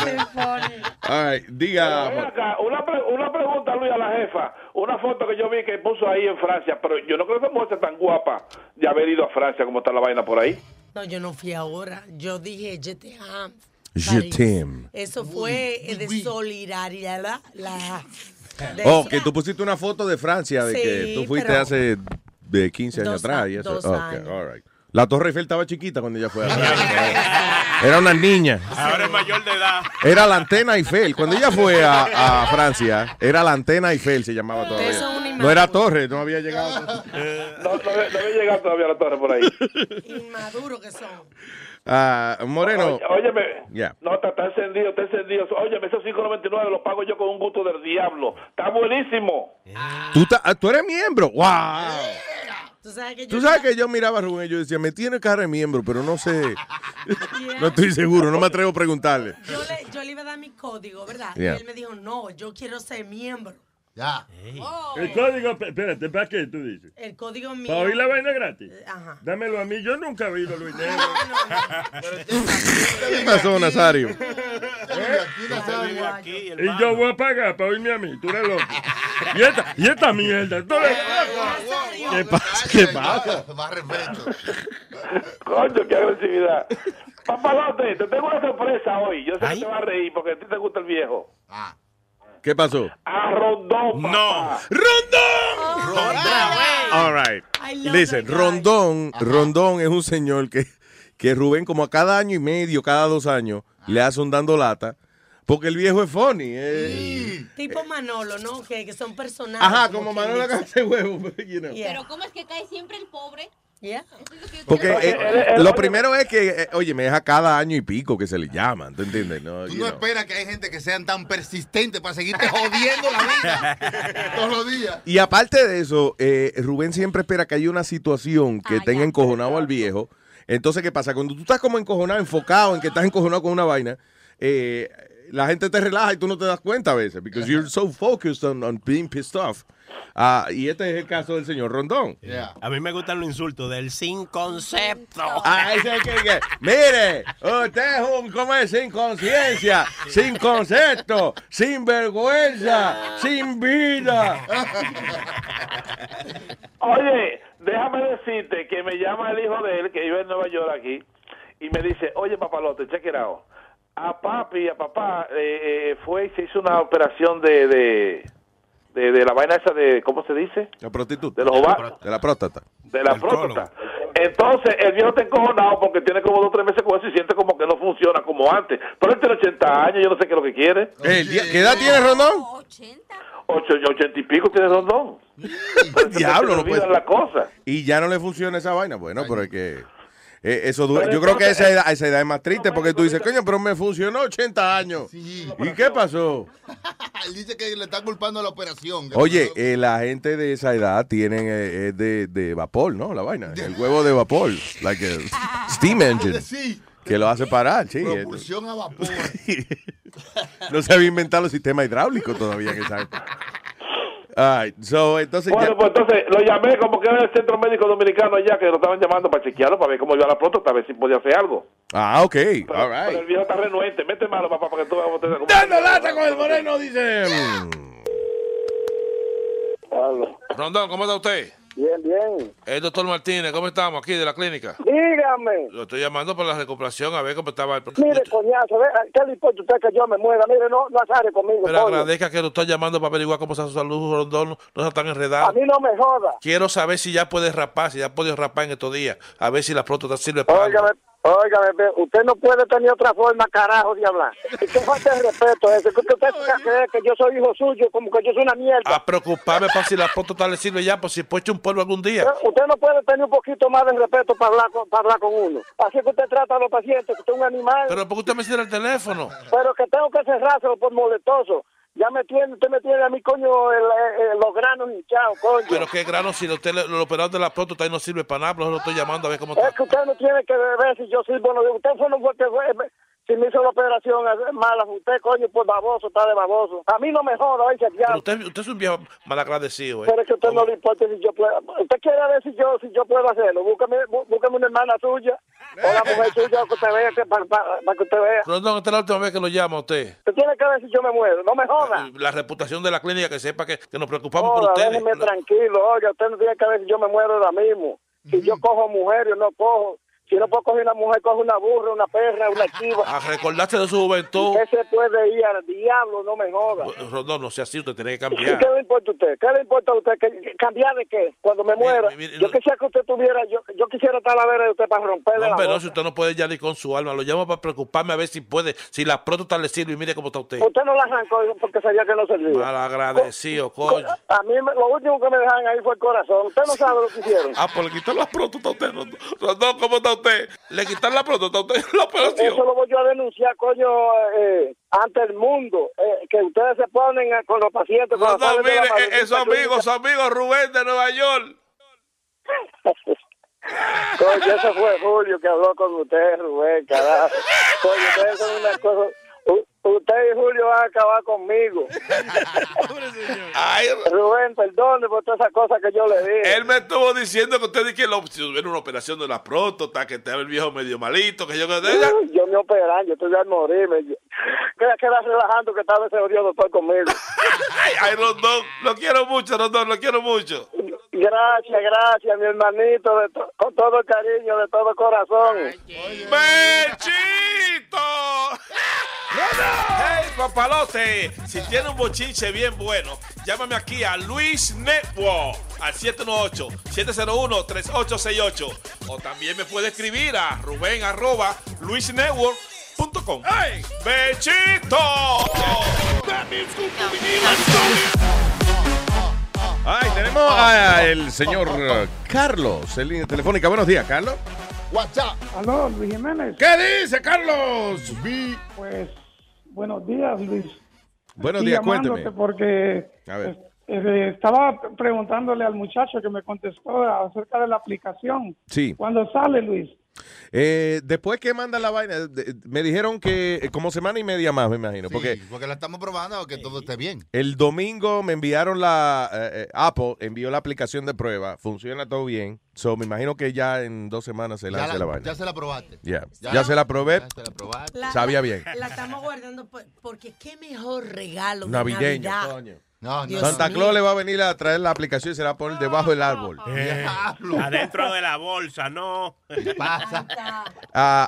Speaker 14: All right, diga.
Speaker 30: Acá, una, pre- una pregunta, Luis, a la jefa. Una foto que yo vi que puso ahí en Francia, pero yo no creo que esa mujer sea tan guapa de haber ido a Francia como está la vaina por ahí.
Speaker 20: No, yo no fui ahora. Yo dije, je te amo.
Speaker 14: Je t'aime.
Speaker 20: Eso fue eh, de solidaridad. La, la- de
Speaker 14: Oh,
Speaker 20: eso.
Speaker 14: que tú pusiste una foto de Francia de
Speaker 20: Sí,
Speaker 14: que tú fuiste
Speaker 20: pero-
Speaker 14: hace de 15 años
Speaker 20: Dos
Speaker 14: atrás. Y eso.
Speaker 20: dos
Speaker 14: Ok,
Speaker 20: años.
Speaker 14: all right. La Torre Eiffel estaba chiquita cuando ella fue a Francia. Era una niña.
Speaker 29: Ahora es mayor de edad.
Speaker 14: Era la antena Eiffel. Cuando ella fue a, a Francia, era la antena Eiffel, se llamaba todavía.
Speaker 20: Eso es
Speaker 14: No era torre, no había llegado.
Speaker 30: No, no, había- no había llegado todavía a la torre por ahí.
Speaker 20: Inmaduro que son.
Speaker 14: Ah, Moreno.
Speaker 30: Oye, óyeme,
Speaker 14: Ya.
Speaker 30: no, está, está encendido, está encendido. Óyeme, esos 5.99 los pago yo con un gusto del diablo. Está buenísimo.
Speaker 14: ¿Tú, ta- ah, tú eres miembro. ¡Wow!
Speaker 20: Tú sabes que yo.
Speaker 14: Tú sabes que yo miraba a Rubén y yo decía, me tiene cara de miembro, pero no sé. No estoy seguro, no me atrevo a preguntarle.
Speaker 20: Yo le, yo le iba a dar mi código, ¿verdad?
Speaker 14: Yeah.
Speaker 20: Y él me dijo, no, yo quiero ser miembro.
Speaker 13: Ya.
Speaker 21: El código, espérate, ¿para qué tú dices?
Speaker 20: El código mío.
Speaker 21: ¿Para oír la vaina gratis?
Speaker 20: Ajá.
Speaker 21: Dámelo a mí, yo nunca he oído Luis Negro.
Speaker 14: ¿Qué pasó, Nazario?
Speaker 21: Y yo voy a pagar para oírme a mí, tú eres loco. Y esta, y esta mierda, tú eres- ¿Qué pasa? ¿Qué pasa?
Speaker 13: Más respeto.
Speaker 30: Coño, qué agresividad. Papalote, te tengo una sorpresa hoy. Yo sé que te vas a reír porque a ti te gusta el viejo.
Speaker 14: ¿Qué pasó?
Speaker 30: A Rondón,
Speaker 29: No.
Speaker 14: ¡Rondón! All right. Listen, Rondón, Rondón es un señor que, que Rubén como a cada año y medio, cada dos años, le hace un dando lata, porque el viejo es funny. eh.
Speaker 20: Tipo Manolo, ¿no? Que, que son personajes.
Speaker 14: Ajá, como Manolo
Speaker 20: dice.
Speaker 14: hace huevo, you know.
Speaker 20: Yeah.
Speaker 7: Pero ¿cómo es que cae siempre el pobre?
Speaker 20: Yeah.
Speaker 14: Porque eh, lo primero es que, eh, oye, me deja cada año y pico que se le llaman, ¿tú entiendes? No,
Speaker 13: Tú no
Speaker 14: know.
Speaker 13: esperas que hay gente que sean tan persistentes para seguirte jodiendo la vida todos los días.
Speaker 14: Y aparte de eso, eh, Rubén siempre espera que haya una situación que tenga encojonado al viejo. Entonces, ¿qué pasa? Cuando tú estás como encojonado, enfocado en que estás encojonado con una vaina, eh, la gente te relaja y tú no te das cuenta a veces, because you're so focused on, on being pissed off. Ah, y este es el caso del señor Rondón.
Speaker 29: A mí me gustan los insultos del sin concepto.
Speaker 14: Ah, ese es el que, que- mire, usted es un, ¿cómo es? Sin conciencia, sin concepto, sin vergüenza, sin vida.
Speaker 30: Oye, déjame decirte que me llama el hijo de él, que vive en Nueva York aquí, y me dice, oye, papalote, check it out. A papi, a papá, eh, eh, fue y se hizo una operación de, de, de, de la vaina esa de, ¿cómo se dice?
Speaker 14: La prostituta.
Speaker 30: De los ovarios.
Speaker 14: De la próstata.
Speaker 30: De la próstata. Entonces, el viejo está encojonado porque tiene como dos o tres meses con eso y siente como que no funciona como antes. Pero él tiene 80 años, yo no sé qué es lo que quiere.
Speaker 14: ¿Qué edad tiene Rondón?
Speaker 30: Ocho, ochenta y pico tiene Rondón.
Speaker 14: Diablo, no puede.
Speaker 30: la cosa.
Speaker 14: Y ya no le funciona esa vaina. Bueno, pero es que eh, eso dura. Yo creo que esa edad, esa edad es más triste porque tú dices, coño, pero me funcionó 80 años. ¿Y qué pasó?
Speaker 13: Él dice que le está culpando a la operación.
Speaker 14: Oye, eh, la gente de esa edad tienen eh, es de, de vapor, ¿no? La vaina. El huevo de vapor. Like a steam engine.
Speaker 13: Sí.
Speaker 14: Que lo hace parar, sí.
Speaker 13: Propulsión a vapor.
Speaker 14: No se había inventado el sistema hidráulico todavía en esa época. All right, so, entonces
Speaker 30: Bueno,
Speaker 14: ya-
Speaker 30: pues entonces lo llamé como que era el centro médico dominicano allá, que lo estaban llamando para chequearlo, para ver cómo iba la próstata, a ver si podía hacer algo.
Speaker 14: Ah, ok. All
Speaker 30: Pero
Speaker 14: right.
Speaker 30: el viejo está renuente. Mete malo, papá, para que tú veas cómo te... cómo-
Speaker 14: Dando lata con el moreno, dice.
Speaker 6: Rondón, ¿cómo está usted?
Speaker 31: Bien, bien.
Speaker 6: El doctor Martínez, ¿cómo estamos aquí de la clínica?
Speaker 31: Dígame.
Speaker 6: Lo estoy llamando para la recuperación a ver cómo estaba el...
Speaker 31: Mire, coñazo, ve, ¿qué le importa a usted que yo me muera? Mire, no, no azare conmigo,
Speaker 6: Pero
Speaker 31: coño.
Speaker 6: agradezca que lo estoy llamando para averiguar cómo está su salud, Rondón. No, está tan enredado.
Speaker 31: A mí no me joda.
Speaker 6: Quiero saber si ya puede rapar, si ya puede rapar en estos días. A ver si la próstata sirve para algo.
Speaker 31: Óigame, ve, usted no puede tener otra forma, carajo, de hablar. Y qué falta de respeto ese. Que usted se cree que yo soy hijo suyo, como que yo soy una mierda.
Speaker 6: A preocuparme para si la próstata le sirve ya, por si puede echar un polvo algún día.
Speaker 31: Usted no puede tener un poquito más de respeto para hablar con, para hablar con uno. Así que usted trata a los pacientes, que usted es un animal.
Speaker 6: Pero ¿por qué usted me cierra el teléfono?
Speaker 31: Pero que tengo que cerrárselo por moletoso. Ya me tiene, usted me tiene a mi coño el- el- los granos hinchados, coño.
Speaker 6: Pero qué grano, si usted le- lo operado de la próstata y no sirve para nada, pero lo estoy llamando a ver cómo está.
Speaker 31: Es que usted no tiene que ver si yo sirvo no. Usted fue no fue que fue, si me hizo la operación mala. Usted, coño, pues baboso, está de baboso. A mí no me joda, oye,
Speaker 6: Pero
Speaker 31: diablo.
Speaker 6: usted, usted es un viejo malagradecido, ¿eh?
Speaker 31: Pero es que a usted no le importa si yo puedo. Usted quiere ver si yo, si yo puedo hacerlo. Búscame, bú- búscame una hermana suya o la mujer suya que usted vea, que, para, para- para que usted vea.
Speaker 6: Rondón, esta es la última vez que lo llama usted.
Speaker 31: Usted tiene que ver si yo me muero. No me joda.
Speaker 6: La reputación de la clínica, que sepa que, que nos preocupamos por ustedes.
Speaker 31: déjeme tranquilo. Oiga, usted no tiene que ver si yo me muero ahora mismo. Si yo cojo mujer o no cojo. Si no puedo coger una mujer, cojo una burra, una perra, una chiva.
Speaker 6: A recordarse de su juventud.
Speaker 31: Usted se puede ir al diablo, no me joda.
Speaker 6: Rondón, no sea así, usted tiene que
Speaker 31: ¿Y
Speaker 6: cambiar.
Speaker 31: qué le importa a usted? ¿Qué le importa a usted? ¿Que- que- ¿Cambiar de qué? Cuando me muera. yo quisiera que usted tuviera, yo, yo quisiera estar a la vera de usted para romperle
Speaker 6: No,
Speaker 31: la
Speaker 6: no,
Speaker 31: boca.
Speaker 6: si usted no puede ya ni con su alma. Lo llamo para preocuparme a ver si puede, si la próstata le sirve y mire cómo está usted.
Speaker 31: Usted no la arrancó porque sabía que no servía.
Speaker 6: Malagradecido, coño.
Speaker 31: A mí lo último que me dejan ahí fue el corazón. Usted no sabe lo que hicieron.
Speaker 6: Ah, le quitan la próstata usted, Rondón. Rondón, ¿cómo está usted? Le quitan la próstata a usted la operación.
Speaker 31: Eso lo voy yo a denunciar, coño, eh, ante el mundo. eh, que ustedes se ponen eh, con los pacientes. salen de la
Speaker 6: mire, eh, eh, su amigo, su amigo Rubén de Nueva York.
Speaker 31: Coño, ese fue Julio que habló con usted, Rubén, carajo. Coño, ustedes son una cosa... Usted y Julio van a acabar conmigo. Rubén, perdone por todas esas cosas que yo le dije.
Speaker 6: Él me estuvo diciendo que usted dice que lo, si hubiera una operación de la próstata, que estaba el viejo medio malito, que yo que
Speaker 31: Uy, Yo me operan, yo estoy a morirme. Queda, queda relajando que tal vez se odió doctor conmigo.
Speaker 6: Ay, ay, Rondón, lo quiero mucho, Rondón, lo quiero mucho.
Speaker 31: Gracias, gracias, mi hermanito, de to- con todo cariño, de todo corazón.
Speaker 6: ¡Bechito! ¡Hey, papalote! Si tiene un bochinche bien bueno, llámame aquí a Luis Network al 718-701-3868. O también me puede escribir a Rubén arroba luisnetwork.com. ¡Hey! ¡Bechito!
Speaker 14: Ay, tenemos al señor eh, Carlos en línea telefónica. Buenos días, Carlos.
Speaker 13: WhatsApp.
Speaker 32: Aló, Luis Jiménez.
Speaker 14: ¿Qué dice, Carlos?
Speaker 32: Pues, buenos días, Luis.
Speaker 14: Buenos días,
Speaker 32: llamándote
Speaker 14: cuénteme.
Speaker 32: Porque
Speaker 14: A ver.
Speaker 32: eh, estaba preguntándole al muchacho que me contestó acerca de la aplicación.
Speaker 14: Sí.
Speaker 32: ¿Cuándo sale, Luis?
Speaker 14: Eh, después que mandan la vaina, me dijeron que eh, como semana y media más, me imagino. Porque
Speaker 13: Sí, porque la estamos probando que todo esté bien.
Speaker 14: el domingo me enviaron la. eh, Apple envió la aplicación de prueba. Funciona todo bien. So, me imagino que ya en dos semanas se lanza
Speaker 13: la,
Speaker 14: la, vaina.
Speaker 13: ya se la probaste.
Speaker 14: Ya,
Speaker 13: Ya.
Speaker 14: ya se la probé.
Speaker 13: Ya se la probaste.
Speaker 20: La-
Speaker 14: Sabía bien.
Speaker 20: La estamos guardando por- porque qué mejor regalo de
Speaker 14: Navideño,
Speaker 20: Navidad.
Speaker 14: coño.
Speaker 13: No,
Speaker 20: Dios
Speaker 14: Santa. Claus le va a venir a traer la aplicación y se la va a poner debajo del árbol.
Speaker 33: Eh, adentro de la bolsa, no.
Speaker 14: A,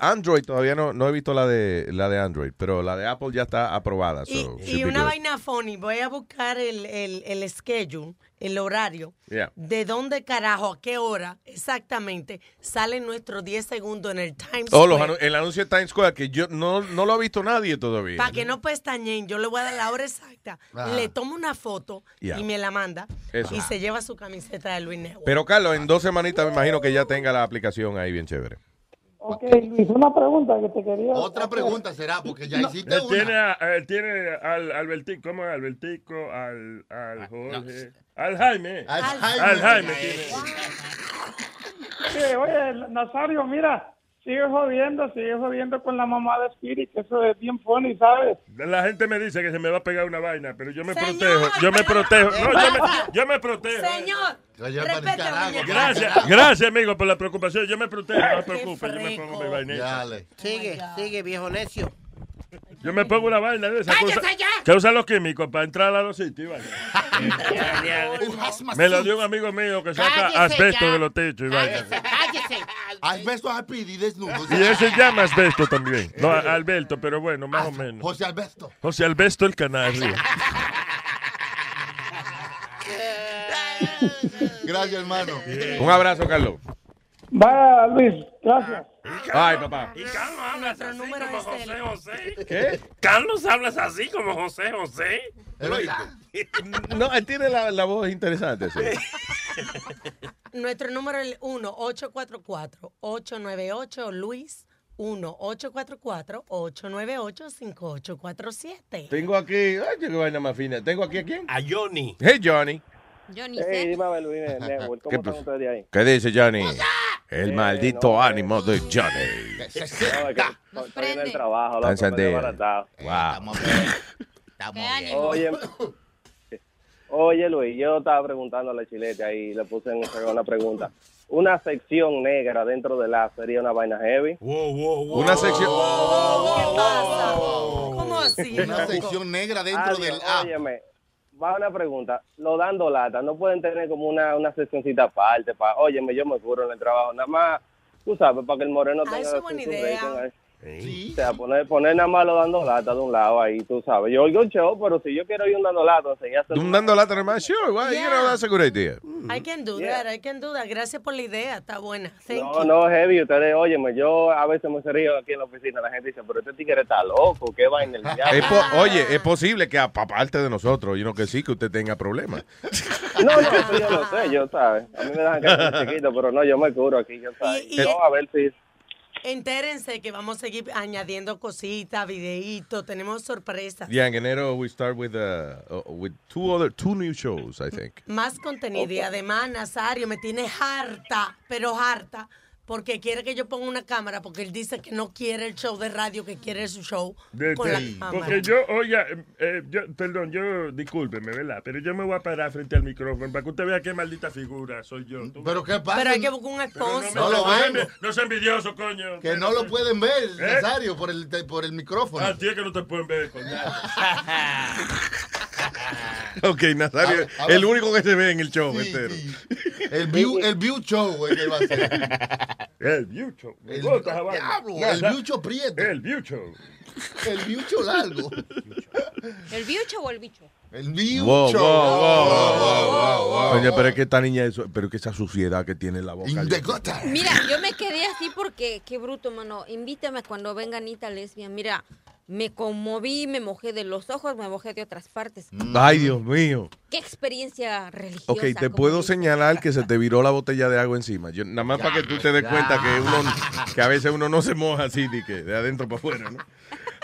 Speaker 14: a Android todavía no, no he visto la de la de Android, pero la de Apple ya está aprobada. so,
Speaker 20: Y, y una
Speaker 14: good.
Speaker 20: vaina funny, voy a buscar el, el, el schedule, el horario,
Speaker 14: Yeah.
Speaker 20: de dónde carajo, a qué hora exactamente sale nuestro 10 segundos en el Times
Speaker 14: Oh,
Speaker 20: Square.
Speaker 14: anu- el anuncio de Times Square que yo no, no lo ha visto nadie todavía.
Speaker 20: Para que no pestañen, yo le voy a dar la hora exacta,
Speaker 14: Ah.
Speaker 20: le tomo una foto
Speaker 14: Yeah.
Speaker 20: y me la manda
Speaker 14: Eso.
Speaker 20: y se lleva su camiseta de Luis Network.
Speaker 14: Pero Carlos, en dos semanitas me imagino que ya tenga la aplicación ahí bien chévere.
Speaker 34: Ok, Luis, una pregunta que te quería
Speaker 13: Otra
Speaker 34: hacer.
Speaker 13: pregunta será, porque ya hiciste
Speaker 21: Él
Speaker 13: una.
Speaker 21: tiene, a- tiene al Albertico, ¿cómo es? Albertico, al, al Jorge, al Jaime.
Speaker 13: Al
Speaker 34: Jaime.
Speaker 21: Al Jaime tiene.
Speaker 34: Sí, oye, Nazario, mira, sigue jodiendo, sigue jodiendo con la mamá de Spirit, que eso es bien funny, ¿sabes?
Speaker 21: La gente me dice que se me va a pegar una vaina, pero yo me
Speaker 34: Señor,
Speaker 21: protejo. Yo me protejo. No, yo me, yo me protejo.
Speaker 20: Señor, muñeco.
Speaker 21: Gracias, gracias, amigo, por la preocupación. Yo me protejo, no se preocupe. Yo me pongo mi vainita.
Speaker 16: Sigue, sigue, viejo necio.
Speaker 21: Yo me pongo una vaina de esa
Speaker 16: ¡Cállese
Speaker 21: cosa que usan los químicos para entrar a los sitios. y vaina. Me lo dio un amigo mío que saca asbesto de los techos y vaina.
Speaker 13: Cállese. Asbesto a Pidi desnudo.
Speaker 21: Y él se llama asbesto también. No, Alberto, pero bueno, más o menos.
Speaker 13: José Alberto.
Speaker 21: José Albesto el Canario.
Speaker 13: Gracias, hermano.
Speaker 14: Un abrazo, Carlos.
Speaker 34: Va, Luis, gracias.
Speaker 14: Ay, papá.
Speaker 29: Y Carlos habla así como José José.
Speaker 14: ¿Qué?
Speaker 29: Carlos hablas así como José José.
Speaker 14: No, él tiene la, la voz interesante. sí.
Speaker 20: Nuestro número es el 1-844-898-LUIS. 1-844-898-5847.
Speaker 14: Tengo aquí, ay, qué vaina más fina. Tengo aquí a quién?
Speaker 33: A Johnny.
Speaker 14: Hey, Johnny.
Speaker 7: Johnny
Speaker 35: Hey, dime, Luis Network, ¿cómo
Speaker 14: ¿Qué
Speaker 35: están ustedes ahí?
Speaker 14: ¿Qué dice Johnny? El
Speaker 35: Eh,
Speaker 14: maldito
Speaker 35: no,
Speaker 14: ánimo de Johnny.
Speaker 35: No, en el trabajo,
Speaker 14: Está
Speaker 35: loco.
Speaker 14: Wow.
Speaker 35: Oye, oye, Luis, yo estaba preguntando a la chilete ahí, le puse en una pregunta. Una sección negra dentro de la sería una vaina heavy.
Speaker 14: Una sección.
Speaker 20: ¿Cómo así?
Speaker 13: Una sección negra dentro
Speaker 35: Adiós,
Speaker 13: del app.
Speaker 35: Óyeme, va una pregunta. Lo dando lata, no pueden tener como una, una seccioncita aparte para, óyeme, yo me curo en el trabajo, nada más, tú sabes, para que el moreno
Speaker 20: Ah,
Speaker 35: tenga
Speaker 20: eso es buena
Speaker 35: su
Speaker 20: idea.
Speaker 35: rating ahí. O sea, poner, poner nada más lo dando lata de un lado ahí, tú sabes. Yo oigo el show, pero si yo quiero ir un dando lata, enseñárselo.
Speaker 14: Un dando lata nomás. Sure, why? You know, that's a good idea.
Speaker 20: I can do
Speaker 35: Yeah.
Speaker 20: that, I can do that. Gracias por la idea, está buena. Thank
Speaker 35: No,
Speaker 20: you.
Speaker 35: no, heavy, ustedes, óyeme, yo a veces me río aquí en la oficina, la gente dice, pero este tigre está loco, qué vaina el diablo.
Speaker 14: Po- oye, es posible que aparte de nosotros, y no que sí, que usted tenga problemas.
Speaker 35: No, no, eso yo no sé, yo sabes. A mí me dejan que chiquito, pero no, yo me curo aquí, yo sabes.
Speaker 20: Y- y-
Speaker 35: no, a ver si...
Speaker 20: Entérense que vamos a seguir añadiendo cositas, videitos, tenemos sorpresas.
Speaker 14: Yeah, en enero we start with uh, uh, with two other two new shows, I think.
Speaker 20: Más contenido y además Nazario me tiene harta, pero harta, porque quiere que yo ponga una cámara, porque él dice que no quiere el show de radio, que quiere su show
Speaker 21: De-
Speaker 20: con
Speaker 21: de-
Speaker 20: la cámara.
Speaker 21: porque yo, oye, eh, eh, yo, perdón, yo, discúlpeme, ¿verdad? Pero yo me voy a parar frente al micrófono para que usted vea qué maldita figura soy yo. ¿Tú
Speaker 13: Pero qué pasa.
Speaker 20: Pero hay que buscar un
Speaker 21: Pero no,
Speaker 13: No lo
Speaker 21: no envi- no sea envidioso, coño.
Speaker 13: Que no lo pueden ver,
Speaker 21: ¿Eh?
Speaker 13: Nazario, por el, por el micrófono.
Speaker 21: A ti es que no te pueden ver, coño.
Speaker 14: Ok, Nazario,
Speaker 13: A- a ver.
Speaker 14: el único que se ve en el show
Speaker 13: Sí,
Speaker 14: entero.
Speaker 13: sí. El view, el view show es que va a ser.
Speaker 21: El biucho. Me
Speaker 13: El,
Speaker 21: gusta esa vaina.
Speaker 13: diablo,
Speaker 21: No,
Speaker 13: el
Speaker 21: no.
Speaker 13: biucho prieto.
Speaker 21: El biucho.
Speaker 13: El biucho largo.
Speaker 7: ¿El bicho o el bicho?
Speaker 13: El biucho.
Speaker 14: Wow, wow, wow, wow, wow, wow. Oye, pero es que esta niña, eso, pero es que esa suciedad que tiene en la boca.
Speaker 7: Mira, yo me quedé así porque, qué bruto, mano. Invítame cuando venga Anita Lesbia. Mira, me conmoví, me mojé de los ojos, me mojé de otras partes.
Speaker 14: Ay, Dios mío.
Speaker 7: Qué experiencia religiosa.
Speaker 14: Ok, te puedo
Speaker 7: dice.
Speaker 14: señalar que se te viró la botella de agua encima. Yo, nada más para que tú te des
Speaker 13: ya.
Speaker 14: cuenta que uno, que a veces uno no se moja así, de, que de adentro para afuera, ¿no?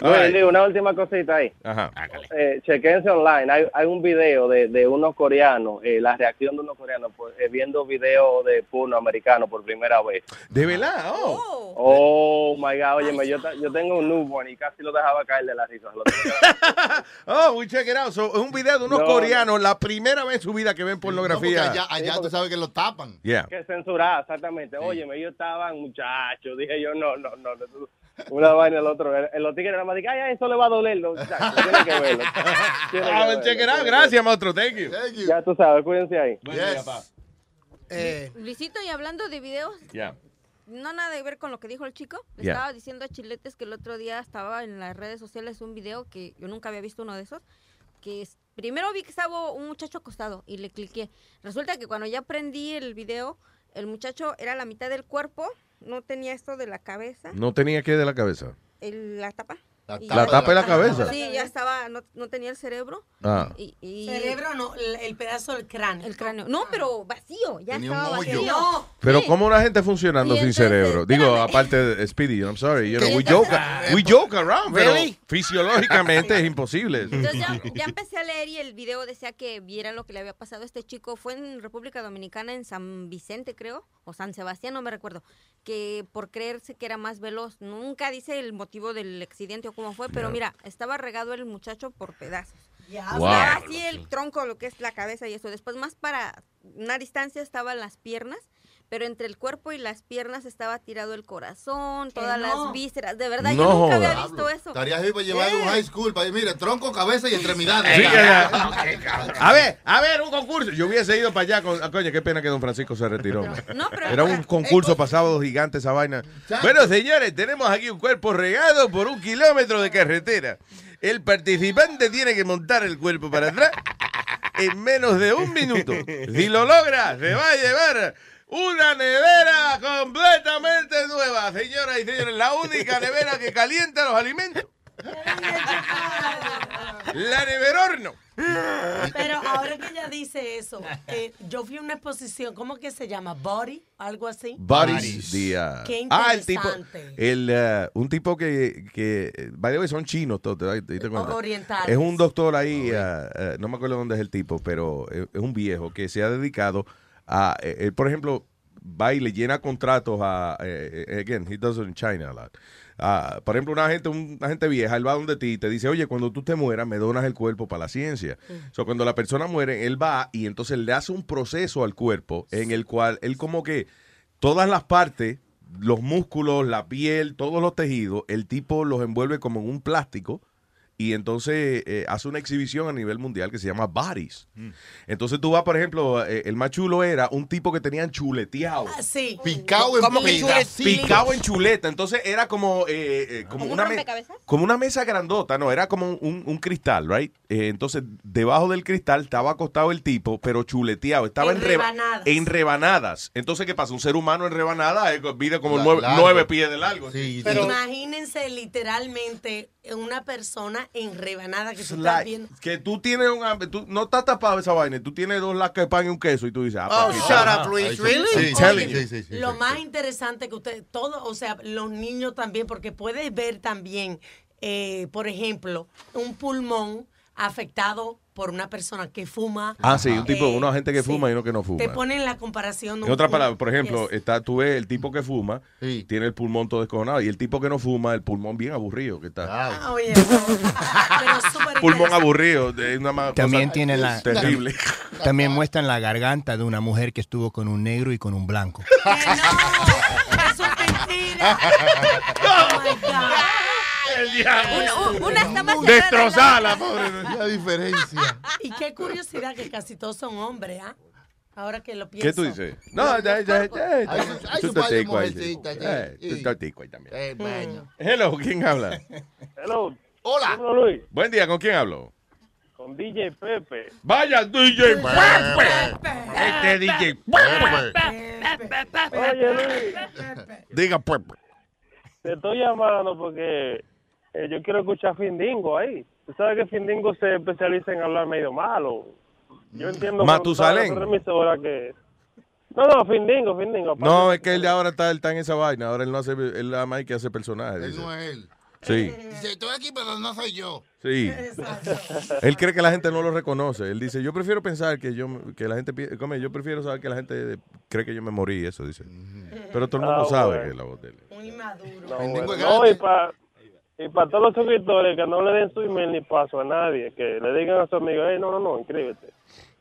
Speaker 31: Una última cosita ahí.
Speaker 14: Ajá.
Speaker 31: Eh, chequense online. Hay, hay un video de, de unos coreanos, eh, la reacción de unos coreanos pues, eh, viendo videos de porno americano por primera vez.
Speaker 14: De verdad, oh.
Speaker 31: Oh my God, óyeme, yo, yo tengo un newborn y casi lo dejaba caer de la risa.
Speaker 14: Oh, we check it out. So, es un video de unos
Speaker 31: No,
Speaker 14: coreanos, la primera vez en su vida que ven pornografía.
Speaker 13: allá, allá tú sabes que lo tapan.
Speaker 14: Yeah.
Speaker 31: que censurar, exactamente. Óyeme, ellos estaban muchachos. Dije yo, no, no, no. no, Una vaina el otro. El, los tigres nada más dicen, ay, ay, eso le va a doler. No, tienen que verlo. Tienen que
Speaker 14: Ah,
Speaker 31: verlo,
Speaker 14: check it out.
Speaker 31: tienen que
Speaker 14: Gracias, maestro. Thank you.
Speaker 31: verlo. Ya tú sabes, cuídense ahí.
Speaker 16: Eh,
Speaker 7: Luisito, y hablando de videos,
Speaker 14: Yeah.
Speaker 7: no nada de ver con lo que dijo el chico. Le
Speaker 14: Ya.
Speaker 7: estaba diciendo a Chiletes que el otro día estaba en las redes sociales un video que yo nunca había visto uno de esos. Que es- primero vi que estaba un muchacho acostado y le cliqué. Resulta que cuando ya prendí el video, el muchacho era la mitad del cuerpo, no tenía esto de la cabeza,
Speaker 14: No tenía que de la cabeza.
Speaker 7: el- la tapa.
Speaker 13: La
Speaker 14: tapa La de tapa de la cabeza.
Speaker 7: Sí, ya estaba, no, no tenía el cerebro.
Speaker 14: Ah.
Speaker 7: Y, y-
Speaker 20: Cerebro no, el, el pedazo del cráneo.
Speaker 7: El cráneo. No, pero vacío, ya
Speaker 14: Tenía
Speaker 7: estaba vacío.
Speaker 20: No.
Speaker 14: Pero ¿cómo una gente funcionando sin cerebro? Digo, aparte de Speedy, I'm sorry. You know,
Speaker 7: ¿Qué?
Speaker 14: we joke, we joke around, pero
Speaker 7: Really?
Speaker 14: fisiológicamente es imposible.
Speaker 7: Entonces ya, ya empecé a leer y el video decía que vieran lo que le había pasado a este chico. Fue en República Dominicana, en San Vicente, creo, o San Sebastián, no me recuerdo. Que por creerse que era más veloz, nunca dice el motivo del accidente o cómo fue, pero mira, estaba regado el muchacho por pedazos.
Speaker 20: Ya.
Speaker 7: O
Speaker 20: Wow.
Speaker 7: sea, así el tronco, lo que es la cabeza y eso. Después, más para una distancia estaban las piernas, pero entre el cuerpo y las piernas estaba tirado el corazón, todas
Speaker 20: no.
Speaker 7: las vísceras. De verdad,
Speaker 13: No
Speaker 7: yo nunca había visto eso.
Speaker 13: Estaría ahí para llevar
Speaker 7: Sí.
Speaker 13: un high school. Para, mire, tronco, cabeza y extremidades.
Speaker 14: Sí, A ver, a ver, un concurso. Yo hubiese ido para allá con. ah, Coño, qué pena que don Francisco se retiró.
Speaker 7: no, pero-
Speaker 14: Era un concurso pasado gigante esa vaina. Bueno, señores, tenemos aquí un cuerpo regado por un kilómetro de carretera. El participante tiene que montar el cuerpo para atrás en menos de un minuto. Si lo logra, se va a llevar una nevera completamente nueva, señoras y señores. La única nevera que calienta los alimentos. La neverorno.
Speaker 20: Pero ahora que ella dice eso, que yo fui a una exposición, ¿cómo que se llama? Body, algo así.
Speaker 14: Bodies. the, uh,
Speaker 20: Qué
Speaker 14: ah, el tipo. El, uh, un tipo que, que eh, by the way, son chinos todos.
Speaker 20: Orientales.
Speaker 14: Es un doctor ahí, uh, uh, no me acuerdo dónde es el tipo, pero es, es un viejo que se ha dedicado a, eh, él, por ejemplo, va y le llena contratos a, eh, eh, again, he does it in China a lot. Ah, por ejemplo, una gente, una gente vieja, él va donde ti y te dice, oye, cuando tú te mueras, me donas el cuerpo para la ciencia. O sea, cuando la persona muere, él va y entonces le hace un proceso al cuerpo en el cual él como que todas las partes, los músculos, la piel, todos los tejidos, el tipo los envuelve como en un plástico y entonces eh, hace una exhibición a nivel mundial que se llama Bodies. Entonces tú vas, por ejemplo, eh, el más chulo era un tipo que tenían chuleteado.
Speaker 20: Ah, sí.
Speaker 13: Picado en pedacitos.
Speaker 14: Picado en chuleta. Entonces era como, eh, eh, como,
Speaker 7: ¿Como un
Speaker 14: una
Speaker 7: rompecabezas?
Speaker 14: como una mesa grandota, no, era como un, un cristal, right? Eh, entonces, debajo del cristal estaba acostado el tipo, pero chuleteado. Estaba
Speaker 20: En
Speaker 14: en, reba-
Speaker 20: rebanadas.
Speaker 14: en rebanadas. Entonces, ¿qué pasa? Un ser humano en rebanada eh, mide como
Speaker 13: La-
Speaker 14: nueve, pies de largo.
Speaker 20: Pero imagínense literalmente una persona en rebanada que tú estás
Speaker 14: Like,
Speaker 20: viendo.
Speaker 14: que tú tienes un hambre, tú no estás tapado esa vaina, tú tienes dos lascas de pan y un queso y tú dices, ah,
Speaker 16: Oh, shut up, Luis,
Speaker 14: sí.
Speaker 16: really?
Speaker 14: Sí,
Speaker 20: Oye, lo más interesante que usted, todo, o sea, los niños también, porque puedes ver también, eh, por ejemplo, un pulmón afectado por una persona que fuma.
Speaker 14: Ah, sí, un tipo,
Speaker 20: Eh,
Speaker 14: una gente que
Speaker 20: sí.
Speaker 14: fuma y uno que no fuma.
Speaker 20: Te ponen la comparación. de
Speaker 14: En otras palabras, por ejemplo,
Speaker 20: Yes.
Speaker 14: está, tú ves el tipo que fuma, tiene el pulmón todo descojonado, y el tipo que no fuma, el pulmón bien aburrido, que está.
Speaker 20: Ah, oye, pero súper
Speaker 14: Pulmón aburrido, de una ma-
Speaker 15: También
Speaker 14: cosa
Speaker 15: tiene la
Speaker 14: terrible.
Speaker 15: También muestran la garganta de una mujer que estuvo con un negro y con un blanco.
Speaker 20: Eso es mentira. Oh my God.
Speaker 7: Un- un- una está más
Speaker 14: Destrozada,
Speaker 20: pobre.
Speaker 13: La diferencia.
Speaker 20: Y qué curiosidad que casi todos son hombres, ¿ah? Ahora que lo pienso.
Speaker 14: ¿Qué tú dices? No, ya, ya, ya.
Speaker 13: Hay su- par de
Speaker 14: sí. Eh, tú estás tico ahí también.
Speaker 13: Eh, bueno.
Speaker 14: Hello, ¿quién habla?
Speaker 31: Hello.
Speaker 13: Hola.
Speaker 31: Luis.
Speaker 14: Buen día, ¿con quién hablo?
Speaker 31: Con DJ Pepe.
Speaker 14: Vaya, DJ Pepe. Este DJ Pepe.
Speaker 31: Oye, Luis.
Speaker 14: Diga Pepe.
Speaker 31: Te estoy llamando porque eh, yo quiero escuchar Findingo ahí. Tú sabes que Findingo se especializa en hablar medio malo. Yo entiendo que
Speaker 14: Matusalén.
Speaker 31: que... No, no, Findingo, Findingo.
Speaker 14: No, es que él de ahora está, él está en esa vaina. Ahora él no hace, él nada más que hace personajes.
Speaker 13: Él
Speaker 14: dice.
Speaker 13: no es él.
Speaker 14: Sí.
Speaker 13: Dice, estoy aquí, pero no soy yo.
Speaker 14: Sí. Él cree que la gente no lo reconoce. Él dice, yo prefiero pensar que yo que la gente come, yo prefiero saber que la gente cree que yo me morí, eso dice. Pero todo el mundo
Speaker 32: Ah,
Speaker 14: sabe
Speaker 32: bueno.
Speaker 14: que la voz de él.
Speaker 32: No, bueno. No, y para y para todos los suscriptores que no le den su email ni paso a nadie, que le digan a su amigo, hey, no, no, no, inscríbete.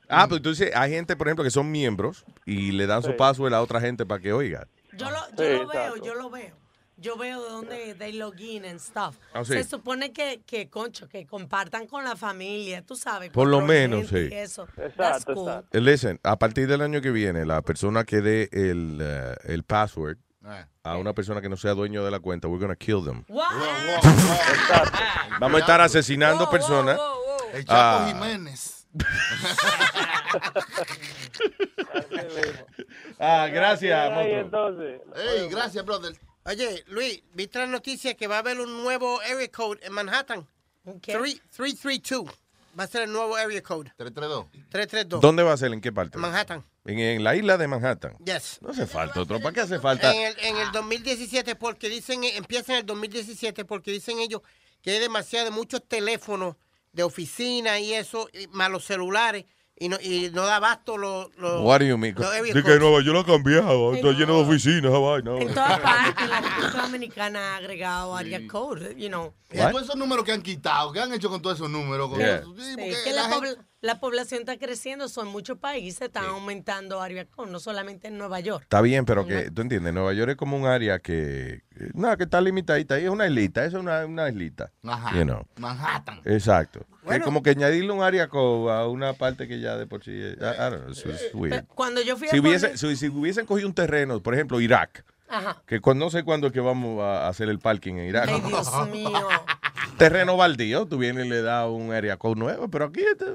Speaker 14: Ah, pero entonces hay gente, por ejemplo, que son miembros y le dan su password a otra gente para que oiga.
Speaker 20: Yo lo, yo
Speaker 32: Sí,
Speaker 20: lo veo,
Speaker 32: exacto.
Speaker 20: yo lo veo. Yo veo de dónde they login and stuff.
Speaker 14: Ah, sí.
Speaker 20: Se supone que, que, concho, que compartan con la familia, tú sabes.
Speaker 14: Por lo menos, sí.
Speaker 20: Eso. That's cool.
Speaker 14: Eh, Listen, a partir del año que viene, la persona que dé el, eh, el password. A una persona que no sea dueño de la cuenta, we're gonna kill them. Vamos a estar asesinando personas.
Speaker 13: El
Speaker 14: Ah.
Speaker 13: Chapo Jiménez.
Speaker 14: Ah, gracias,
Speaker 32: entonces.
Speaker 13: Ey, gracias, brother.
Speaker 16: Oye, Luis, ¿viste la noticia que va a haber un nuevo area code en Manhattan? Three- 332. Va a ser el nuevo area code.
Speaker 13: 332.
Speaker 16: 332.
Speaker 14: ¿Dónde va a ser? ¿En qué parte?
Speaker 16: Manhattan.
Speaker 14: En, en la isla de Manhattan.
Speaker 16: Yes.
Speaker 14: No hace falta otro. ¿Para qué hace falta?
Speaker 16: En el, en el 2017, porque dicen, empieza en el 2017, porque dicen ellos que hay demasiado, muchos teléfonos de oficina y eso, y más los celulares, y no, y no da abasto los, los,
Speaker 14: What do you mean? De que. Nueva York ha cambiado. Está lleno de oficinas, vaina.
Speaker 20: En todas partes, la República Dominicana ha agregado área code, you know.
Speaker 13: Y todos esos números que han quitado, ¿qué han hecho con todos esos números? Con
Speaker 14: Yeah.
Speaker 13: sí,
Speaker 20: Sí,
Speaker 13: porque
Speaker 20: la,
Speaker 13: la gente-
Speaker 20: la población está creciendo, son muchos países, están aumentando área code, no solamente en Nueva York.
Speaker 14: Está bien, pero que tú entiendes, Nueva York es como un área que, eh, nada, que está limitadita. Ahí es una islita, es una, una islita.
Speaker 13: Ajá.
Speaker 14: You know.
Speaker 13: Manhattan.
Speaker 14: Exacto.
Speaker 16: Bueno.
Speaker 14: Es como que añadirle un área a una parte que ya de por sí. eh, I, I don't know, it's- it's weird.
Speaker 20: Cuando yo fui
Speaker 14: Si,
Speaker 20: a
Speaker 14: hubiese-
Speaker 20: poner-
Speaker 14: si, si hubiesen cogido un terreno, por ejemplo, Irak,
Speaker 20: Ajá.
Speaker 14: que cuando, no sé cuándo es que vamos a hacer el parking en Irak.
Speaker 20: Ay, Dios mío.
Speaker 14: Terreno baldío, tú vienes y le das un code nuevo, pero aquí este,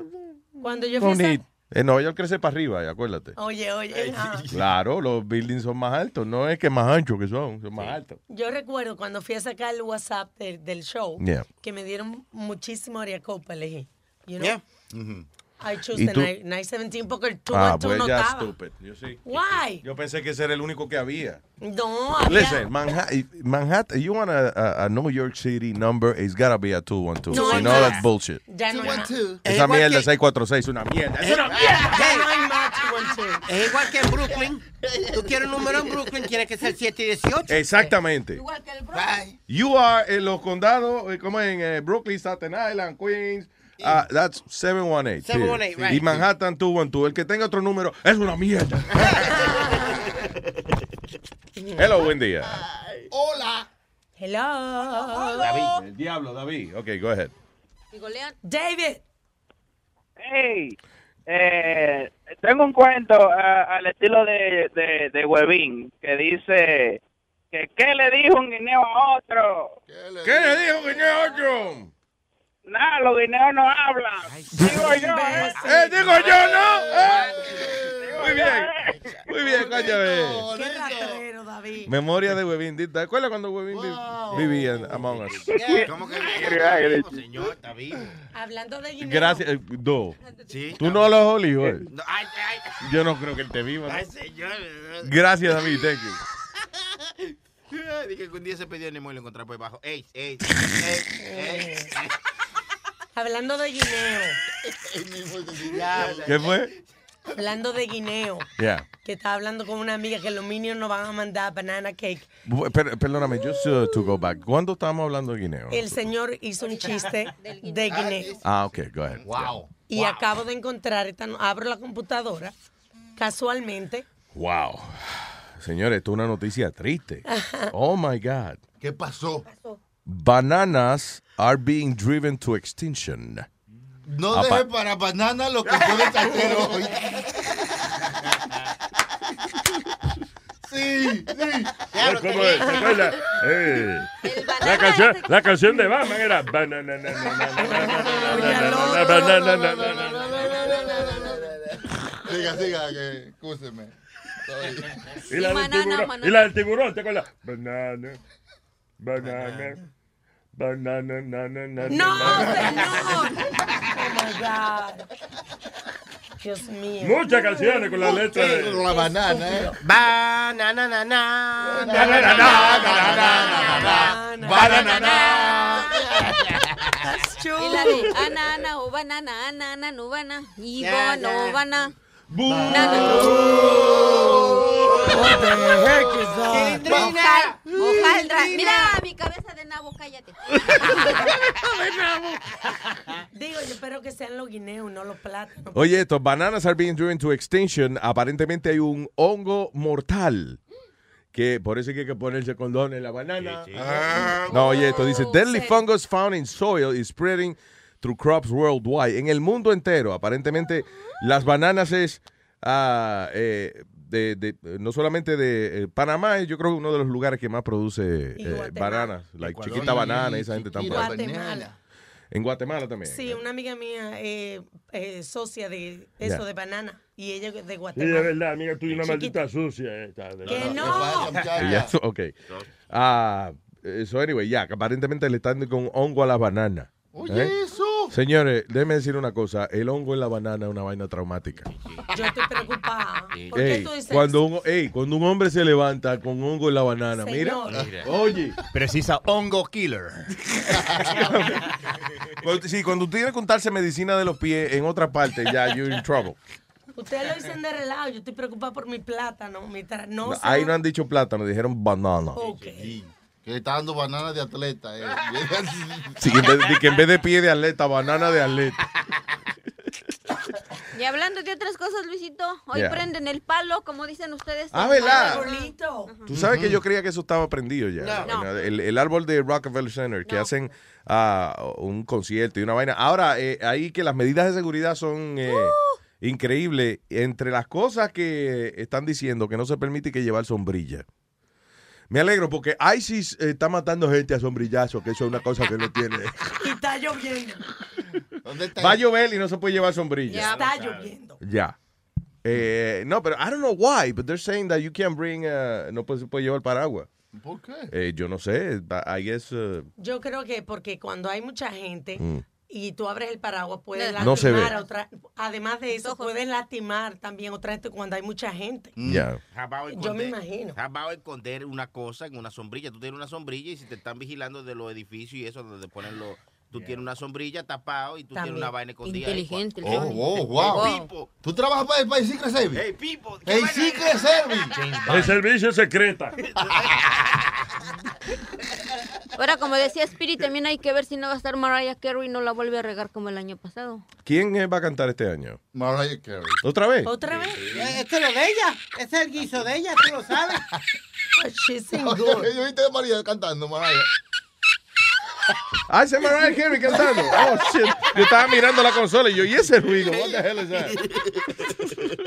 Speaker 20: Cuando yo fui a.
Speaker 14: En Nueva York crece para arriba, acuérdate.
Speaker 20: Oye, oye, ah.
Speaker 14: Claro, los buildings son más altos, no es que más anchos que son, son más altos.
Speaker 20: yo recuerdo cuando fui a sacar el WhatsApp del- del show,
Speaker 14: Yeah.
Speaker 20: que me dieron muchísimo para elegir. You know?
Speaker 16: Yeah.
Speaker 20: I choose
Speaker 14: ¿Y
Speaker 20: the
Speaker 14: tú?
Speaker 20: ni- 917 porque el 2
Speaker 14: Ah,
Speaker 20: and 2
Speaker 14: pues
Speaker 20: no
Speaker 14: ya
Speaker 20: estaba.
Speaker 14: stupid. Yo sí.
Speaker 20: Why?
Speaker 14: Yo pensé que ese era el único que había.
Speaker 20: No, había-
Speaker 14: Listen, Manhattan, Manhattan, you want a, a, a New York City number, it's gotta be a 212.
Speaker 20: No,
Speaker 14: si no,
Speaker 20: más.
Speaker 14: that's bullshit.
Speaker 20: Ya no hay.
Speaker 14: Esa mierda 646 es una mierda. Es una mierda.
Speaker 20: Ya no hay más 212.
Speaker 16: Es igual que en Brooklyn. Tú quieres un número en Brooklyn, tiene que ser 7 y 18.
Speaker 14: Exactamente.
Speaker 16: Igual que el
Speaker 13: Bye.
Speaker 14: You are en los condados, eh, como en eh, Brooklyn, Staten Island, Queens. Ah, that's 718.
Speaker 16: 718,
Speaker 14: period.
Speaker 16: right.
Speaker 14: Y Manhattan 212. El que tenga otro número es una mierda. Hello, buen día.
Speaker 13: Hola.
Speaker 20: Hello.
Speaker 14: David. El diablo, David. Ok, go ahead.
Speaker 20: David.
Speaker 36: Hey, eh, tengo un cuento ah, al estilo de, de, de Webin que dice que ¿qué le dijo un guineo a otro?
Speaker 14: ¿Qué le dijo un guineo a otro?
Speaker 36: Nada, los guineos no hablan. Digo yo, ¿eh?
Speaker 14: Eh, digo yo, ¿no? Eh. Muy bien. Muy bien, eh.
Speaker 20: Qué ratero, David.
Speaker 14: Memoria de Webin. ¿Te acuerdas cuando Webin vi- vivía en Among Us?
Speaker 29: ¿Cómo que señor? Está vivo.
Speaker 20: Hablando de guineo.
Speaker 14: Gracias. eh, no.
Speaker 29: Sí.
Speaker 14: Tú no lo has olido, eh.
Speaker 29: No, ay, ay,
Speaker 14: Yo no creo que él te viva. ¿no?
Speaker 29: ay, señor.
Speaker 14: Gracias, David. Thank you.
Speaker 29: Dije que un día se pidió Nemo y lo encontré por debajo. Ey, ey, ey, ey, ey.
Speaker 20: Hablando de guineo.
Speaker 14: ¿Qué fue?
Speaker 20: Hablando de guineo.
Speaker 14: Yeah.
Speaker 20: Que estaba hablando con una amiga que los minions nos van a mandar banana cake.
Speaker 14: Per- perdóname, just uh, to go back. ¿Cuándo estábamos hablando de guineo?
Speaker 20: El señor hizo un chiste de guineo.
Speaker 14: Ah, ok, go ahead.
Speaker 13: Wow.
Speaker 20: Y acabo de encontrar, esta, abro la computadora, casualmente.
Speaker 14: Wow. Señores, esto es una noticia triste. Oh my God.
Speaker 13: ¿Qué pasó?
Speaker 14: Bananas are being driven to extinction.
Speaker 13: No
Speaker 14: Apa
Speaker 13: deje para banana lo que puede hacer hoy. Sí, sí.
Speaker 21: Ya lo ¿Cómo es? La, eh. la, canción, la canción de Batman era banana, banana,
Speaker 13: Siga, siga, que escúcheme.
Speaker 21: Y la del tiburón, ¿te acuerdas? Banana, banana banana, na, na, na,
Speaker 20: ¡No,
Speaker 21: na.
Speaker 20: señor! Oh my God. Dios mío.
Speaker 21: Muchas canciones con la letra de...
Speaker 13: Con la banana, ¿eh?
Speaker 16: Banana, na, na, na, na, na, na,
Speaker 7: Y la de ana, ana, o banana, ana, ana, no bana, y
Speaker 16: Ya,
Speaker 7: no
Speaker 16: ya.
Speaker 7: bana.
Speaker 16: Chilindrina.
Speaker 7: Hojaldra. Mira mi cabeza de nabo, cállate.
Speaker 20: Digo, yo espero que sean los guineos, no los plátanos.
Speaker 14: Oye, estos bananas are being driven to extinction. Aparentemente hay un hongo mortal. Que por eso hay que ponerse condón en la banana. Ah. No, oye, esto dice, deadly fungus found in soil is spreading through crops worldwide. En el mundo entero, aparentemente, las bananas es eh, de, de- no solamente de eh, Panamá, es yo creo uno de los lugares que más produce eh,
Speaker 20: Guatemala.
Speaker 14: bananas. Like
Speaker 13: Ecuador.
Speaker 14: chiquita banana, esa gente tan.
Speaker 20: Guatemala.
Speaker 14: En Guatemala también.
Speaker 20: Sí, una amiga mía eh, eh, socia de eso, de banana. Y ella de
Speaker 21: Sí, es
Speaker 20: Guatemala.
Speaker 21: verdad, amiga, tú y una maldita sucia. Esta, de
Speaker 20: Que no.
Speaker 14: Ya, ok. Ah, so anyway, ya, que aparentemente le están con hongo a la banana.
Speaker 13: Oye,
Speaker 14: ¿Eh?
Speaker 13: eso.
Speaker 14: Señores, déjenme decir una cosa. El hongo en la banana es una vaina traumática.
Speaker 20: Yo estoy preocupada. ¿Por qué
Speaker 14: Ey,
Speaker 20: tú dices
Speaker 14: cuando, un, ey, cuando un hombre se levanta con hongo en la banana,
Speaker 20: Señor.
Speaker 14: mira.
Speaker 20: Mira.
Speaker 14: Oye.
Speaker 15: Precisa hongo killer.
Speaker 14: Cuando, sí, cuando tiene que untarse medicina de los pies en otra parte, ya you're in trouble.
Speaker 20: Ustedes lo dicen de relajo. Yo estoy preocupada por mi plátano. Mi tra- no, sé.
Speaker 14: Ahí no han dicho plátano, dijeron banana.
Speaker 20: Ok.
Speaker 13: Que le está dando bananas de atleta. eh.
Speaker 14: Sí, en vez, de- que en vez de pie de atleta, banana de atleta.
Speaker 7: Y hablando de otras cosas, Luisito, hoy
Speaker 14: Yeah.
Speaker 7: prenden el palo, como dicen ustedes.
Speaker 14: Ah, ¿verdad? Tú sabes que yo creía que eso estaba prendido ya.
Speaker 7: No.
Speaker 14: El, el árbol de Rockefeller Center, que hacen ah, un concierto y una vaina. Ahora, eh, ahí que las medidas de seguridad son eh,
Speaker 7: Uh.
Speaker 14: increíbles. Entre las cosas que están diciendo que no se permite que llevar sombrilla. Me alegro porque ISIS eh, está matando gente a sombrillazo, que eso es una cosa que no tiene.
Speaker 20: Y está lloviendo.
Speaker 14: Va a llover y no se puede llevar sombrilla.
Speaker 20: Está lloviendo.
Speaker 14: Ya. Eh, no, pero I don't know why, but they're saying that you can't bring, uh, no puede, se puede llevar paraguas.
Speaker 13: ¿Por qué?
Speaker 14: Eh, yo no sé, I guess. uh,
Speaker 20: Yo creo que porque cuando hay mucha gente
Speaker 14: Mm.
Speaker 20: Y tú abres el paraguas, puedes lastimar
Speaker 14: No se ve.
Speaker 20: a otra. Además de eso, puedes lastimar también a otra gente cuando hay mucha gente.
Speaker 14: Ya.
Speaker 20: Yo me imagino.
Speaker 22: Jamás esconder una cosa en una sombrilla. Tú tienes una sombrilla y si te están vigilando de los edificios y eso, donde ponen los... Tú tienes una sombrilla tapado y tú
Speaker 13: También.
Speaker 22: tienes una vaina escondida.
Speaker 7: Inteligente,
Speaker 22: ahí.
Speaker 13: Oh, wow, wow.
Speaker 22: Hey, Pipo.
Speaker 13: ¿Tú trabajas para, para el Secret Service?
Speaker 22: Hey, Pipo.
Speaker 13: El Secret Service.
Speaker 21: El servicio secreta.
Speaker 7: Ahora, como decía Spirit, también hay que ver si no va a estar Mariah Carey y no la vuelve a regar como el año pasado.
Speaker 14: ¿Quién eh, va a cantar este año?
Speaker 13: Mariah Carey.
Speaker 14: ¿Otra vez?
Speaker 20: ¿Otra vez?
Speaker 16: Este es lo de ella. Este es el guiso de ella, tú lo sabes.
Speaker 20: She's
Speaker 13: Yo viste a María cantando, Mariah.
Speaker 14: Ah, ese es Mariah Carey cantando. Oh, shit. Yo estaba mirando la consola y yo, ¿y ese ruido? What the hell is that?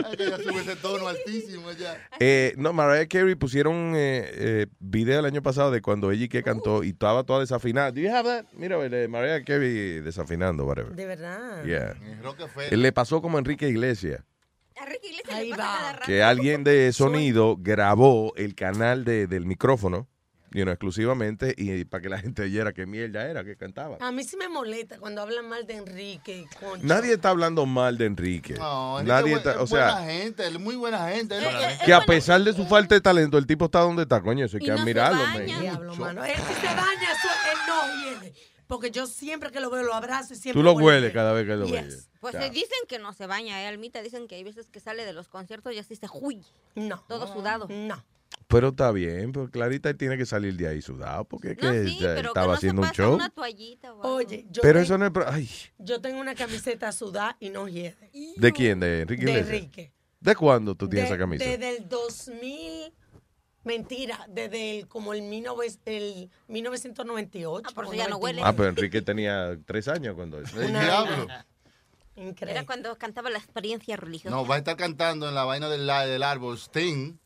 Speaker 13: Ay, que ella sube ese tono altísimo allá.
Speaker 14: Eh, no, Mariah Carey pusieron eh, eh, video el año pasado de cuando ella que cantó y estaba toda desafinada. Do you have that? Mira, Mariah Carey desafinando, whatever.
Speaker 20: De verdad.
Speaker 14: Yeah. Eh, Le pasó como a Enrique Iglesias,
Speaker 20: Ahí va.
Speaker 14: que alguien de sonido grabó el canal de, del micrófono, you know, exclusivamente, y para que la gente oyera qué mierda era que cantaba.
Speaker 20: A mí sí me molesta cuando hablan mal de Enrique. Concho.
Speaker 14: Nadie está hablando mal de Enrique.
Speaker 13: No, Enrique
Speaker 14: Nadie
Speaker 13: es
Speaker 14: está, o
Speaker 13: es buena
Speaker 14: sea,
Speaker 13: gente, él es muy buena gente. él-
Speaker 14: que a pesar de su falta de talento, el tipo está donde está, coño, eso hay
Speaker 20: Y
Speaker 14: que
Speaker 20: no se
Speaker 14: admirarlo,
Speaker 20: baña.
Speaker 14: man.
Speaker 20: Diablo, mano. Él si se baña, eso, él no hiede. Porque yo siempre que lo veo lo abrazo y siempre
Speaker 14: Tú lo
Speaker 20: huele
Speaker 14: hueles cada vez que lo
Speaker 20: Yes.
Speaker 14: ves.
Speaker 7: Pues se dicen que no se baña, ¿eh, Almita? Dicen que hay veces que sale de los conciertos y así se huy.
Speaker 20: No.
Speaker 7: Todo sudado.
Speaker 20: No.
Speaker 14: Pero está bien, pues Clarita tiene que salir de ahí sudado porque es que
Speaker 7: No, sí,
Speaker 14: ya
Speaker 7: pero que
Speaker 14: estaba
Speaker 7: no
Speaker 14: haciendo un show.
Speaker 7: una toallita o algo.
Speaker 20: Oye, yo,
Speaker 14: Pero
Speaker 20: te-
Speaker 14: eso no es... pro- Ay,
Speaker 20: yo tengo una camiseta sudada y no hiede.
Speaker 14: ¿De quién? ¿De Enrique
Speaker 20: De
Speaker 14: Iglesias?
Speaker 20: Enrique.
Speaker 14: ¿De cuándo tú tienes
Speaker 20: De-
Speaker 14: esa camisa?
Speaker 20: Desde el 2000, mentira, desde el, como el, 19 el 1998.
Speaker 7: Ah, por
Speaker 20: o
Speaker 7: ya no
Speaker 20: 99.
Speaker 14: Ah, pero Enrique tenía tres años cuando eso.
Speaker 13: El diablo.
Speaker 20: Increíble.
Speaker 7: Era cuando cantaba la experiencia religiosa.
Speaker 13: No, va a estar cantando en la vaina del, del árbol Sting,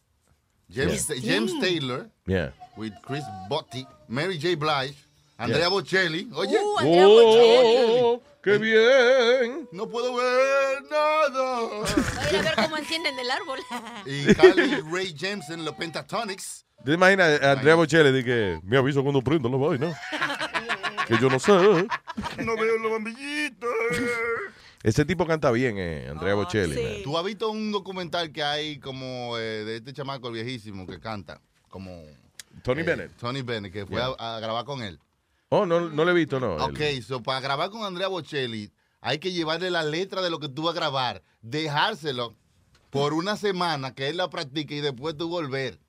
Speaker 13: James,
Speaker 7: Yeah.
Speaker 13: James. Taylor,
Speaker 14: Yeah.
Speaker 13: with Chris Botti, Mary J. Blige, Andrea
Speaker 14: Yeah.
Speaker 13: Bocelli. Oye,
Speaker 7: Uh, Andrea Bocelli.
Speaker 14: ¡Qué bien!
Speaker 13: no puedo ver nada.
Speaker 7: Voy a ir a ver cómo encienden el árbol.
Speaker 13: y Carly Ray James en los Pentatonics.
Speaker 14: ¿Te imaginas a Andrea Bocelli de que me aviso cuando prenda la vaina? que yo no sé.
Speaker 13: No veo la bombillita.
Speaker 14: Ese tipo canta bien, eh, Andrea Bocelli. man.
Speaker 13: ¿Tú has visto un documental que hay como eh, de este chamaco viejísimo que canta? Como...
Speaker 14: Tony
Speaker 13: eh,
Speaker 14: Bennett.
Speaker 13: Tony Bennett, que fue
Speaker 14: Yeah.
Speaker 13: a, a grabar con él.
Speaker 14: Oh, no, no lo he visto, no.
Speaker 13: Ok, so para grabar con Andrea Bocelli hay que llevarle la letra de lo que tú vas a grabar, dejárselo por una semana que él la practique y después tú volver.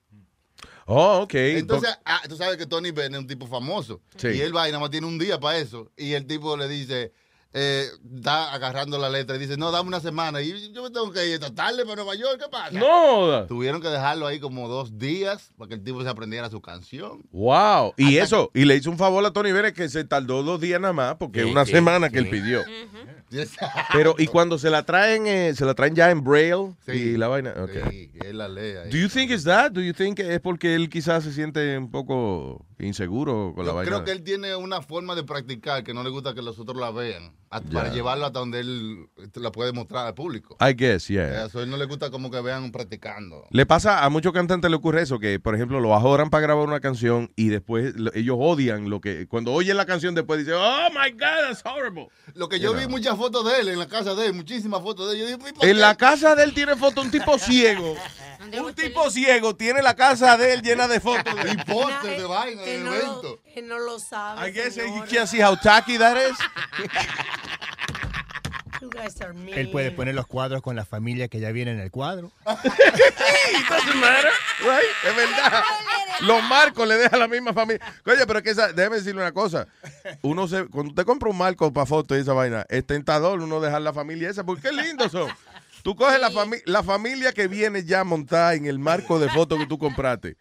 Speaker 14: Oh, ok.
Speaker 13: Entonces, ah, tú sabes que Tony Bennett es un tipo famoso.
Speaker 14: Sí.
Speaker 13: Y él va y nada más tiene un día para eso. Y el tipo le dice, eh, está agarrando la letra y dice, no, dame una semana. Y yo me tengo que ir esta tarde para Nueva York, ¿qué pasa?
Speaker 14: No.
Speaker 13: Tuvieron que dejarlo ahí como dos días para que el tipo se aprendiera su canción.
Speaker 14: Wow. Y eso, y le hizo un favor a Tony Bennett que se tardó dos días nada más, porque
Speaker 13: Sí,
Speaker 14: una
Speaker 13: sí,
Speaker 14: semana que él pidió. Pero, y cuando se la traen, eh, se la traen ya en Braille y la vaina. ok.
Speaker 13: Sí, la lee ahí.
Speaker 14: Do you think it's that? Do you think es porque él quizás se siente un poco inseguro con la
Speaker 13: Yo
Speaker 14: vaina?
Speaker 13: creo que él tiene una forma de practicar que no le gusta que los otros la vean,
Speaker 14: Ya.
Speaker 13: para llevarlo hasta donde él la puede mostrar al público.
Speaker 14: I guess, yeah.
Speaker 13: A él no le gusta como que vean practicando.
Speaker 14: Le pasa a muchos cantantes le ocurre eso, que por ejemplo lo ajoran para grabar una canción y después lo- ellos odian lo que, cuando oyen la canción después dicen, oh my God, that's horrible.
Speaker 13: Lo que yo
Speaker 14: You
Speaker 13: vi
Speaker 14: know.
Speaker 13: muchas fotos de él en la casa de él, muchísimas fotos de él. Yo dije, ¿por
Speaker 14: En
Speaker 13: qué?
Speaker 14: la casa de él tiene foto un tipo ciego. Un tipo ciego tiene la casa de él llena de fotos. De...
Speaker 13: Y póster de vaina, de
Speaker 20: no,
Speaker 13: evento.
Speaker 20: lo, él no lo sabe.
Speaker 14: I guess
Speaker 20: señora.
Speaker 14: you can't see how tacky that is.
Speaker 20: You guys are mean.
Speaker 15: Él puede poner los cuadros con la familia que ya viene en el cuadro.
Speaker 14: doesn't matter, right? Es verdad. Los marcos le deja a la misma familia. Oye, pero es que esa, déjeme decirle una cosa. Uno se, cuando usted compra un marco para fotos y esa vaina, es tentador uno dejar la familia esa, porque qué lindos son. Tú coges la, fami- la familia que viene ya montada en el marco de fotos que tú compraste.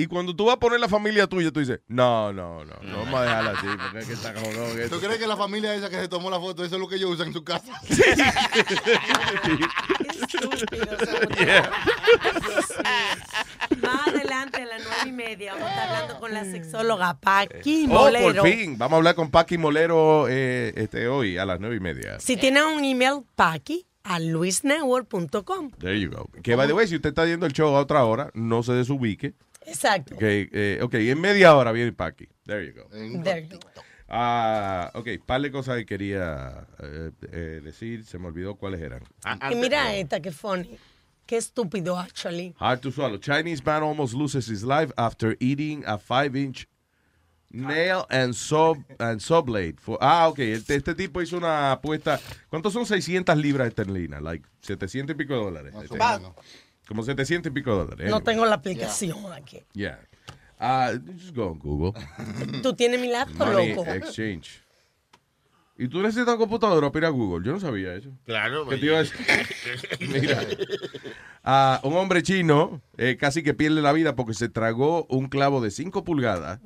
Speaker 14: Y cuando tú vas a poner la familia tuya, tú dices, no, no, no, no vamos a dejarla así, porque es que está cabrón
Speaker 13: ¿Tú
Speaker 14: esto.
Speaker 13: crees que la familia esa que se tomó la foto, eso es lo que ellos usan en su casa?
Speaker 20: Más adelante a las nueve y media vamos a estar hablando con la sexóloga Paqui
Speaker 14: Oh,
Speaker 20: Molero.
Speaker 14: por fin. Vamos a hablar con Paqui Molero eh, este, hoy a las nueve y media.
Speaker 20: Si tiene un email, Paqui a luisnetwork.com.
Speaker 14: There you go. Que, by the way, si usted está viendo el show a otra hora, no se desubique.
Speaker 20: Exacto.
Speaker 14: Que, eh, ok, en media hora viene Paqui. There you go.
Speaker 20: There you go.
Speaker 14: Ah, ok, par de cosas que quería eh, eh, decir, se me olvidó cuáles eran.
Speaker 20: Y mira esta, que funny. Qué estúpido, actually.
Speaker 14: Hard to swallow. Chinese man almost loses his life after eating a five-inch nail and saw, and saw blade. For, ah, ok. Este, este tipo hizo una apuesta. ¿Cuántos son 600 libras esterlinas? Like 700 y pico de dólares. Este, Como 700 y pico de dólares.
Speaker 20: No tengo la aplicación aquí.
Speaker 14: Yeah. Ah, just go on Google.
Speaker 20: Tú tienes mi laptop,
Speaker 14: Money
Speaker 20: loco.
Speaker 14: Exchange. ¿Y tú necesitas computadora para ir a Google? Yo no sabía eso.
Speaker 22: Claro.
Speaker 14: ¿Qué te iba a decir? Mira. Ah, un hombre chino eh, casi que pierde la vida porque se tragó un clavo de 5 pulgadas.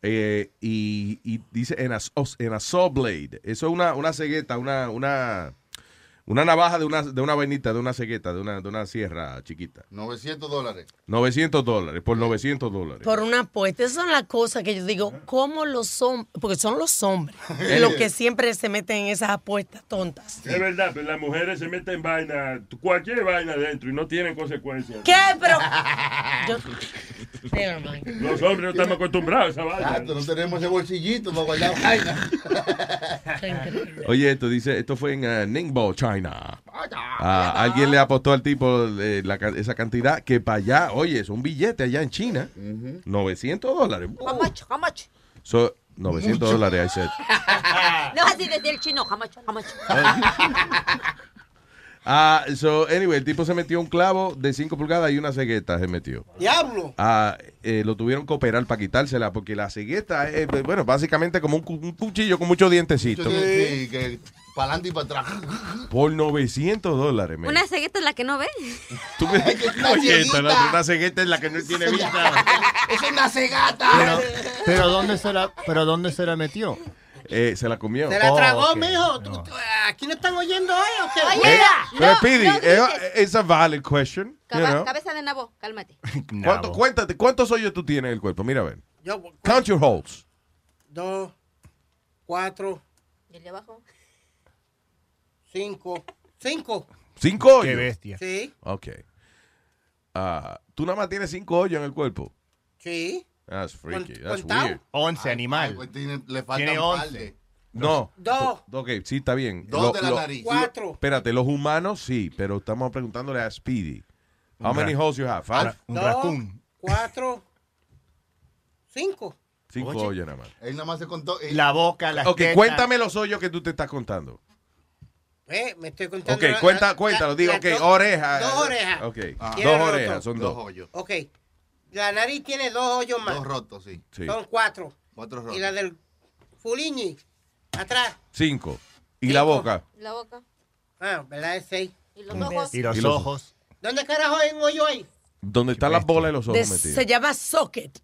Speaker 14: eh, y, y dice en a, en a saw blade. Eso es una, una cegueta, una, una, una navaja de una, de una vainita, de una cegueta, de una, de una sierra chiquita.
Speaker 13: 900 dólares.
Speaker 14: 900 dólares, por 900 dólares.
Speaker 20: Por una apuesta. Esas son las cosas que yo digo, ¿cómo los hombres? Porque son los hombres los que siempre se meten en esas apuestas tontas.
Speaker 21: Es verdad, pero las mujeres se meten en vaina, cualquier vaina dentro y no tienen consecuencias.
Speaker 20: ¿Qué? Pero. Yo-.
Speaker 21: Los hombres no estamos acostumbrados a esa vaina.
Speaker 13: Exacto, no tenemos ese bolsillito para guardar vaina.
Speaker 14: Oye, esto dice, esto fue en uh, Ningbo, China. Ah, alguien le apostó al tipo eh, la esa cantidad que para allá, oye, es un billete allá en China. 900 dólares.
Speaker 7: How much? How much?
Speaker 14: So, 900 dólares, I said.
Speaker 7: No así desde el chino, how much? How much?
Speaker 14: Ah, so, anyway, el tipo se metió un clavo de 5 pulgadas y una cegueta se metió.
Speaker 16: Diablo.
Speaker 14: Ah, eh, lo tuvieron que operar para quitársela porque la cegueta es, bueno, básicamente como un, cu- un cuchillo con muchos dientecitos.
Speaker 13: Sí, que para adelante y para atrás.
Speaker 14: Por 900 dólares, man.
Speaker 7: Una cegueta es la que no ve.
Speaker 14: Tú me-
Speaker 13: una
Speaker 14: la cegueta es la que no tiene vista.
Speaker 13: Es una cegata.
Speaker 15: Pero, pero ¿dónde se la, pero ¿dónde se la metió?
Speaker 14: Eh, se la comió.
Speaker 16: Se la
Speaker 15: Oh,
Speaker 16: tragó, mijo. ¿Tú- tú- ¿Aquí no están oyendo hoy o qué?
Speaker 7: Oye,
Speaker 14: Eh, pero
Speaker 7: no, no
Speaker 14: eh,
Speaker 7: dices.
Speaker 14: it's a valid question. you
Speaker 7: Caba-
Speaker 14: know.
Speaker 7: Cabeza de nabo, cálmate.
Speaker 14: ¿Cuánto, cuéntate, ¿cuántos hoyos tú tienes en el cuerpo? Mira, a ver.
Speaker 16: Yo,
Speaker 14: Count your holes.
Speaker 16: dos, cuatro,
Speaker 7: ¿Y el de abajo?
Speaker 16: cinco. Cinco.
Speaker 14: ¿Cinco hoyos?
Speaker 15: Qué bestia.
Speaker 16: Sí,
Speaker 14: Ok. Ah, tú nada más tienes cinco hoyos en el cuerpo.
Speaker 16: sí.
Speaker 14: That's freaky.
Speaker 16: Con-
Speaker 14: That's
Speaker 16: contado.
Speaker 14: weird.
Speaker 15: 11 animal.
Speaker 13: Pues tiene- le falta
Speaker 15: Tiene
Speaker 13: un par
Speaker 15: 11.
Speaker 13: de-
Speaker 14: No.
Speaker 16: Dos.
Speaker 14: Ok, sí, está bien.
Speaker 16: Dos de la nariz. Cuatro.
Speaker 14: Espérate, los humanos sí, pero estamos preguntándole a Speedy. How
Speaker 15: Un
Speaker 14: many
Speaker 15: ra-
Speaker 14: holes you have? Five?
Speaker 15: Un
Speaker 16: Dos,
Speaker 15: raccoon.
Speaker 16: cuatro, cinco.
Speaker 14: Cinco
Speaker 13: Oye.
Speaker 14: hoyos nada más.
Speaker 13: Él nada más se contó. eh,
Speaker 15: La boca, las
Speaker 14: Ok,
Speaker 15: tetas.
Speaker 14: cuéntame los hoyos que tú te estás contando.
Speaker 16: Eh, me estoy contando.
Speaker 14: Ok,
Speaker 16: la-
Speaker 14: cuenta,
Speaker 16: la-
Speaker 14: cuéntalo.
Speaker 16: la-
Speaker 14: Digo,
Speaker 16: las
Speaker 14: ok,
Speaker 16: dos-
Speaker 14: orejas.
Speaker 16: Dos orejas.
Speaker 14: Ok,
Speaker 13: Ah.
Speaker 16: Tiene
Speaker 14: dos
Speaker 16: roto.
Speaker 14: orejas, son
Speaker 13: Dos
Speaker 14: dos.
Speaker 13: hoyos.
Speaker 16: Ok. La nariz tiene dos hoyos más.
Speaker 13: Dos rotos, sí.
Speaker 14: Sí.
Speaker 16: Son cuatro.
Speaker 13: Cuatro rotos.
Speaker 16: Y la del Fuliñi, atrás.
Speaker 14: Cinco. ¿Y la boca?
Speaker 7: La boca.
Speaker 16: Ah, ¿verdad? Es seis.
Speaker 7: Y los ojos.
Speaker 15: Y los
Speaker 14: Y los-
Speaker 15: ojos.
Speaker 16: ¿Dónde carajo hay un hoyo ahí?
Speaker 14: Donde están las bolas y los ojos
Speaker 20: De-
Speaker 14: metidos.
Speaker 20: se llama socket.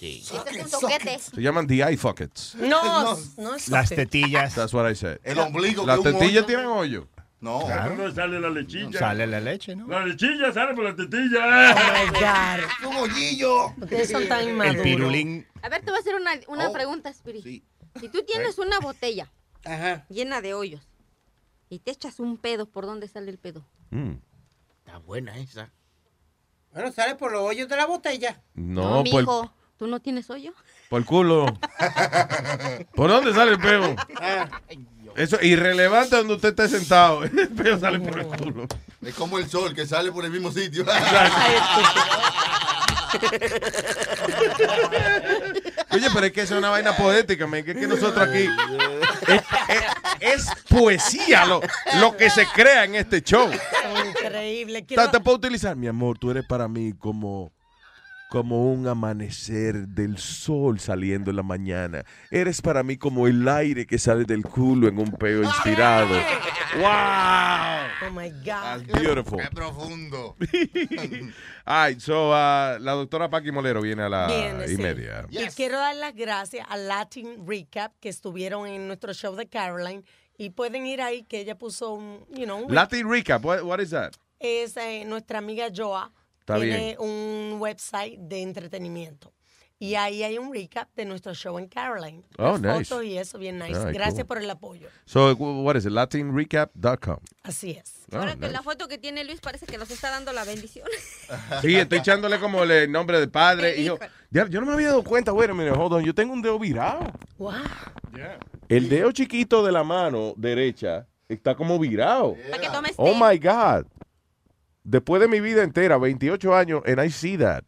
Speaker 7: Este es un soquete.
Speaker 14: Se llaman the eye sockets.
Speaker 20: No, no es
Speaker 15: Las
Speaker 20: socket.
Speaker 15: tetillas.
Speaker 14: That's what I said.
Speaker 13: El ombligo.
Speaker 14: Las
Speaker 13: es
Speaker 14: tetillas tienen hoyo.
Speaker 13: No.
Speaker 15: Claro.
Speaker 21: No sale la lechilla.
Speaker 15: Sale la leche, ¿no?
Speaker 21: La lechilla sale por la
Speaker 20: Oh
Speaker 21: tetilla.
Speaker 13: Es un hoyillo.
Speaker 20: Ustedes son tan
Speaker 15: El
Speaker 20: inmaduros.
Speaker 15: pirulín.
Speaker 7: A ver, te voy a hacer una, una
Speaker 13: Oh,
Speaker 7: pregunta, Spirit.
Speaker 13: sí.
Speaker 7: Si tú tienes una botella
Speaker 16: Ajá.
Speaker 7: llena de hoyos y te echas un pedo, ¿por dónde sale el pedo?
Speaker 14: Mm.
Speaker 22: Está buena esa.
Speaker 16: Bueno, sale por los hoyos de la botella.
Speaker 14: No, por,
Speaker 7: mijo. ¿Tú no tienes hoyo?
Speaker 14: por el culo. ¿Por dónde sale el peo?
Speaker 16: Ah,
Speaker 14: Eso es irrelevante donde usted esté sentado. El peo sale por el culo.
Speaker 13: Es como el sol que sale por el mismo sitio.
Speaker 14: Oye, pero es que eso es una vaina poética, man, que es que nosotros aquí es, es- es poesía lo, lo que se crea en este show.
Speaker 20: Increíble. Quiero-
Speaker 14: Te puedo utilizar, mi amor, tú eres para mí como como un amanecer del sol saliendo en la mañana. Eres para mí como el aire que sale del culo en un peo inspirado. ¡Wow!
Speaker 20: Oh my God.
Speaker 14: That's beautiful.
Speaker 13: Qué profundo.
Speaker 14: All right, so uh, la doctora Paqui Molero viene a la
Speaker 20: Viene,
Speaker 14: y
Speaker 20: sí.
Speaker 14: media.
Speaker 20: Y quiero dar las gracias a Latin Recap que estuvieron en nuestro show de Caroline y pueden ir ahí que ella puso un, you know, un
Speaker 14: Latin recap, what, what is that?
Speaker 20: es eh, nuestra amiga Joa.
Speaker 14: Está
Speaker 20: tiene
Speaker 14: bien.
Speaker 20: un website de entretenimiento. Y ahí hay un recap de nuestro show en Caroline.
Speaker 14: Oh,
Speaker 20: Las
Speaker 14: nice.
Speaker 20: fotos y eso, bien nice. Gracias
Speaker 14: cool.
Speaker 20: por el apoyo.
Speaker 14: So, what is it? LatinRecap.com.
Speaker 20: Así es.
Speaker 14: Oh,
Speaker 7: Ahora que la foto que tiene Luis parece que nos está dando la bendición.
Speaker 14: Sí, estoy echándole como el nombre de padre. Yo,
Speaker 7: Hijo.
Speaker 14: ya, yo no me había dado cuenta, bueno, mire, hold on, yo tengo un dedo virado.
Speaker 20: Wow.
Speaker 14: El dedo chiquito de la mano derecha está como virado.
Speaker 7: Para que tomes
Speaker 14: Oh my God. Después de mi vida entera, 28 años, and I see that.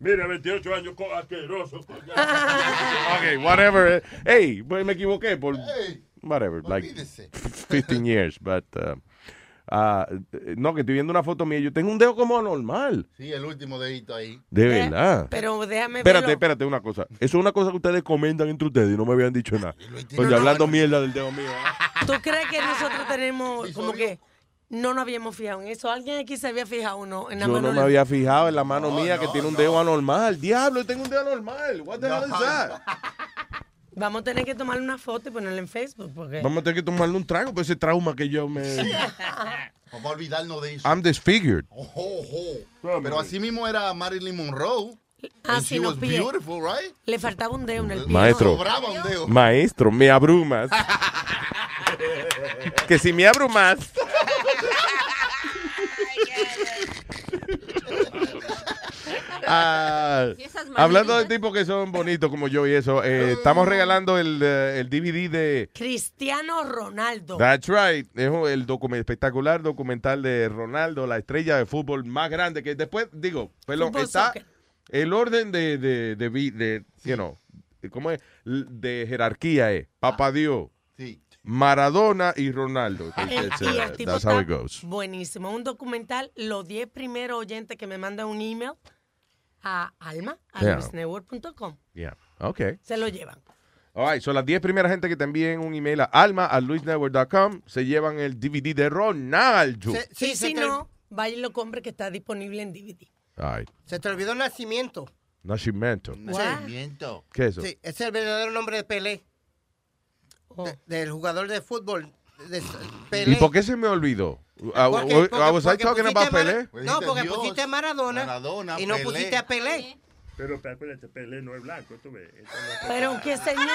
Speaker 21: Mira, 28 años asqueroso.
Speaker 14: Ok, whatever. Hey, pues me equivoqué por whatever, like 15 years, but uh, uh, no, que estoy viendo una foto mía, yo tengo un dedo como anormal.
Speaker 13: Sí, el último dedito ahí.
Speaker 14: De verdad.
Speaker 20: Pero déjame
Speaker 14: Espérate,
Speaker 20: verlo.
Speaker 14: espérate, una cosa. Eso es una cosa que ustedes comentan entre ustedes y no me habían dicho nada. Oye, hablando mierda del dedo mío. ¿eh?
Speaker 20: ¿Tú crees que nosotros tenemos como que no nos habíamos fijado en eso? ¿Alguien aquí se había fijado no, en la
Speaker 14: Yo
Speaker 20: mano?
Speaker 14: no me
Speaker 20: de-
Speaker 14: había fijado en la mano mía que tiene un dedo anormal. Diablo, yo tengo un dedo anormal. What the hell is that?
Speaker 20: Vamos a tener que tomarle una foto y ponerla en Facebook. Porque...
Speaker 14: Vamos a tener que tomarle un trago por ese trauma que yo me...
Speaker 13: Vamos a olvidarnos de eso.
Speaker 14: I'm disfigured.
Speaker 13: Ojo, ojo. Pero así mismo era Marilyn Monroe.
Speaker 20: Ah, sí,
Speaker 13: she
Speaker 20: no,
Speaker 13: beautiful, right?
Speaker 20: Le faltaba un dedo en el pie.
Speaker 14: Maestro,
Speaker 13: Sobraba un dedo.
Speaker 14: maestro, me abrumas. que si me abrumas. Ah, hablando de tipos que son bonitos como yo y eso, eh, estamos regalando el, eh, el DVD de
Speaker 20: Cristiano Ronaldo.
Speaker 14: That's right. Es un- el document- espectacular documental de Ronaldo, la estrella de fútbol más grande que después, digo, perdón,
Speaker 20: Fútbol
Speaker 14: está
Speaker 20: soccer.
Speaker 14: el orden de, de, de, vi- de, you know, ¿cómo es? L- De jerarquía es Papá Dios,
Speaker 13: Sí.
Speaker 14: Maradona y Ronaldo.
Speaker 20: El- y
Speaker 14: uh,
Speaker 20: el tipo
Speaker 14: that's how
Speaker 20: está
Speaker 14: it goes.
Speaker 20: buenísimo. Un documental, los 10 primeros oyentes que me mandan un email a alma, a
Speaker 14: Yeah.
Speaker 20: luisnetwork.com.
Speaker 14: Yeah. Okay.
Speaker 20: Se lo llevan.
Speaker 14: All right, son las 10 primeras gente que te envíen un email a alma a luisnetwork.com se llevan el DVD de Ronaldo.
Speaker 16: Se-
Speaker 20: Sí,
Speaker 16: sí, se
Speaker 20: si
Speaker 16: te-
Speaker 20: no, vaya y lo compre que está disponible en DVD.
Speaker 14: All right.
Speaker 16: Se te olvidó el nacimiento.
Speaker 14: Nacimiento.
Speaker 13: Nacimiento.
Speaker 14: ¿Qué es eso?
Speaker 16: Sí, ese es el verdadero nombre de Pelé.
Speaker 20: Oh.
Speaker 16: De- del jugador de fútbol. Pelé.
Speaker 14: ¿Y por qué se me olvidó?
Speaker 16: Porque- porque-
Speaker 14: I was
Speaker 16: porque
Speaker 14: talking about Pelé?
Speaker 13: Pues
Speaker 16: No, porque
Speaker 13: Dios,
Speaker 16: pusiste a Maradona,
Speaker 13: Maradona,
Speaker 16: y no
Speaker 13: Pelé.
Speaker 16: pusiste a Pelé.
Speaker 21: Pero acuérdate, Pelé no es blanco, tú ves. Esto no es-
Speaker 20: Pero qué señor.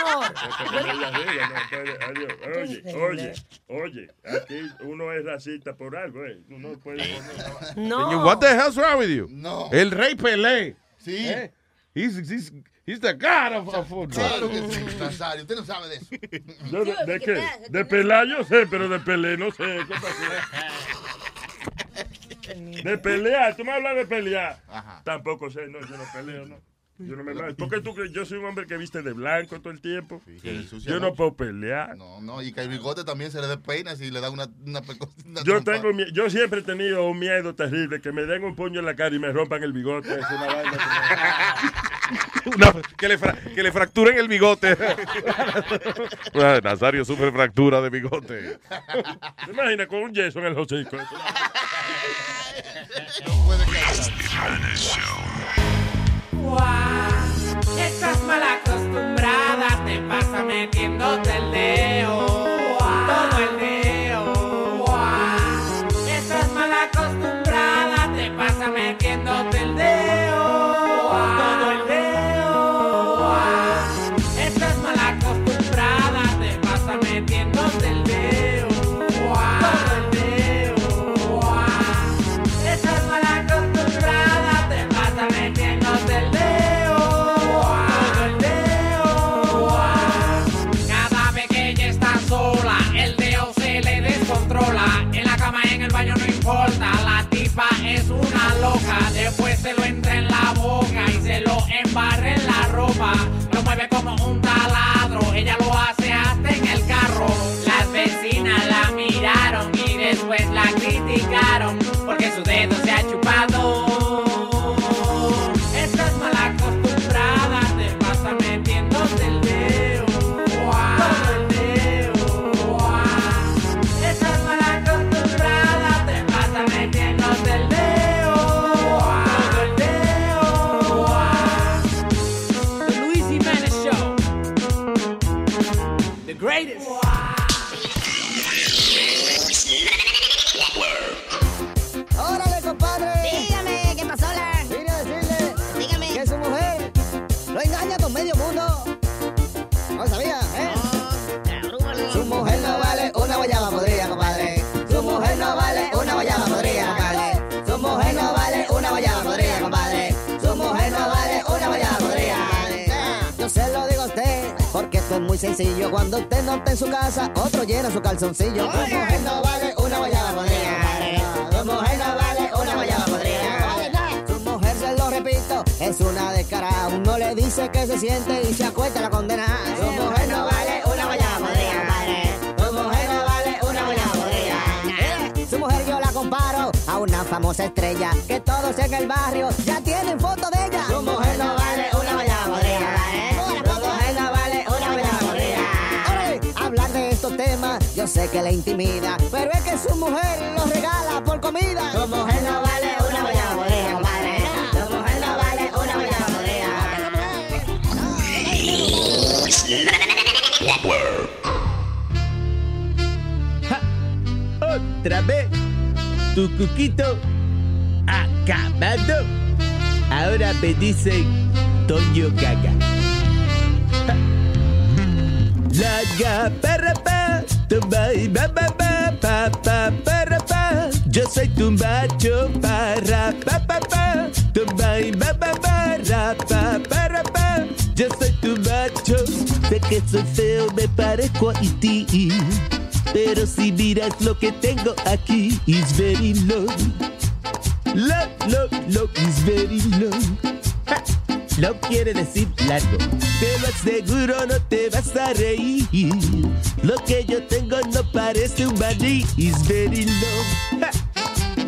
Speaker 21: Oye, oye, oye, aquí uno es racista por algo, ¿eh? Uno puede poner-
Speaker 20: No.
Speaker 14: Señor, what the hell's wrong with you?
Speaker 13: No.
Speaker 14: El rey Pelé.
Speaker 13: Sí.
Speaker 14: ¿Eh?
Speaker 21: He's, he's, he's the god of, of football.
Speaker 13: Claro que sí, Nazario, usted no sabe de eso.
Speaker 21: Yo de, de qué? De pelea yo sé, pero de pelea no sé. De pelear, tú me hablas de pelear. Tampoco sé, no, yo no peleo, no. Yo no me ¿Por qué tú crees? Yo soy un hombre que viste de blanco todo el tiempo.
Speaker 13: que ensucia
Speaker 21: yo no
Speaker 13: mucho.
Speaker 21: puedo pelear.
Speaker 13: No, no, y que el bigote también se le despeina si le da una, una,
Speaker 21: Yo
Speaker 13: trompa.
Speaker 21: tengo yo siempre he tenido un miedo terrible que me den un puño en la cara y me rompan el bigote. Es una vaina
Speaker 14: Una- que, le fra- que le fracturen el bigote. Nazario sufre fractura de bigote.
Speaker 21: ¿Te imaginas con un yeso en el hocico?
Speaker 37: Guau, Estás mal acostumbrada, te pasa metiéndote el dedo,
Speaker 38: barrel calzoncillo. Su mujer no vale una guayaba podrida. Su mujer no vale una guayaba podrida. Su mujer, se lo repito, es una descarada. Uno le dice que se siente y se acuesta la condena. Su mujer no vale una guayaba podrida, compadre. Su mujer no vale una guayaba podrida. Su mujer yo la comparo a una famosa estrella que todos en el barrio ya tienen foto yo sé que le intimida, pero es que su mujer lo regala por comida. Su mujer no vale una guayaba podrida, compadre. Su mujer no vale una guayaba
Speaker 39: Otra vez, tu cuquito acabado. Ahora me dicen Toño Gaga. La ga Yo soy tu macho para pa pa pa, tumba y ba ba ba ra, pa para pa. Yo soy tu macho, sé que soy feo, me parezco a ti. Pero si miras lo que tengo aquí, is very. Low, Low quiere decir largo. Te lo aseguro, no te vas a reír. Lo que yo tengo no parece un maní, is very low. Ja,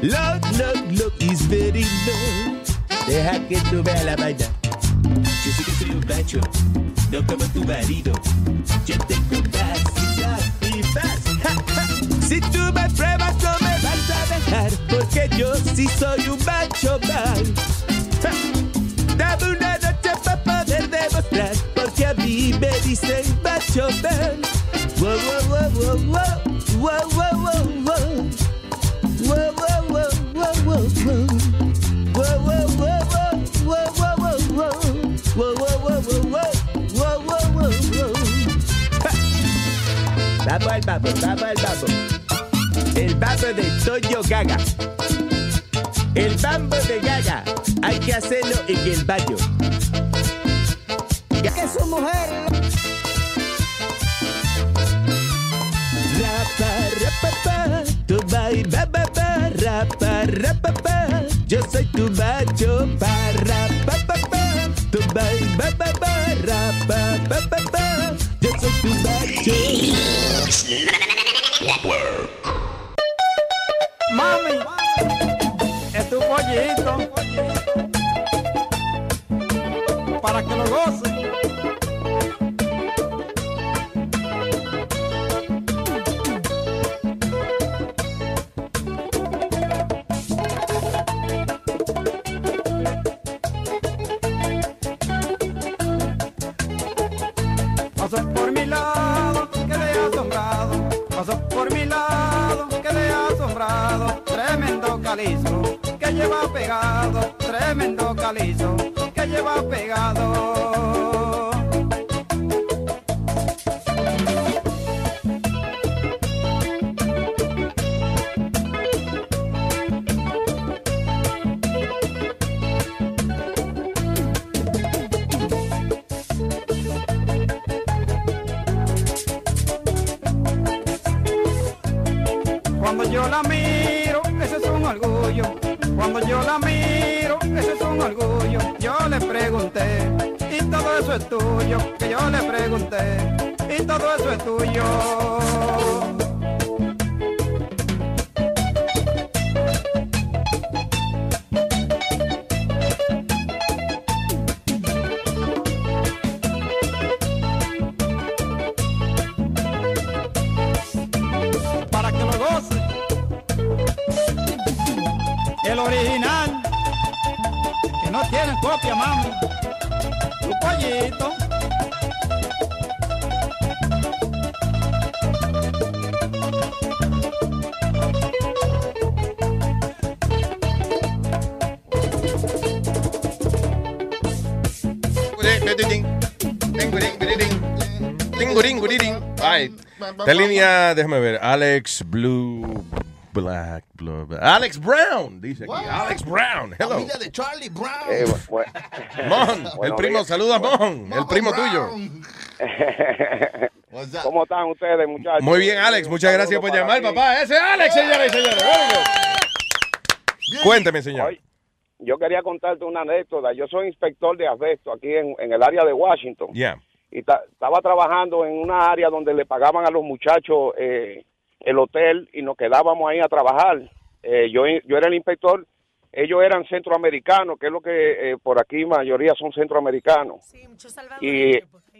Speaker 39: Low, low, low, is very low. Deja que tú veas la vaina. Yo sé que soy un macho, no como tu marido. Yo tengo más y más. Si tú me pruebas no me vas a dejar, porque yo sí soy un macho. Ja. Dame Wow, wow, wow, wow, wow, wow, wow, wow, wow. Wow, wow, wow, wow, wow, wow. Wow, wow, wow, wow, wow, wow, wow, wow. Wow, wow, wow, wow, wow. Wow, wow, wow, wow. Ja. Vamos al babo. El babo de Toño Gaga. El bambo de Gaga hay que hacerlo en el baño.
Speaker 38: Que su mujer
Speaker 39: rapa, rapapa, yo soy tu bacho, para, pa, pa, pa, tu bai, ba, ba, ba, rapa, pa, pa, pa, yo soy tu bacho.
Speaker 32: Mami, es tu pollito. Para que lo goce.
Speaker 14: Ay, esta línea, déjame ver. Alex Blue Black Blue, Alex Brown, dice aquí. Alex Brown, hello.
Speaker 13: Familia de Charlie Brown.
Speaker 40: Eh,
Speaker 14: Mon, el primo,
Speaker 40: días.
Speaker 14: saluda a Mon, el primo tuyo.
Speaker 40: ¿Cómo están ustedes, muchachos?
Speaker 14: Muy bien, Alex, muchas gracias por llamar, papá. Ese es Alex, señores y señores. Cuénteme, señor.
Speaker 40: Oye, yo quería contarte una anécdota. Yo soy inspector de asbesto aquí en, en el área de Washington.
Speaker 14: Ya.
Speaker 40: Y ta- estaba trabajando en una área donde le pagaban a los muchachos eh, el hotel y nos quedábamos ahí a trabajar. Eh, yo, yo era el inspector. Ellos eran centroamericanos, que es lo que eh, por aquí mayoría son centroamericanos. Y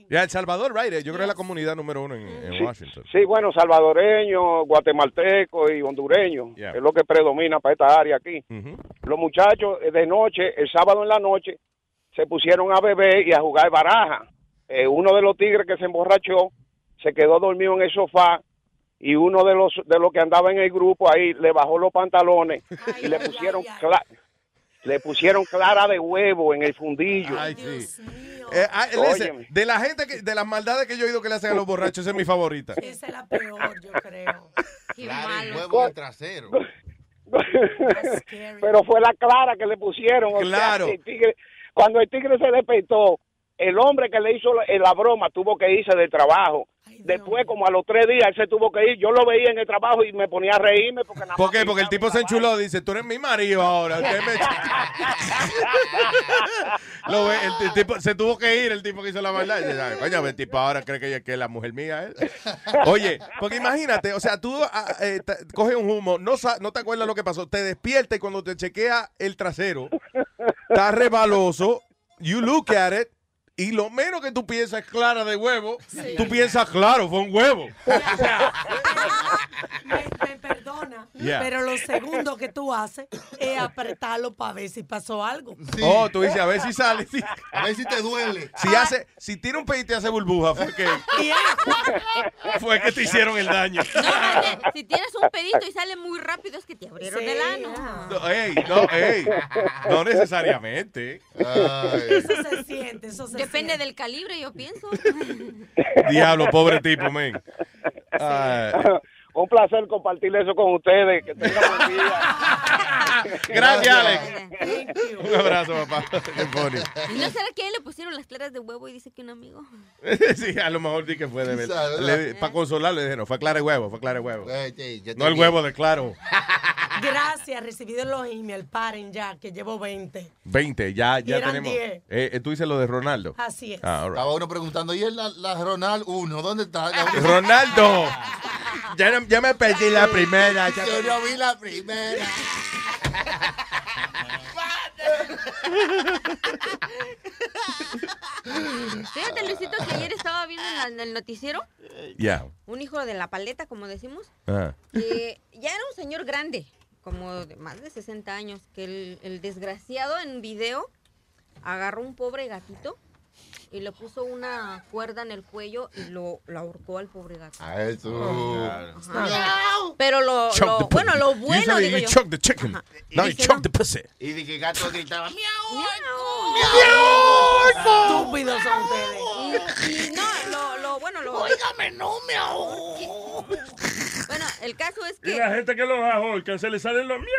Speaker 14: Ya, El Salvador, right? Yo creo que es la comunidad número uno en, en
Speaker 40: Sí.
Speaker 14: Washington.
Speaker 40: Sí, bueno, salvadoreños, guatemaltecos y hondureños,
Speaker 14: Yeah.
Speaker 40: es lo que predomina para esta área aquí. Los muchachos eh, de noche, el sábado en la noche, se pusieron a beber y a jugar baraja. Eh, uno de los tigres que se emborrachó se quedó dormido en el sofá y uno de los de los que andaba en el grupo ahí le bajó los pantalones y le pusieron le pusieron clara de huevo en el fundillo.
Speaker 14: Ay, sí. Eh, ah, listen, de la gente, que, de las maldades que yo he oído que le hacen a los borrachos, esa es mi favorita.
Speaker 20: Esa es la peor, yo creo.
Speaker 13: Claro, el huevo en el trasero.
Speaker 40: pero fue la clara que le pusieron. o sea,
Speaker 14: Claro.
Speaker 40: el tigre- cuando el tigre se despertó, el hombre que le hizo la, la broma tuvo que irse del trabajo. Después, como a los tres días, él se tuvo que ir. Yo lo veía en el trabajo y me ponía a reírme porque nada
Speaker 14: ¿Por qué? Porque el tipo se enchuló, dice, tú eres mi marido ahora. usted me- Lo ve, el, el tipo se tuvo que ir, el tipo que hizo la maldad. Dice, "Ay, coño, el tipo ahora cree que, ella- que es la mujer mía. ¿eh?". Oye, porque imagínate, o sea, tú ah, eh, coges un humo, no, sa- no te acuerdas lo que pasó, te despiertas y cuando te chequea el trasero, está rebaloso, you look at it, y lo menos que tú piensas es clara de huevo, tú piensas, claro, fue un huevo.
Speaker 20: Me perdona,
Speaker 14: Yeah.
Speaker 20: pero lo segundo que tú haces es apretarlo para ver si pasó algo.
Speaker 14: Oh, tú dices, a ver si sale. sí.
Speaker 13: A ver si te duele.
Speaker 14: Si hace, si tiene un pedito y hace burbuja, fue que, fue que te hicieron el daño.
Speaker 7: Si tienes un pedito y sale muy rápido, es que te abrieron el ano.
Speaker 14: No, ey, no, ey, no necesariamente.
Speaker 20: Eso se siente, eso se
Speaker 7: Depende del calibre, yo pienso.
Speaker 14: Diablo, pobre tipo, men. Ay.
Speaker 40: Un placer compartir eso con ustedes. Que tengan buen día.
Speaker 14: Gracias, Alex. Un abrazo, papá.
Speaker 7: ¿Y no será que a él le pusieron las claras de huevo y dice que un amigo.
Speaker 14: sí, a lo mejor sí que fue de verdad. Para consolarlo, le dije, no, fue clara de huevo, fue clara de huevo.
Speaker 13: Eh,
Speaker 14: No el huevo de claro.
Speaker 20: Gracias, recibido los emails. Paren ya, que llevo 20.
Speaker 14: 20, ya, ya
Speaker 20: Eran
Speaker 14: tenemos.
Speaker 20: 10.
Speaker 14: Eh, eh, tú dices lo de Ronaldo.
Speaker 20: Así es.
Speaker 14: Ah, right.
Speaker 13: Estaba uno preguntando, ¿y el la, la Ronald 1? ¿Dónde está?
Speaker 14: Ronaldo. Ya, no- ya me perdí la primera. ya-
Speaker 13: Yo no vi la primera.
Speaker 7: Fíjate, Luisito, que ayer estaba viendo en, la- en el noticiero
Speaker 14: Ya.
Speaker 7: un hijo de la paleta, como decimos,
Speaker 14: Ah.
Speaker 7: que ya era un señor grande, como de más de 60 años, que el, el desgraciado en video agarró un pobre gatito y le puso una cuerda en el cuello y lo, lo ahorcó al pobre gato.
Speaker 13: A eso.
Speaker 7: Ajá. Pero lo, lo- bueno, lo bueno, digo
Speaker 14: you
Speaker 7: yo.
Speaker 14: choke the chicken. Now you choke
Speaker 7: no.
Speaker 14: the pussy.
Speaker 22: Y de que gato gritaba,
Speaker 20: Estúpidos son ustedes.
Speaker 7: Y, y no, lo, lo bueno, lo...
Speaker 26: Óigame, no me
Speaker 7: Bueno, el caso es
Speaker 21: Y
Speaker 7: que...
Speaker 21: la gente que los ahorca se le salen los miau.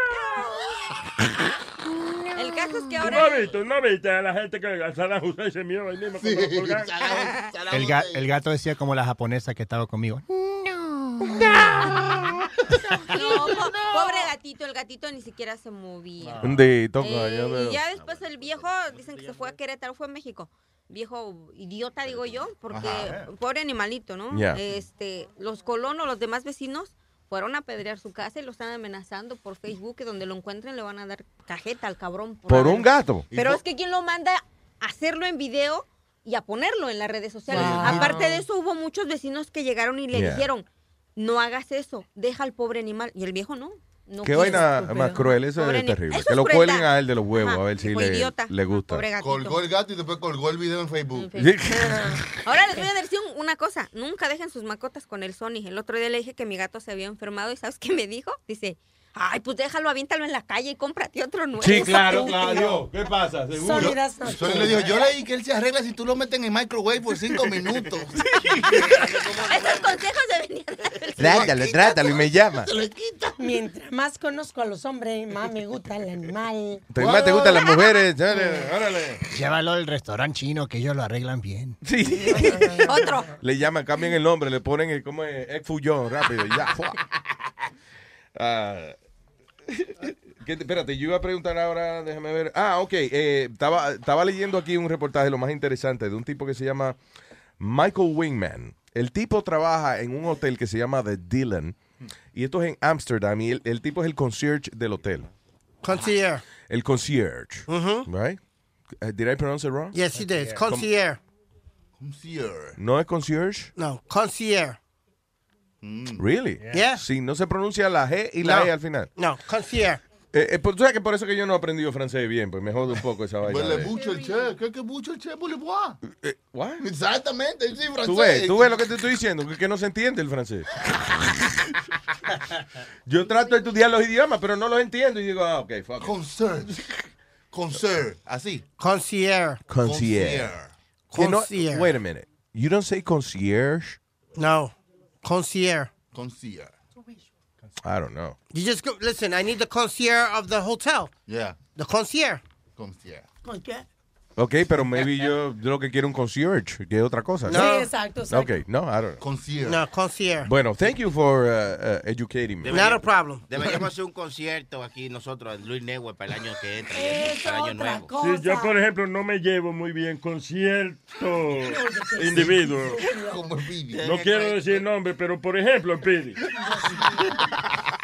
Speaker 7: El caso es que
Speaker 21: ¿No
Speaker 7: ahora...
Speaker 21: has visto? ¿No viste a la gente que a Saddam Hussein se ahí mismo?
Speaker 15: El, ga- el gato decía como la japonesa que estaba conmigo.
Speaker 7: No, po- pobre gatito, el gatito ni siquiera se movía.
Speaker 14: Bendito,
Speaker 7: Eh, y ya después el viejo, dicen que se fue a Querétaro, fue a México. Viejo idiota, digo yo, porque
Speaker 14: Ajá.
Speaker 7: pobre animalito, ¿no? Este, los colonos, los demás vecinos, fueron a apedrear su casa y lo están amenazando por Facebook, que donde lo encuentren le van a dar cajeta al cabrón.
Speaker 14: Por un gato.
Speaker 7: Pero es que quien lo manda a hacerlo en video y a ponerlo en las redes sociales.
Speaker 14: Wow.
Speaker 7: Aparte de eso, hubo muchos vecinos que llegaron y le
Speaker 14: Yeah.
Speaker 7: dijeron, no hagas eso, deja al pobre animal. Y el viejo no. No
Speaker 14: Qué vaina más cruel, eso
Speaker 7: Pobre
Speaker 14: es
Speaker 7: ni-
Speaker 14: terrible.
Speaker 7: eso
Speaker 14: Que
Speaker 7: es
Speaker 14: lo
Speaker 7: crueldad.
Speaker 14: cuelguen a él de los huevos,
Speaker 7: Ajá,
Speaker 14: a ver si le,
Speaker 7: idiota.
Speaker 14: le gusta.
Speaker 7: Pobre gatito.
Speaker 13: Colgó el gato y después colgó el video en Facebook.
Speaker 7: Ahora les voy a decir un- una cosa, nunca dejen sus mascotas con el Sony. El otro día le dije que mi gato se había enfermado y ¿sabes qué me dijo? Dice, ay, pues déjalo, aviéntalo en la calle y cómprate otro nuevo.
Speaker 14: Sí, claro, claro. ¿Qué pasa? Seguro.
Speaker 13: Sony le dijo, yo leí que él se arregla si tú lo metes en el microwave por cinco minutos.
Speaker 7: Esos consejos deberían.
Speaker 14: Trátalo, trátalo y me llama.
Speaker 20: Mientras más conozco a los hombres, más me gusta el animal.
Speaker 14: Te- Más te gustan las mujeres. Dale, órale.
Speaker 15: Llévalo al restaurante chino que ellos lo arreglan bien.
Speaker 14: Sí.
Speaker 7: Otro.
Speaker 14: Le llaman, cambian el nombre, le ponen el, como es, Egg Fuyón, rápido, y ya. ¡fua! Ah, ¿qué te- espérate, yo iba a preguntar ahora, déjame ver. Ah, ok, eh, estaba, estaba leyendo aquí un reportaje, lo más interesante, de un tipo que se llama Michael Wingman. El tipo trabaja en un hotel que se llama The Dylan, y esto es en Amsterdam, y el, el tipo es el concierge del hotel.
Speaker 16: Concierge.
Speaker 14: El concierge, right? Uh, did I pronounce it wrong?
Speaker 16: Yes, you did. Concierge.
Speaker 13: Concierge.
Speaker 14: ¿No es concierge?
Speaker 16: No, concierge.
Speaker 14: Really?
Speaker 16: Yeah.
Speaker 14: Sí, no se pronuncia la G y la
Speaker 16: No.
Speaker 14: E al final.
Speaker 16: No, concierge.
Speaker 14: Eh, eh, por- tú sabes que por eso que yo no he aprendido francés bien, pues me jode un poco esa vaina.
Speaker 13: Huele
Speaker 14: de-
Speaker 13: mucho el che. ¿Qué que mucho el che Boulevard?
Speaker 14: Eh, what?
Speaker 13: Exactamente, sí, francés.
Speaker 14: Tú ves, tú ves lo que te estoy diciendo, que, que no se entiende el francés. yo trato de estudiar los idiomas, pero no los entiendo y digo, ah, ok, fuck.
Speaker 13: Concierge. Concierge. Así.
Speaker 16: Concierge.
Speaker 14: Concierge. No-
Speaker 16: Concierge.
Speaker 14: wait a minute. You don't say concierge?
Speaker 16: No, concierge.
Speaker 13: Concierge.
Speaker 14: I don't know.
Speaker 16: You just go, listen, I need the concierge of the hotel.
Speaker 13: Yeah.
Speaker 16: The concierge.
Speaker 13: Concierge.
Speaker 20: ¿Con qué?
Speaker 14: Ok, pero maybe yo, yo lo que quiero un concierge, que es otra cosa.
Speaker 16: No.
Speaker 20: Sí, exacto, exacto.
Speaker 14: Ok, no, I don't know.
Speaker 13: Concierge.
Speaker 16: No, concierge.
Speaker 14: Bueno, thank you for uh, uh, educating me.
Speaker 16: Not a problem.
Speaker 22: Deberíamos hacer un concierto aquí nosotros, Luis Network, para el año que entra.
Speaker 20: Es
Speaker 22: para el año
Speaker 20: otra
Speaker 22: nuevo.
Speaker 20: cosa.
Speaker 21: Sí, yo, por ejemplo, no me llevo muy bien con cierto individuo.
Speaker 13: Como vídeo.
Speaker 21: No quiero decir nombre, pero por ejemplo, Pidi.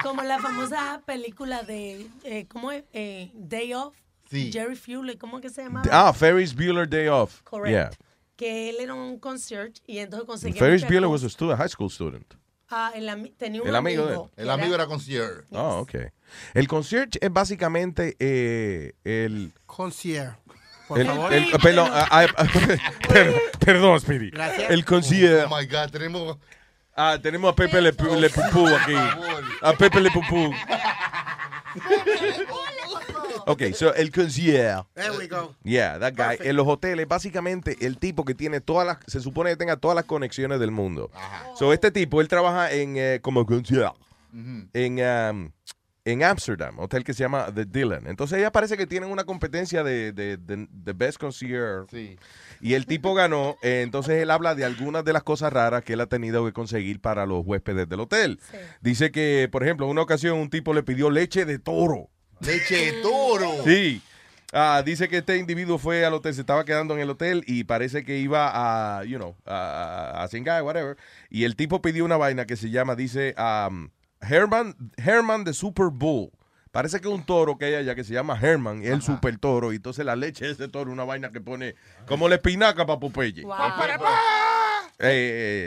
Speaker 20: Como la famosa película de, eh, ¿cómo es? Eh, Day Off.
Speaker 13: Sí.
Speaker 20: Jerry Fuller, ¿cómo que se llamaba?
Speaker 14: Ah, Ferris Bueller Day Off.
Speaker 20: Correct.
Speaker 14: Yeah.
Speaker 20: Que él era un concierge y entonces conseguía
Speaker 14: Ferris Bueller was a student, high school student.
Speaker 20: Ah, el tenía un
Speaker 14: El amigo de él.
Speaker 20: que
Speaker 13: El amigo era concierge.
Speaker 14: Oh, ok. El concierge es básicamente eh, el...
Speaker 16: Concierge. Por
Speaker 14: el-
Speaker 16: favor.
Speaker 14: el- perdón, per- perdón, Speedy.
Speaker 16: Gracias.
Speaker 14: El concierge.
Speaker 13: Oh my God, tenemos.
Speaker 14: Ah, tenemos a Pepe Le, Le Pupú aquí. A Pepe Le Pupú. Ok, so el concierge.
Speaker 16: There we go.
Speaker 14: Yeah, that guy. En los hoteles, básicamente, el tipo que tiene todas las, se supone que tenga todas las conexiones del mundo. So, este tipo, él trabaja en, eh, como concierge, en, um, en Amsterdam, hotel que se llama The Dylan. Entonces ella parece que tienen una competencia de, de, de- de Best Concierge. Y el tipo ganó, eh, entonces él habla de algunas de las cosas raras que él ha tenido que conseguir para los huéspedes del hotel. Dice que, por ejemplo, en una ocasión un tipo le pidió leche de toro.
Speaker 13: Leche de toro.
Speaker 14: Sí. Ah, dice que este individuo fue al hotel, se estaba quedando en el hotel y parece que iba a, you know, a, a, whatever. Y el tipo pidió una vaina que se llama, dice, um, Herman, Herman the Super Bull. Parece que es un toro que hay allá que se llama Herman, es el super toro. Y entonces la leche de ese toro, una vaina que pone como la espinaca para Popeye. Eh,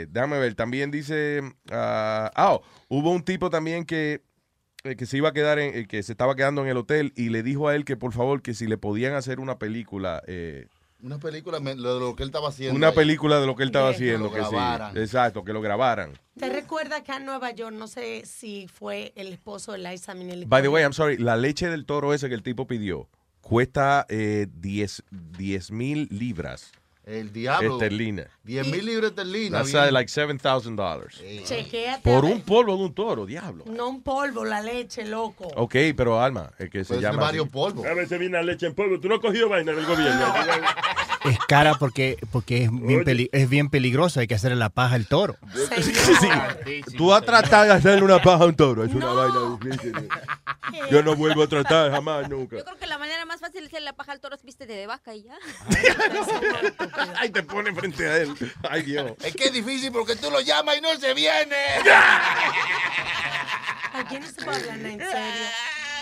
Speaker 14: eh, déjame ver, también dice, ah, ah, hubo un tipo también que, eh, que se iba a quedar, en, eh, que se estaba quedando en el hotel y le dijo a él que por favor que si le podían hacer una película, eh,
Speaker 13: Una película de lo que él estaba haciendo.
Speaker 14: una
Speaker 13: ahí.
Speaker 14: película de lo que él estaba
Speaker 13: Que
Speaker 14: haciendo,
Speaker 13: lo
Speaker 14: que sí,
Speaker 13: grabaran.
Speaker 14: exacto, que lo grabaran.
Speaker 20: ¿Te recuerdas que en Nueva York, no sé si fue el esposo de Liza Minnelli?
Speaker 14: By the way, I'm sorry, la leche del toro ese que el tipo pidió cuesta eh, 10 mil libras.
Speaker 13: El diablo.
Speaker 14: Esterlina.
Speaker 13: 10 mil libras esterlinas.
Speaker 14: That's
Speaker 13: bien.
Speaker 14: like $7,000.
Speaker 20: Chequéate.
Speaker 14: Por un polvo de un toro, diablo.
Speaker 20: No un polvo, la leche, loco.
Speaker 14: Ok, pero Alma, es que se
Speaker 13: Puede ser
Speaker 14: llama.
Speaker 13: varios polvos.
Speaker 21: A veces viene la leche en polvo. Tú no has cogido vaina del gobierno.
Speaker 15: Es cara porque, porque es, bien peli- es bien peligroso. Hay que hacerle la paja al toro.
Speaker 14: Sí. Tú has tratado de hacerle una paja a un toro. Es una vaina difícil. Yo no vuelvo a tratar jamás, nunca.
Speaker 7: Yo creo que la manera más fácil de hacerle la paja al toro es viste de vaca y ya.
Speaker 14: Ay, te pone frente a él. Ay, Dios.
Speaker 13: Es que es difícil porque tú lo llamas y no se viene.
Speaker 20: Aquí no se puede hablar en serio.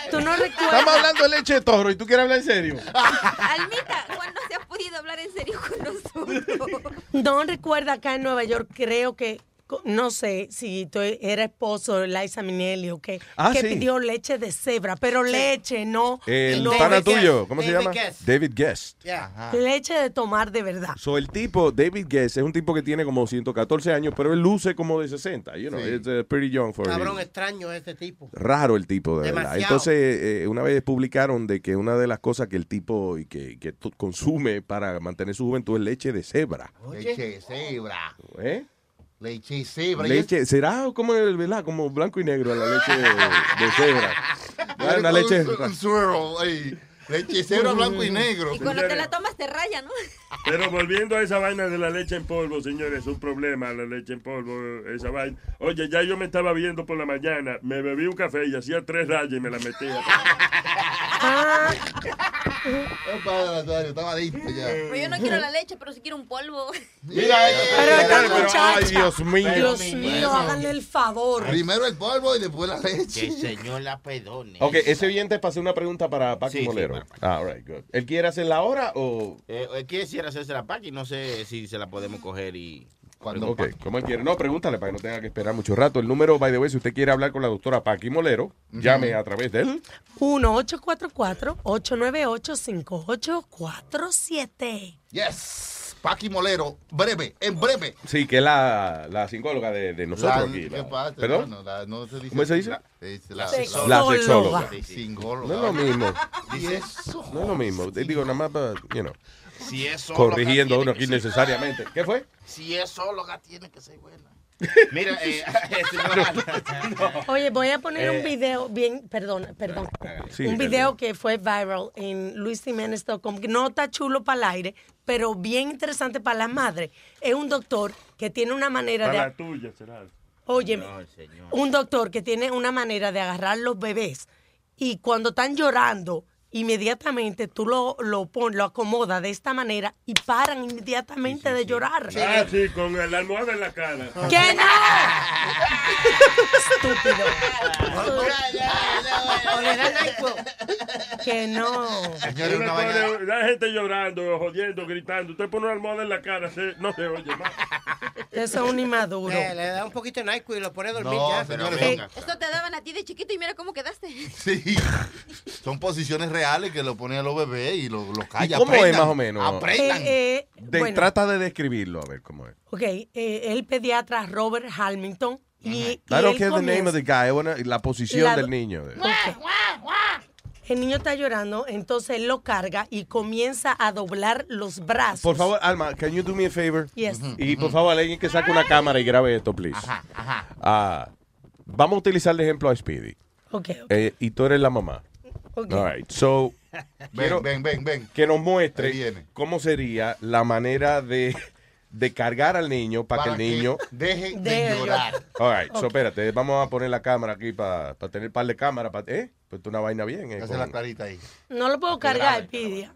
Speaker 20: Tú no recuerdas.
Speaker 14: Estamos hablando de leche de toro y tú quieres hablar en serio.
Speaker 7: Almita, ¿cuándo se ha podido hablar en serio con nosotros?
Speaker 20: No recuerda acá en Nueva York, creo que, no sé si tú era esposo de Liza Minnelli o qué,
Speaker 14: Ah,
Speaker 20: que
Speaker 14: sí.
Speaker 20: pidió leche de cebra, pero leche, no.
Speaker 14: El
Speaker 20: no
Speaker 14: pana tuyo, ¿cómo se llama?
Speaker 20: Guest.
Speaker 14: David Guest.
Speaker 20: Leche de tomar de verdad.
Speaker 14: So, el tipo, David Guest, es un tipo que tiene como 114 años, pero él luce como de 60. You know,
Speaker 16: Sí.
Speaker 14: it's uh, pretty young for
Speaker 16: Cabrón
Speaker 14: him.
Speaker 16: extraño ese tipo.
Speaker 14: Raro el tipo, de verdad. Entonces, eh, una vez publicaron de que una de las cosas que el tipo y que, consume para mantener su juventud es leche de cebra.
Speaker 13: Leche de cebra.
Speaker 14: ¿Eh?
Speaker 13: Leche cebra.
Speaker 14: Leche, ¿será como, el- ¿verdad? como blanco y negro la leche de, de cebra?
Speaker 13: es-
Speaker 14: una leche...
Speaker 13: Un, un swirl ahí. Leche cebra blanco y negro.
Speaker 7: Y cuando te la tomas te raya, ¿no?
Speaker 21: Pero volviendo a esa vaina de la leche en polvo, señores, es un problema la leche en polvo, esa vaina. Oye, ya yo me estaba viendo por la mañana, me bebí un café y hacía tres rayas y me la metía.
Speaker 13: Estaba ya.
Speaker 7: Pero yo no quiero la leche, pero sí quiero un polvo.
Speaker 13: Mira,
Speaker 20: Pero esta
Speaker 13: pero-
Speaker 20: muchacha.
Speaker 13: ay, Dios mío.
Speaker 20: Dios mío, háganle el favor.
Speaker 13: Primero el polvo y después la leche.
Speaker 22: Que el Señor la perdone.
Speaker 14: Ok, ese oyente pasó una pregunta para
Speaker 22: sí,
Speaker 14: Molero. ah, all right, good. ¿Él quiere hacerla ahora o...?
Speaker 22: Eh, él quisiera hacerse la paca y no sé si se la podemos coger y...
Speaker 14: Ok, como él quiere. No, pregúntale para que no tenga que esperar mucho rato. El número, by the way, si usted quiere hablar con la doctora Paqui Molero, llame a través de él.
Speaker 20: 1-844-898-5847.
Speaker 13: Yes. Paqui Molero, breve, en breve.
Speaker 14: Sí, que es la, la psicóloga de, de nosotros
Speaker 13: La-
Speaker 14: aquí.
Speaker 13: ¿Qué
Speaker 14: la-
Speaker 13: pasa?
Speaker 14: ¿Perdón?
Speaker 13: No, la- no se dice
Speaker 14: ¿Cómo se dice?
Speaker 13: la- La
Speaker 14: sexóloga.
Speaker 13: Sí, singóloga.
Speaker 14: No es lo mismo.
Speaker 13: ¿Y eso?
Speaker 14: No es lo mismo. Digo, nada más you know,
Speaker 22: Si es solo
Speaker 14: corrigiendo a uno aquí innecesariamente. ¿Qué fue?
Speaker 22: Si es solo tiene que ser buena. Mira, eh, señora-
Speaker 20: Oye, voy a poner
Speaker 22: Eh.
Speaker 20: un video bien, perdón, perdón.
Speaker 14: Sí,
Speaker 20: un video que fue viral en luisjiménez.com, no está chulo para el aire, pero bien interesante para la madre. Es un doctor que tiene una manera
Speaker 21: Para la
Speaker 20: de...
Speaker 21: tuya será.
Speaker 20: Oye,
Speaker 22: No,
Speaker 20: un doctor que tiene una manera de agarrar los bebés y cuando están llorando, inmediatamente tú lo, lo, pon, lo acomodas de esta manera y paran inmediatamente de llorar.
Speaker 21: Ah, sí, con la almohada en la cara.
Speaker 20: ¡Que no! Estúpido.
Speaker 16: O le dan
Speaker 20: Que no.
Speaker 21: Le pone- La gente llorando, jodiendo, gritando. Usted pone una almohada en la cara, se- no se oye más.
Speaker 20: Eso es un inmaduro.
Speaker 16: Eh, le da un poquito de NyQuil y lo pone a dormir
Speaker 13: No,
Speaker 16: ya.
Speaker 13: señores,
Speaker 16: Eh.
Speaker 7: Esto te daban a ti de chiquito y mira cómo quedaste.
Speaker 13: Sí. Son posiciones reales que lo ponen a los bebés y los lo
Speaker 14: ¿Y
Speaker 13: calla.
Speaker 14: cómo es más o menos?
Speaker 13: Aprendan.
Speaker 20: Eh, eh,
Speaker 14: De-
Speaker 20: bueno.
Speaker 14: Trata de describirlo, a ver cómo es.
Speaker 20: Ok, eh, el pediatra Robert Hamilton. Y, y
Speaker 14: I don't care the name of the guy, I wanna- la posición
Speaker 20: La-
Speaker 14: del niño.
Speaker 20: El niño está llorando, entonces él lo carga y comienza a doblar los brazos.
Speaker 14: Por favor, Alma, can you do me a favor?
Speaker 20: Yes.
Speaker 14: Y por favor, alguien que saque una cámara y grabe esto, please. Ah, vamos a utilizar de ejemplo a Speedy.
Speaker 20: Ok.
Speaker 14: Eh, y tú eres la mamá.
Speaker 20: Ok.
Speaker 14: All right. So, quiero
Speaker 13: ven, ven, ven.
Speaker 14: que nos muestre cómo sería la manera de, de cargar al niño para, que el niño
Speaker 13: deje de
Speaker 20: Deje de
Speaker 13: llorar.
Speaker 14: All right, so
Speaker 20: Ok.
Speaker 14: espérate, vamos a poner la cámara aquí para tener par de cámaras. pa- ¿Eh? Pues una vaina bien. Eh, con-
Speaker 13: la clarita ahí.
Speaker 20: No lo puedo cargar, Pidia.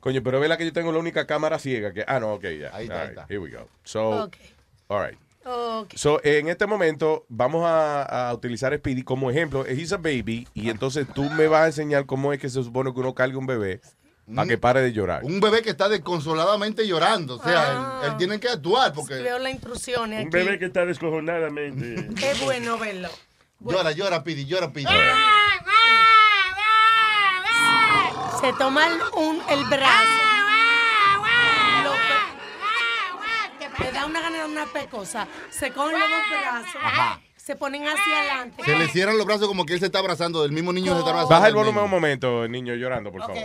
Speaker 14: Coño, pero vela que yo tengo la única cámara ciega que. Ah, no, ok, ya.
Speaker 13: Ahí está, ahí
Speaker 14: right,
Speaker 13: está.
Speaker 14: Here we go. So,
Speaker 20: Ok.
Speaker 14: all right. So, en este momento vamos a, a utilizar a Speedy como ejemplo. He's a baby y entonces tú me vas a enseñar cómo es que se supone que uno cargue un bebé para que pare de llorar.
Speaker 13: Un bebé que está desconsoladamente llorando. O sea, él, él tiene que actuar porque
Speaker 20: Veo las instrucciones
Speaker 21: Un
Speaker 20: aquí.
Speaker 21: bebé que está descojonadamente.
Speaker 20: Es bueno verlo.
Speaker 13: llora, llora, Pidi, llora, Pidi.
Speaker 20: Se toma el, un- el brazo. Lo pe- le da una gana de una pecosa. Se cogen los dos brazos.
Speaker 13: Ajá.
Speaker 20: Se ponen hacia adelante.
Speaker 13: Se le cierran los brazos como que él se está abrazando. El mismo niño se está abrazando.
Speaker 14: Baja el
Speaker 13: del
Speaker 14: volumen un momento, el niño llorando, por favor.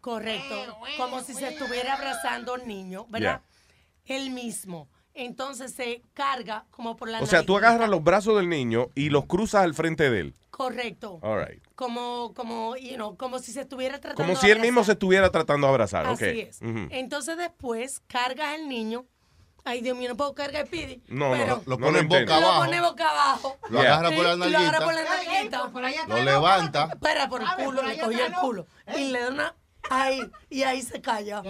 Speaker 20: Correcto. Como si se estuviera abrazando al niño, ¿verdad? Él mismo. Entonces se carga como por la
Speaker 14: O sea, tú agarras los brazos del niño y los cruzas al frente de él.
Speaker 20: Correcto.
Speaker 14: All right.
Speaker 20: Como, como, you know, como si se estuviera tratando
Speaker 14: Como
Speaker 20: de
Speaker 14: si él mismo se estuviera tratando de abrazar.
Speaker 20: Así
Speaker 14: ok.
Speaker 20: es. Entonces después cargas el niño. Ay, Dios mío, no puedo cargar el pidi.
Speaker 14: No, no,
Speaker 20: pero
Speaker 13: Lo
Speaker 14: no
Speaker 13: pone
Speaker 14: lo
Speaker 13: boca
Speaker 14: entiendo.
Speaker 20: Lo
Speaker 13: abajo.
Speaker 20: pone boca abajo.
Speaker 13: Lo agarra por la
Speaker 20: Y lo agarra por la
Speaker 13: nalguita.
Speaker 20: nalguita.
Speaker 13: Lo levanta.
Speaker 20: Espera, por el culo, le cogió el culo. Y le da una... Ahí, y ahí se calla.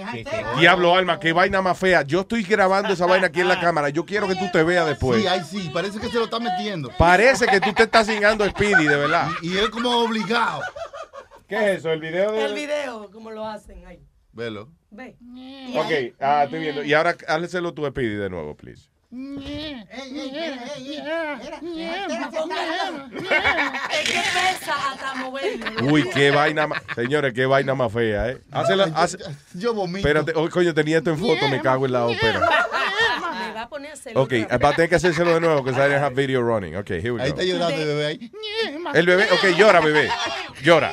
Speaker 14: Diablo, Alma, qué vaina más fea. Yo estoy grabando esa vaina aquí en la cámara. Yo quiero que tú te veas después.
Speaker 13: Sí, ahí sí. Parece que se lo está metiendo.
Speaker 14: Parece que tú te estás cingando a Speedy, de verdad.
Speaker 13: Y, y él como obligado.
Speaker 14: ¿Qué es eso? ¿El video
Speaker 20: El video, como lo hacen ahí.
Speaker 13: Velo.
Speaker 20: Ve.
Speaker 14: Ok, ah, estoy viendo. Y ahora hácelo tú a Speedy de nuevo, please. Uy, qué vaina más. Señores, qué vaina más fea, ¿eh? Hácelo, hace-
Speaker 13: Yo vomito.
Speaker 14: Espérate, oh, coño, tenía esto en foto, me cago en la ópera.
Speaker 20: Me va a poner a hacerlo.
Speaker 14: Ok, va a tener que hacérselo de nuevo, because I didn't have video running. Ok, here we
Speaker 13: Ahí
Speaker 14: go.
Speaker 13: está llorando el bebé ahí.
Speaker 14: El bebé, ok, llora, bebé. Llora.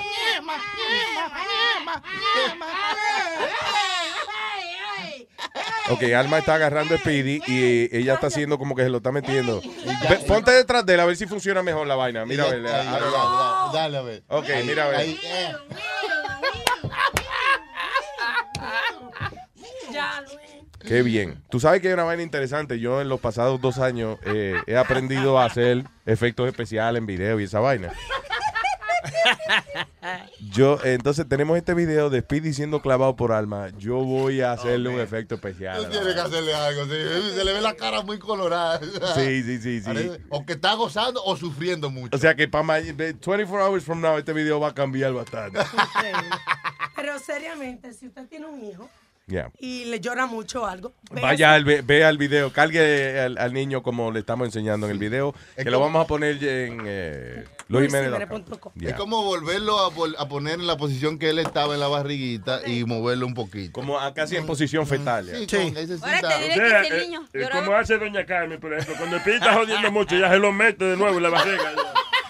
Speaker 14: Ok, Alma está agarrando a Speedy y ella está haciendo como que se lo está metiendo. Ve- ponte detrás de él a ver si funciona mejor la vaina. Mira, a ver.
Speaker 13: Dale, a ver.
Speaker 14: Ok, mira, a ver.
Speaker 13: ahí, eh.
Speaker 20: Ya, Luis.
Speaker 14: Qué bien. Tú sabes que hay una vaina interesante. Yo en los pasados dos años eh, he aprendido a hacer efectos especiales en video y esa vaina. Yo, entonces tenemos este video de Speedy siendo clavado por Alma. Yo voy a hacerle un efecto especial.
Speaker 13: Tú tienes que hacerle algo. sí. Se le ve la cara muy colorada.
Speaker 14: Sí, sí, sí, sí.
Speaker 13: O que está gozando o sufriendo mucho.
Speaker 14: O sea que para 24 hours from now este video va a cambiar bastante.
Speaker 20: Pero seriamente, si usted tiene un hijo
Speaker 14: Yeah.
Speaker 20: y le llora mucho o algo,
Speaker 14: Vaya, al, ve- vea el video, cargue al, al niño como le estamos enseñando en el video, que lo
Speaker 13: como-
Speaker 14: vamos a poner en eh, luisjimenez.com.
Speaker 20: luisjimenez.com.
Speaker 13: Es
Speaker 14: Yeah.
Speaker 13: como volverlo a, a poner en la posición que él estaba en la barriguita y moverlo un poquito.
Speaker 14: Como a- casi en posición fetal. ya.
Speaker 13: Sí, con ese
Speaker 7: Ahora
Speaker 13: cinta-
Speaker 7: te diré
Speaker 21: O
Speaker 7: que
Speaker 21: sea,
Speaker 7: si el
Speaker 21: eh,
Speaker 7: niño
Speaker 21: eh, como hace Doña Carmen, por ejemplo, cuando el está jodiendo mucho, ya se lo mete de nuevo en la barriga.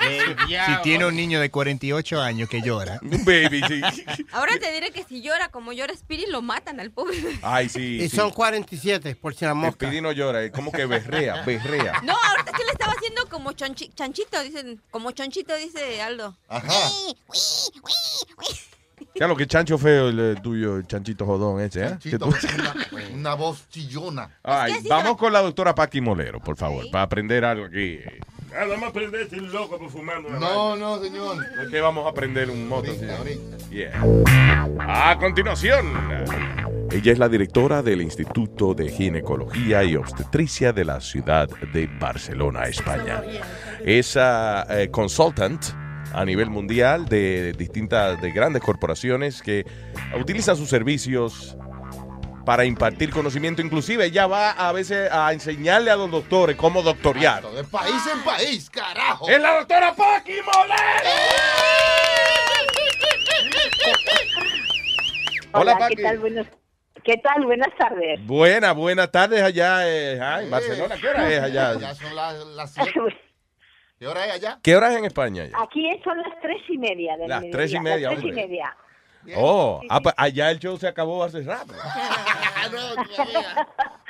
Speaker 15: Si tiene un niño de 48 años que llora.
Speaker 14: Un baby, sí.
Speaker 7: Ahora te diré que si llora como llora Spirit, lo matan al pobre.
Speaker 14: Ay, sí.
Speaker 16: Y
Speaker 14: sí.
Speaker 16: son 47, por si la mosca.
Speaker 14: Speedy no llora, es como que berrea, berrea.
Speaker 7: No, ahorita sí le estaba haciendo como chonchi- chanchito, dicen, como chonchito, dice Aldo.
Speaker 13: Ajá.
Speaker 14: Claro, que chancho feo el tuyo, el chanchito jodón ese, ¿eh? Que
Speaker 13: Chito,
Speaker 14: tú-
Speaker 13: una, una voz chillona.
Speaker 14: Ay, vamos con la doctora Paqui Molero, por favor, para aprender algo aquí.
Speaker 21: Ah, vamos a aprender este loco por fumando. una
Speaker 13: No, no, señor.
Speaker 14: Es que vamos a aprender un moto.
Speaker 13: Ahorita,
Speaker 14: señor.
Speaker 13: ahorita.
Speaker 14: Yeah. A continuación, ella es la directora del Instituto de Ginecología y Obstetricia de la ciudad de Barcelona, España. Es ah, eh, consultant a nivel mundial de distintas, de grandes corporaciones que utilizan sus servicios para impartir conocimiento. Inclusive ella va a veces a enseñarle a los doctores cómo doctorear.
Speaker 13: De país en país, carajo.
Speaker 14: ¡Es la doctora Paqui Molero! Hola, Paqui.
Speaker 41: ¿qué tal? Buenas, ¿Qué tal? Buenas tardes.
Speaker 14: Buenas, buenas tardes allá eh, en Barcelona. ¿Qué hora es allá?
Speaker 13: Ya son las, las siete. ¿Qué hora es allá?
Speaker 14: ¿Qué hora es en España? ya?
Speaker 41: Aquí son las tres y media de
Speaker 14: Las
Speaker 41: mediodía,
Speaker 14: tres y media,
Speaker 41: Las tres y
Speaker 14: hombre. Oh, ah, pues allá el show se acabó hace rato.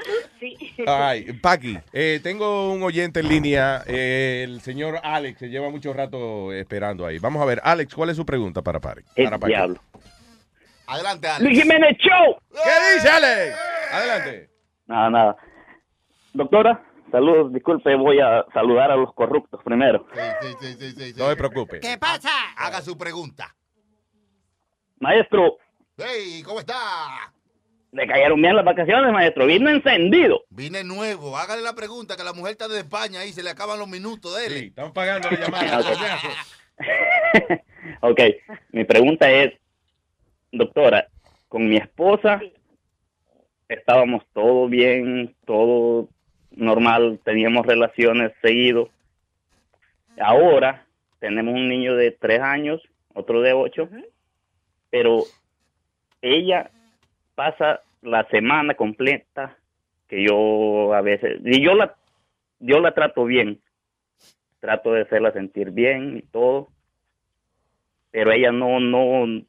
Speaker 41: Sí.
Speaker 14: Ay, Paqui, eh, tengo un oyente en línea, eh, el señor Alex, que lleva mucho rato esperando ahí. Vamos a ver, Alex, ¿cuál es su pregunta para Paqui? Para Paqui?
Speaker 42: diablo.
Speaker 13: Adelante,
Speaker 42: Luis Jiménez Show.
Speaker 14: ¿Qué dice Alex? Adelante.
Speaker 42: Nada, nada. Doctora, saludos. Disculpe, voy a saludar a los corruptos primero.
Speaker 14: No me preocupe.
Speaker 16: ¿Qué pasa?
Speaker 13: Haga su pregunta.
Speaker 42: Maestro,
Speaker 13: Hey, ¿cómo está?
Speaker 42: le cayeron bien las vacaciones, maestro. Vino encendido.
Speaker 13: Vine nuevo. Hágale la pregunta que la mujer está de España y se le acaban los minutos de él.
Speaker 14: Sí, están pagando la llamada.
Speaker 42: Ok, mi pregunta es, doctora, con mi esposa estábamos todo bien, todo normal, teníamos relaciones seguido. Ahora tenemos un niño de tres años, otro de ocho, pero ella pasa la semana completa que yo a veces y yo la yo la trato bien trato de hacerla sentir bien y todo pero ella no no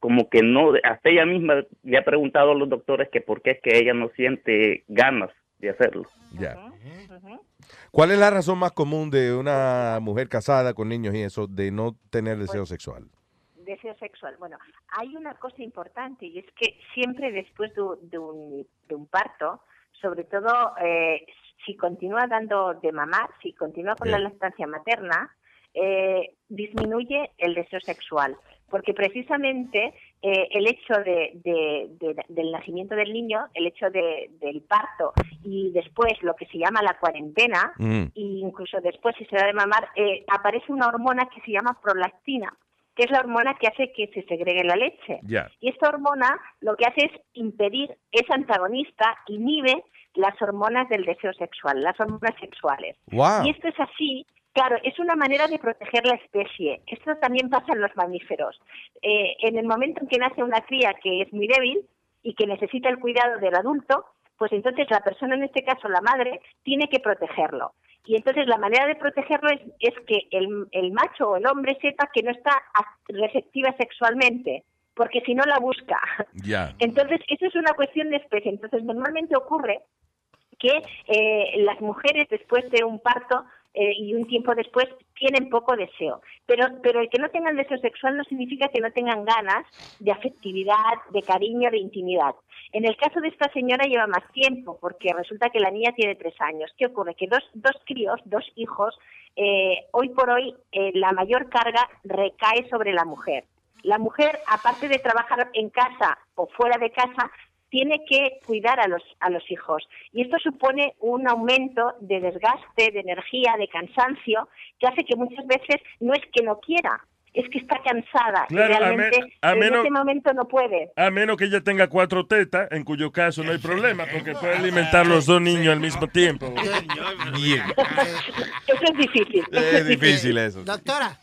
Speaker 42: como que no hasta ella misma le ha preguntado a los doctores que por qué es que ella no siente ganas de hacerlo
Speaker 14: Ya. ¿Cuál es la razón más común de una mujer casada con niños y eso de no tener deseo sexual?
Speaker 41: Deseo sexual. Bueno, hay una cosa importante y es que siempre después de, un- de un, de un parto, sobre todo eh, si continúa dando de mamar, si continúa con la lactancia materna, eh, disminuye el deseo sexual. Porque precisamente eh, el hecho de, de- de- del nacimiento del niño, el hecho de- del parto y después lo que se llama la cuarentena,
Speaker 43: Mm.
Speaker 41: e incluso después si se da de mamar, eh, aparece una hormona que se llama prolactina, que es la hormona que hace que se segregue la leche. Y esta hormona lo que hace es impedir, es antagonista, inhibe las hormonas del deseo sexual, las hormonas sexuales.
Speaker 14: Wow.
Speaker 41: Y esto es así, claro, es una manera de proteger la especie. Esto también pasa en los mamíferos. Eh, en el momento en que nace una cría que es muy débil y que necesita el cuidado del adulto, pues entonces la persona, en este caso la madre, tiene que protegerlo. Y entonces la manera de protegerlo es, es que el, el macho o el hombre sepa que no está receptiva sexualmente, porque si no la busca. Entonces, eso es una cuestión de especie. Entonces, normalmente ocurre que eh, las mujeres después de un parto eh, y un tiempo después tienen poco deseo. Pero, pero el que no tengan deseo sexual no significa que no tengan ganas de afectividad, de cariño, de intimidad. En el caso de esta señora lleva más tiempo, porque resulta que la niña tiene tres años. ¿Qué ocurre? Que dos, dos críos, dos hijos, eh, hoy por hoy eh, la mayor carga recae sobre la mujer. La mujer, aparte de trabajar en casa o fuera de casa, tiene que cuidar a los, a los hijos. Y esto supone un aumento de desgaste, de energía, de cansancio, que hace que muchas veces no es que no quiera, es que está cansada y
Speaker 21: Claro, a
Speaker 41: realmente
Speaker 21: me- a
Speaker 41: en
Speaker 21: menos-
Speaker 41: ese momento no puede.
Speaker 21: A menos que ella tenga cuatro tetas, en cuyo caso no hay problema, porque puede alimentar los dos niños al mismo tiempo.
Speaker 14: Bien.
Speaker 41: Eso es difícil. eso
Speaker 14: Es difícil eso.
Speaker 16: Doctora.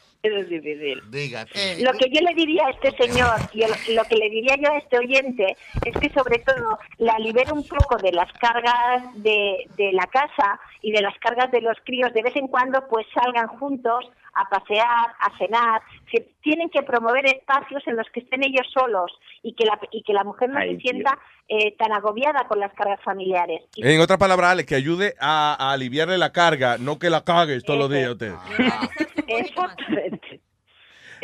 Speaker 13: Diga.
Speaker 41: Lo que yo le diría a este señor y lo, lo que le diría yo a este oyente es que sobre todo la libere un poco de las cargas de, de la casa y de las cargas de los críos. De vez en cuando pues salgan juntos a pasear, a cenar. Se- tienen que promover espacios en los que estén ellos solos y que la, y que la mujer no
Speaker 14: Ay,
Speaker 41: se sienta eh, tan agobiada con las cargas familiares. Y-
Speaker 14: En otras palabras, Alex, que ayude a, a aliviarle la carga, no que la cagues todos los días a usted.
Speaker 41: Exactamente.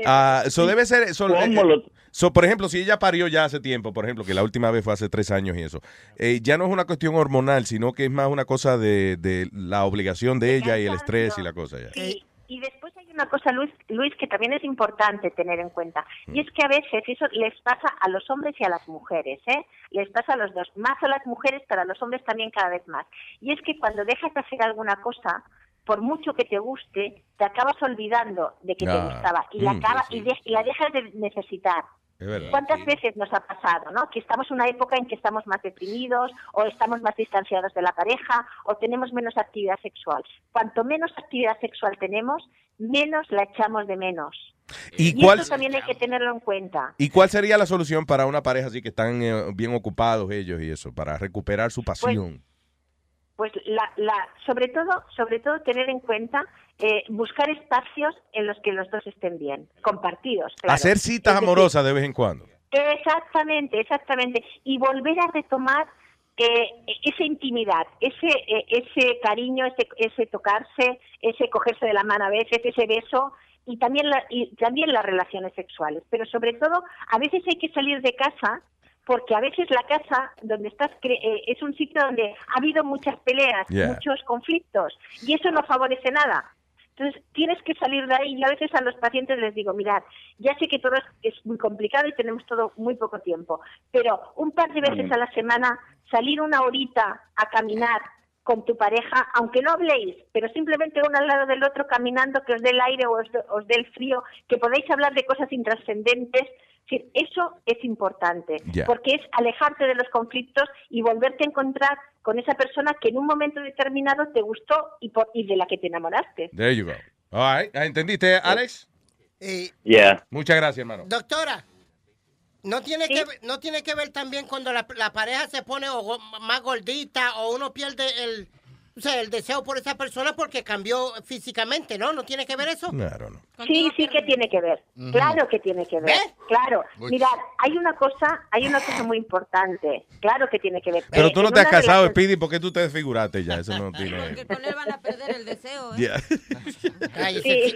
Speaker 14: Ah, so debe ser. so,
Speaker 42: ¿Cómo
Speaker 14: eh,
Speaker 42: lo-
Speaker 14: so, por ejemplo, si ella parió ya hace tiempo, por ejemplo, que la última vez fue hace tres años y eso, eh, ya no es una cuestión hormonal, sino que es más una cosa de, de la obligación de ella y el estrés y la cosa ya.
Speaker 41: Sí, y después hay una cosa, Luis, Luis, que también es importante tener en cuenta, y es que a veces eso les pasa a los hombres y a las mujeres, ¿eh? Les pasa a los dos, más a las mujeres, pero a los hombres también cada vez más. Y es que cuando dejas de hacer alguna cosa, por mucho que te guste, te acabas olvidando de que te gustaba y la,
Speaker 14: mm,
Speaker 41: acaba- y, de- y la dejas de necesitar.
Speaker 14: Es verdad.
Speaker 41: ¿Cuántas veces nos ha pasado, no? Que estamos en una época en que estamos más deprimidos o estamos más distanciados de la pareja o tenemos menos actividad sexual. Cuanto menos actividad sexual tenemos, menos la echamos de menos.
Speaker 14: ¿Y
Speaker 41: Y,
Speaker 14: cuál-
Speaker 41: esto también hay que tenerlo en cuenta.
Speaker 14: ¿Y cuál sería la solución para una pareja así que están eh, bien ocupados ellos y eso, para recuperar su pasión?
Speaker 41: Pues la, la, sobre todo, sobre todo tener en cuenta eh, buscar espacios en los que los dos estén bien, compartidos. claro.
Speaker 14: Hacer citas
Speaker 41: decir,
Speaker 14: amorosas de vez en cuando.
Speaker 41: Exactamente, exactamente. Y volver a retomar eh, esa intimidad, ese, eh, ese cariño, ese, ese tocarse, ese cogerse de la mano a veces, ese beso y también, la- y también las relaciones sexuales. Pero sobre todo, a veces hay que salir de casa porque a veces la casa donde estás cre- eh, es un sitio donde ha habido muchas peleas,
Speaker 44: Yeah.
Speaker 41: muchos conflictos y eso no favorece nada. Entonces, tienes que salir de ahí. Y a veces a los pacientes les digo, mirad, ya sé que todo es, muy complicado y tenemos todo muy poco tiempo, pero un par de veces a la semana, salir una horita a caminar con tu pareja, aunque no habléis, pero simplemente uno al lado del otro caminando, que os dé el aire o os, dé- os dé el frío, que podáis hablar de cosas intrascendentes. Decir, Eso es importante,
Speaker 14: Ya.
Speaker 41: porque es alejarte de los conflictos y volverte a encontrar con esa persona que en un momento determinado te gustó y, por- y de la que te enamoraste.
Speaker 14: There you go. All right. ¿Entendiste, Alex?
Speaker 42: Yeah.
Speaker 14: Muchas gracias, hermano.
Speaker 16: Doctora, ¿no tiene, que, ver- ¿no tiene que ver también cuando la, la pareja se pone o go- más gordita o uno pierde el, o sea, el deseo por esa persona porque cambió físicamente, ¿no? ¿No tiene que ver eso?
Speaker 41: Sí, sí que tiene que ver. Claro que tiene que ver. Claro.
Speaker 14: Uy.
Speaker 41: Mirad, hay una cosa, hay una cosa muy importante. Claro que tiene que ver.
Speaker 14: Pero
Speaker 41: Eh,
Speaker 14: tú no te has casado,
Speaker 41: relación-
Speaker 14: Speedy, ¿por qué tú te desfiguraste ya? Eso no tiene...
Speaker 7: Con él van a perder el deseo. ¿eh?
Speaker 14: Yeah.
Speaker 41: Sí.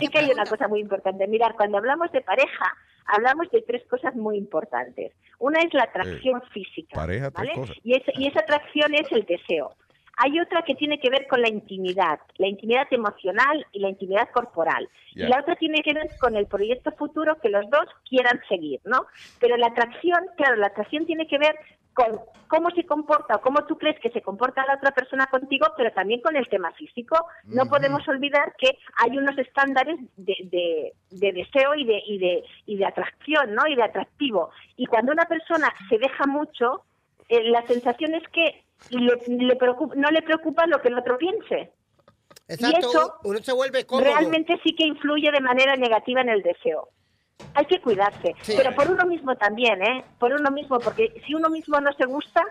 Speaker 41: sí que hay una cosa muy importante. Mirar, cuando hablamos de pareja, hablamos de tres cosas muy importantes. Una es la atracción física.
Speaker 14: pareja, tres cosas.
Speaker 41: Y, es- y esa atracción es el deseo. Hay otra que tiene que ver con la intimidad, la intimidad emocional y la intimidad corporal. Y la otra tiene que ver con el proyecto futuro que los dos quieran seguir, ¿no? Pero la atracción, claro, la atracción tiene que ver con cómo se comporta o cómo tú crees que se comporta la otra persona contigo, pero también con el tema físico. No podemos olvidar que hay unos estándares de, de- de deseo y de, y, de, y de atracción, ¿no? Y de atractivo. Y cuando una persona se deja mucho, eh, la sensación es que le- le preocupa- no le preocupa lo que el otro piense.
Speaker 16: Exacto,
Speaker 41: y eso
Speaker 16: uno se vuelve cómodo.
Speaker 41: realmente sí que influye de manera negativa en el deseo. Hay que cuidarse, pero por uno mismo también, ¿eh? Por uno mismo, porque si uno mismo no se gusta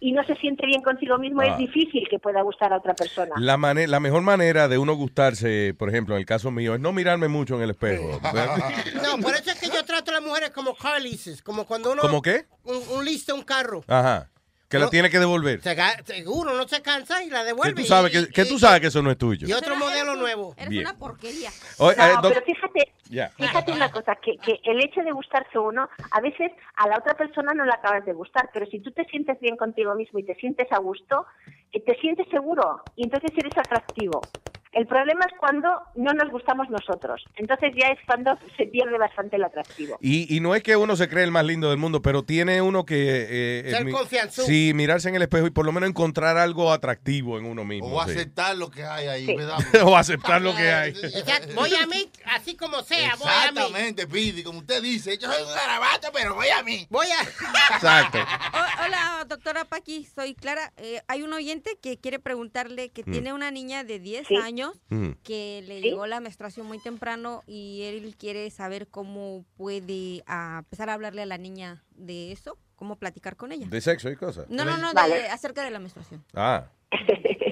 Speaker 41: y no se siente bien consigo mismo,
Speaker 14: Ah.
Speaker 41: es difícil que pueda gustar a otra persona.
Speaker 14: La, mane- la mejor manera de uno gustarse, por ejemplo, en el caso mío, es no mirarme mucho en el espejo.
Speaker 16: No, por eso es que yo trato a las mujeres como car leases, como cuando uno...
Speaker 14: ¿Cómo qué?
Speaker 16: Un, un un carro.
Speaker 14: Ajá. Que la
Speaker 16: No.
Speaker 14: tiene que devolver.
Speaker 16: Seguro, no se cansa y la
Speaker 14: Que
Speaker 16: devuelve.
Speaker 14: tú sabes
Speaker 16: y-
Speaker 14: que, que tú sabes que eso no es tuyo.
Speaker 16: Y otro modelo nuevo.
Speaker 7: Eres
Speaker 14: Bien.
Speaker 7: una porquería.
Speaker 14: Oye,
Speaker 41: No,
Speaker 14: eh, doc-
Speaker 41: pero fíjate, fíjate una cosa, que, que el hecho de gustarse uno, a veces a la otra persona no la acabas de gustar, pero si tú te sientes bien contigo mismo y te sientes a gusto, eh, te sientes seguro y entonces eres atractivo. El problema es cuando no nos gustamos nosotros. Entonces ya es cuando se pierde bastante el atractivo.
Speaker 14: Y, y no es que uno se cree el más lindo del mundo, pero tiene uno que... eh,
Speaker 13: Ser
Speaker 14: mi-
Speaker 13: confianzudo.
Speaker 14: Sí, mirarse en el espejo y por lo menos encontrar algo atractivo en uno mismo.
Speaker 13: O
Speaker 14: sí.
Speaker 13: aceptar lo que hay ahí,
Speaker 14: o aceptar lo que hay.
Speaker 16: Exacto, Voy a mí, así como sea, voy a mí.
Speaker 13: Exactamente, Pidi, como usted dice, yo soy un garabato, pero voy a mí.
Speaker 16: Voy a...
Speaker 14: Exacto.
Speaker 7: O- hola, doctora Paqui, soy Clara. Eh, hay un oyente que quiere preguntarle que
Speaker 14: Mm.
Speaker 7: tiene una niña de 10 años
Speaker 14: Mm.
Speaker 7: que le llegó la menstruación muy temprano y él quiere saber cómo puede ah, empezar a hablarle a la niña de eso, cómo platicar con ella.
Speaker 14: De sexo y cosas.
Speaker 7: No, no, no, de- acerca de la menstruación.
Speaker 14: Ah.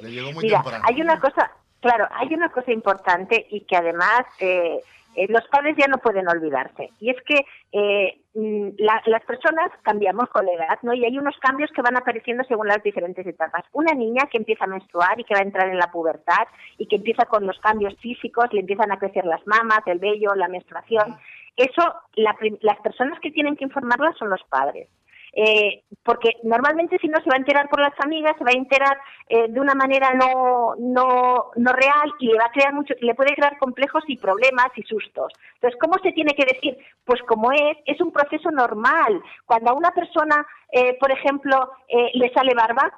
Speaker 13: Le llegó muy
Speaker 41: Mira,
Speaker 13: temprano.
Speaker 41: hay una cosa, claro, hay una cosa importante y que además eh, eh, los padres ya no pueden olvidarse. Y es que eh, mm, la- las personas cambiamos con la edad, ¿no? Y hay unos cambios que van apareciendo según las diferentes etapas. Una niña que empieza a menstruar y que va a entrar en la pubertad y que empieza con los cambios físicos, le empiezan a crecer las mamas, el vello, la menstruación. Eso, la las personas que tienen que informarla son los padres. Eh, porque normalmente si no se va a enterar por las amigas, se va a enterar eh, de una manera no, no, no real y le va a crear mucho, le puede crear complejos y problemas y sustos. Entonces, ¿cómo se tiene que decir? Pues como es, es un proceso normal. Cuando a una persona, eh, por ejemplo, eh, le sale barba,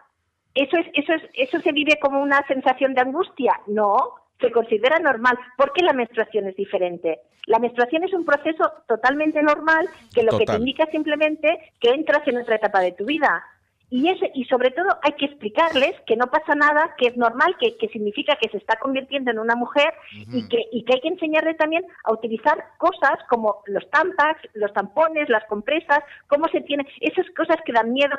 Speaker 41: eso es, eso es, eso se vive como una sensación de angustia. No, se considera normal. ¿Por qué la menstruación es diferente? La menstruación es un proceso totalmente normal que lo que te indica simplemente que entras en otra etapa de tu vida. Y, ese, y sobre todo hay que explicarles que no pasa nada, que es normal, que, que significa que se está convirtiendo en una mujer y, que, y que hay que enseñarle también a utilizar cosas como los tampax, los tampones, las compresas, cómo se tiene, esas cosas que dan miedo,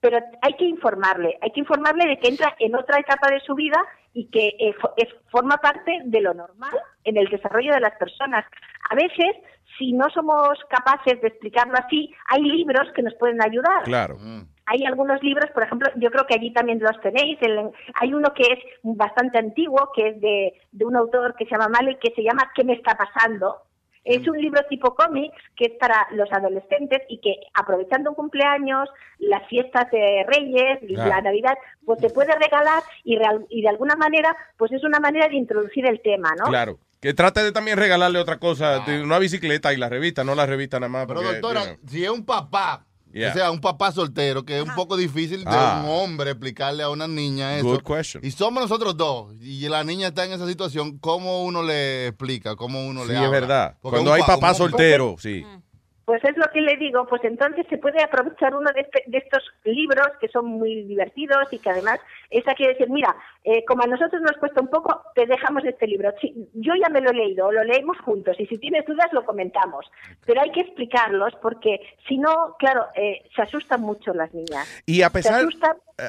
Speaker 41: pero hay que informarle, hay que informarle de que entra en otra etapa de su vida y que eh, es, forma parte de lo normal en el desarrollo de las personas. A veces, si no somos capaces de explicarlo así, hay libros que nos pueden ayudar.
Speaker 14: Claro.
Speaker 41: hay algunos libros, por ejemplo, yo creo que allí también los tenéis. el- hay uno que es bastante antiguo, que es de, de un autor que se llama Male, que se llama ¿Qué me está pasando? Es un libro tipo cómics que es para los adolescentes y que aprovechando un cumpleaños, las fiestas de Reyes, y
Speaker 14: Ah.
Speaker 41: la Navidad, pues te puede regalar y, real- y de alguna manera, pues es una manera de introducir el tema, ¿no?
Speaker 14: Claro. Que trate de también regalarle otra cosa, de una bicicleta y la revista, no la revista nada más.
Speaker 13: Pero
Speaker 14: porque,
Speaker 13: doctora,
Speaker 14: you know.
Speaker 13: si es un papá,
Speaker 14: Yeah.
Speaker 13: o sea, un papá soltero, que es un poco difícil de
Speaker 14: Ah.
Speaker 13: un hombre explicarle a una niña eso.
Speaker 14: Good question.
Speaker 13: Y somos nosotros dos, y la niña está en esa situación, ¿cómo uno le explica? ¿Cómo uno
Speaker 14: Sí,
Speaker 13: le
Speaker 14: es
Speaker 13: habla?
Speaker 14: verdad.
Speaker 13: Porque
Speaker 14: Cuando
Speaker 13: un
Speaker 14: hay
Speaker 13: pa-
Speaker 14: papá
Speaker 13: un-
Speaker 14: soltero, sí.
Speaker 41: Pues es lo que le digo, pues entonces se puede aprovechar uno de, este- de estos libros que son muy divertidos y que además es aquí decir, mira, eh, como a nosotros nos cuesta un poco, te dejamos este libro. Sí, yo ya me lo he leído, lo leemos juntos y si tienes dudas lo comentamos. Pero hay que explicarlos porque si no, claro, eh, se asustan mucho las niñas.
Speaker 14: Y a pesar,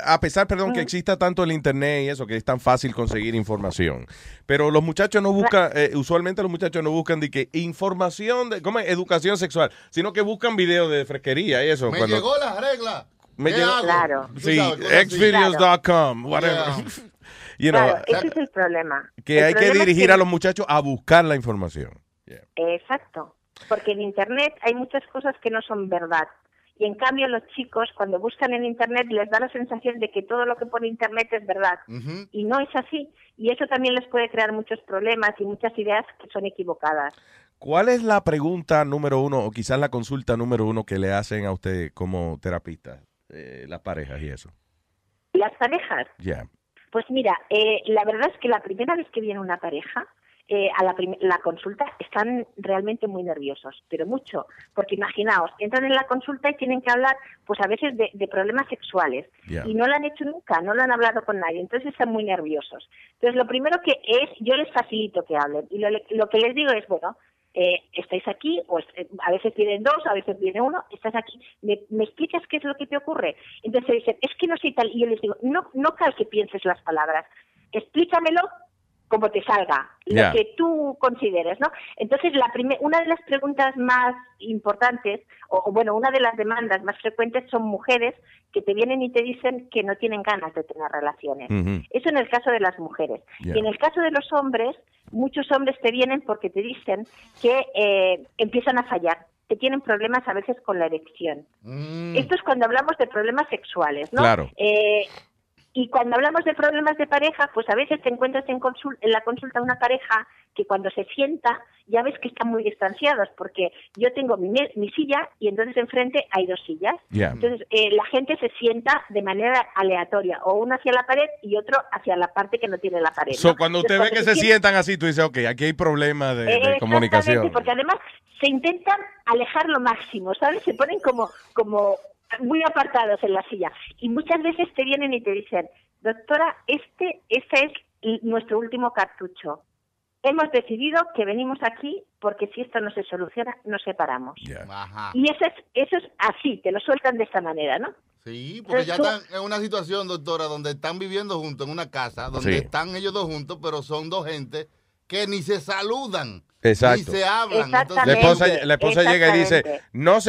Speaker 14: a pesar, perdón, que
Speaker 41: Mm.
Speaker 14: exista tanto el internet y eso, que es tan fácil conseguir información. Pero los muchachos no buscan, eh, usualmente los muchachos no buscan de que información, de, ¿cómo es? Educación sexual, sino que buscan videos de fresquería y eso.
Speaker 13: Me
Speaker 14: cuando-
Speaker 13: llegó la regla.
Speaker 14: Me
Speaker 13: ¿Qué
Speaker 14: llegó-
Speaker 13: hago?
Speaker 41: Claro.
Speaker 14: Sí, xvideos.com, whatever. You know,
Speaker 41: claro, ese es el problema.
Speaker 14: que
Speaker 41: El
Speaker 14: hay que
Speaker 41: problema
Speaker 14: dirigir a los muchachos a buscar la información.
Speaker 41: Exacto, porque en Internet hay muchas cosas que no son verdad. Y en cambio los chicos cuando buscan en Internet les da la sensación de que todo lo que pone Internet es verdad. Y no es así. Y eso también les puede crear muchos problemas y muchas ideas que son equivocadas.
Speaker 14: ¿Cuál es la pregunta número uno o quizás la consulta número uno que le hacen a usted como terapista, eh, las parejas y eso?
Speaker 41: Las parejas,
Speaker 14: Ya.
Speaker 41: pues mira, eh, la verdad es que la primera vez que viene una pareja, eh, a la, la consulta están realmente muy nerviosos, pero mucho, porque imaginaos, entran en la consulta y tienen que hablar, pues a veces de, de problemas sexuales, y no lo han hecho nunca, no lo han hablado con nadie, entonces están muy nerviosos. Entonces lo primero que es, yo les facilito que hablen, y lo, lo que les digo es, bueno, eh, estáis aquí, pues eh, a veces vienen dos, a veces viene uno, estás aquí, ¿Me, me explicas qué es lo que te ocurre? Entonces dicen, es que no sé tal, y yo les digo, no, no cal que pienses las palabras, explícamelo como te salga, lo que tú consideres, ¿no? Entonces, la una de las preguntas más importantes, o, o bueno, una de las demandas más frecuentes son mujeres que te vienen y te dicen que no tienen ganas de tener relaciones. Eso en el caso de las mujeres. Y en el caso de los hombres, muchos hombres te vienen porque te dicen que eh, empiezan a fallar, que tienen problemas a veces con la erección. Esto es cuando hablamos de problemas sexuales, ¿no?
Speaker 14: Claro.
Speaker 41: Eh, y cuando hablamos de problemas de pareja, pues a veces te encuentras en, consul- en la consulta una pareja que cuando se sienta ya ves que están muy distanciados, porque yo tengo mi, silla y entonces enfrente hay dos sillas. Entonces eh, la gente se sienta de manera aleatoria, o uno hacia la pared y otro hacia la parte que no tiene la pared.
Speaker 14: So,
Speaker 41: ¿no?
Speaker 14: cuando usted
Speaker 41: Entonces,
Speaker 14: ve que se sientan así, tú dices, ok, aquí hay problemas de, de
Speaker 41: Exactamente,
Speaker 14: comunicación.
Speaker 41: porque además se intentan alejar lo máximo, ¿sabes? Se ponen como, como muy apartados en la silla. Y muchas veces te vienen y te dicen, doctora, este, este es nuestro último cartucho. Hemos decidido que venimos aquí porque si esto no se soluciona, nos separamos. Y eso es, eso es así, te lo sueltan de esta manera, ¿no?
Speaker 13: Sí, porque ya están en una situación, doctora, donde están viviendo juntos en una casa, donde
Speaker 14: Sí.
Speaker 13: están ellos dos juntos, pero son dos gente que ni se saludan,
Speaker 14: Exacto.
Speaker 13: ni se hablan.
Speaker 14: La
Speaker 13: Entonces,
Speaker 14: esposa, la esposa llega y dice, no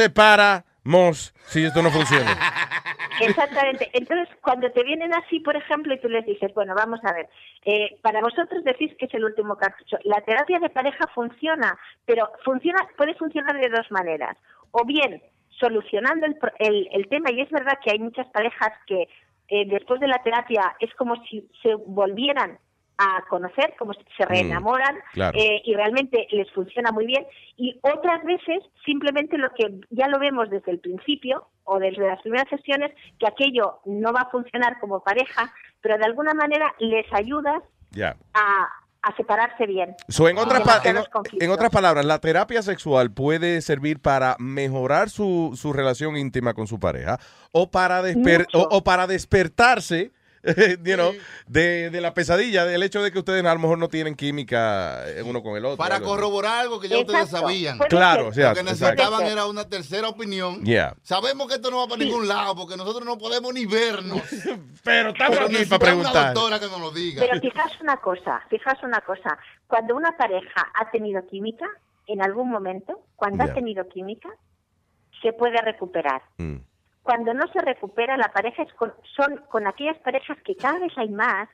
Speaker 14: separamos si esto no funciona.
Speaker 41: Exactamente. Entonces, cuando te vienen así, por ejemplo, y tú les dices, bueno, vamos a ver, eh, para vosotros decís que es el último cartucho. La terapia de pareja funciona, pero funciona, puede funcionar de dos maneras. O bien solucionando el, el, el tema, y es verdad que hay muchas parejas que eh, después de la terapia es como si se volvieran a conocer, como se reenamoran
Speaker 44: claro.
Speaker 41: eh, y realmente les funciona muy bien. Y otras veces simplemente lo que ya lo vemos desde el principio o desde las primeras sesiones, que aquello no va a funcionar como pareja, pero de alguna manera les ayudas
Speaker 14: Ya.
Speaker 41: a, a separarse bien.
Speaker 14: So, en, otras en, en otras palabras, la terapia sexual puede servir para mejorar su, su relación íntima con su pareja o para, desper- o, o para despertarse you know, de, de la pesadilla, del hecho de que ustedes a lo mejor no tienen química eh, uno con el otro.
Speaker 13: para
Speaker 14: algo
Speaker 13: corroborar algo que ya ustedes sabían.
Speaker 14: Claro,
Speaker 41: ser.
Speaker 14: o sea,
Speaker 13: Lo que
Speaker 14: exacto.
Speaker 13: necesitaban era una tercera opinión.
Speaker 14: Yeah.
Speaker 13: Sabemos que esto no va para ningún lado porque nosotros no podemos ni vernos.
Speaker 14: Pero estamos aquí para preguntar.
Speaker 13: una doctora que nos lo diga.
Speaker 41: Pero fijaos una cosa, fijaos una cosa. Cuando una pareja ha tenido química, en algún momento, cuando ha tenido química, se puede recuperar.
Speaker 14: Mm.
Speaker 41: Cuando no se recupera la pareja es con- son con aquellas parejas que cada vez hay más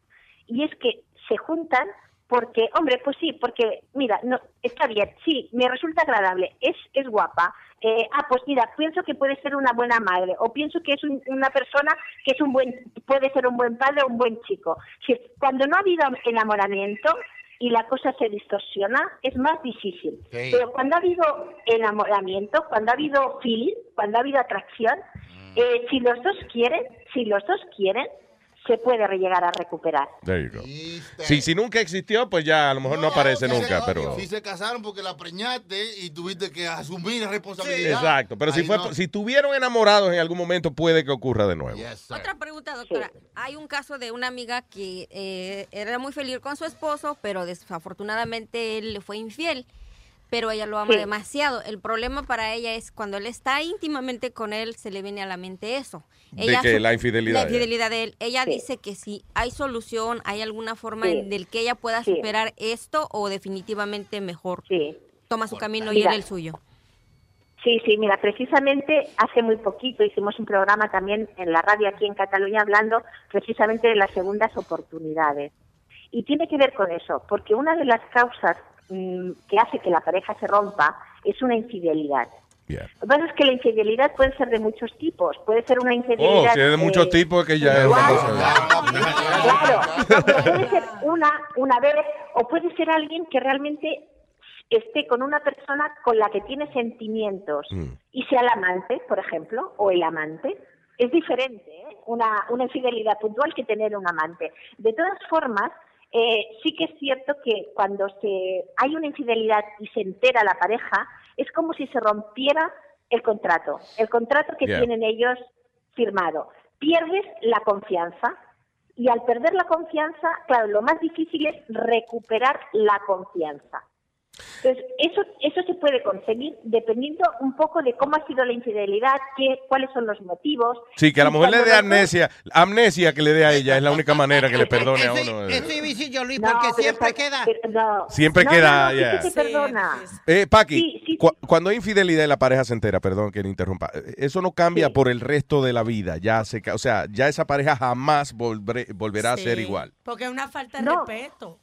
Speaker 41: y es que se juntan porque, hombre, pues sí, porque, mira, no, está bien, sí, me resulta agradable, es, es guapa, eh, ah, pues mira, pienso que puede ser una buena madre, o pienso que es un- una persona que es un buen, puede ser un buen padre o un buen chico. Si, cuando no ha habido enamoramiento y la cosa se distorsiona, es más difícil. Pero cuando ha habido enamoramiento, cuando ha habido feeling, cuando ha habido atracción, eh, si los dos quieren, si los dos quieren, se puede llegar a recuperar.
Speaker 14: There you go. Sí, si nunca existió, pues ya a lo mejor no, aparece nunca, pero...
Speaker 13: Si se casaron porque la preñaste y tuviste que asumir la responsabilidad.
Speaker 14: Exacto, pero si, fue,
Speaker 13: no.
Speaker 14: si estuvieron enamorados en algún momento, puede que ocurra de nuevo.
Speaker 7: Otra pregunta, doctora. Hay un caso de una amiga que eh, era muy feliz con su esposo, pero desafortunadamente él le fue infiel. Pero ella lo ama
Speaker 44: Sí.
Speaker 7: demasiado. El problema para ella es cuando él está íntimamente con él, se le viene a la mente eso.
Speaker 14: De que
Speaker 7: su-
Speaker 14: la infidelidad,
Speaker 7: La infidelidad de él. Ella dice que si hay solución, hay alguna forma
Speaker 41: Sí.
Speaker 7: en del que ella pueda
Speaker 41: Sí.
Speaker 7: superar esto o definitivamente mejor toma su camino y él el suyo.
Speaker 41: Sí, sí, mira, precisamente hace muy poquito hicimos un programa también en la radio aquí en Cataluña hablando precisamente de las segundas oportunidades. Y tiene que ver con eso, porque una de las causas mm, que hace que la pareja se rompa es una infidelidad. Lo que pasa es que la infidelidad puede ser de muchos tipos. Puede ser una
Speaker 14: Oh,
Speaker 41: infidelidad...
Speaker 14: si es de muchos tipos, que ya es una cosa...
Speaker 41: Claro, puede ser una, una vez, o puede ser alguien que realmente esté con una persona con la que tiene sentimientos y sea el amante, por ejemplo, o el amante. Es diferente, ¿eh? una, una infidelidad puntual que tener un amante. De todas formas, eh, sí que es cierto que cuando se hay una infidelidad y se entera la pareja, es como si se rompiera el contrato, el contrato que
Speaker 44: Yeah.
Speaker 41: tienen ellos firmado. Pierdes la confianza y al perder la confianza, claro, lo más difícil es recuperar la confianza. Entonces, eso, eso se puede conseguir dependiendo un poco de cómo ha sido la infidelidad, qué, cuáles son los motivos.
Speaker 14: Sí, que a la
Speaker 41: Y
Speaker 14: mujer le dé amnesia. Amnesia que le dé a ella es la única manera que le perdone a uno.
Speaker 16: Eso a decir yo, Luis,
Speaker 41: No,
Speaker 16: porque siempre queda.
Speaker 41: no.
Speaker 14: Siempre
Speaker 41: No,
Speaker 14: queda,
Speaker 41: sí perdona.
Speaker 14: Eh, Paqui,
Speaker 41: Sí, sí,
Speaker 14: cu- cuando hay infidelidad y la pareja se entera, perdón que le interrumpa, eh, eso no cambia por el resto de la vida. Ya se, o sea, ya esa pareja jamás volveré- volverá a ser igual.
Speaker 20: Porque es una falta de
Speaker 41: No.
Speaker 20: respeto.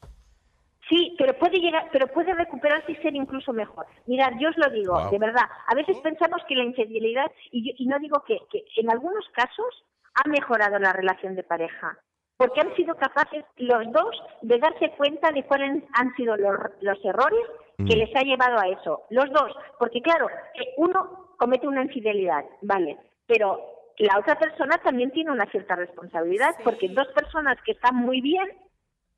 Speaker 41: Sí, pero puede llegar, pero puede recuperarse y ser incluso mejor. Mirad, yo os lo digo,
Speaker 44: Wow.
Speaker 41: de verdad. A veces pensamos que la infidelidad, y, yo- y no digo que, que en algunos casos ha mejorado la relación de pareja, porque han sido capaces los dos de darse cuenta de cuáles han sido los, los errores que
Speaker 44: Mm.
Speaker 41: les ha llevado a eso. Los dos, porque claro, eh, uno comete una infidelidad, vale, pero la otra persona también tiene una cierta responsabilidad, porque dos personas que están muy bien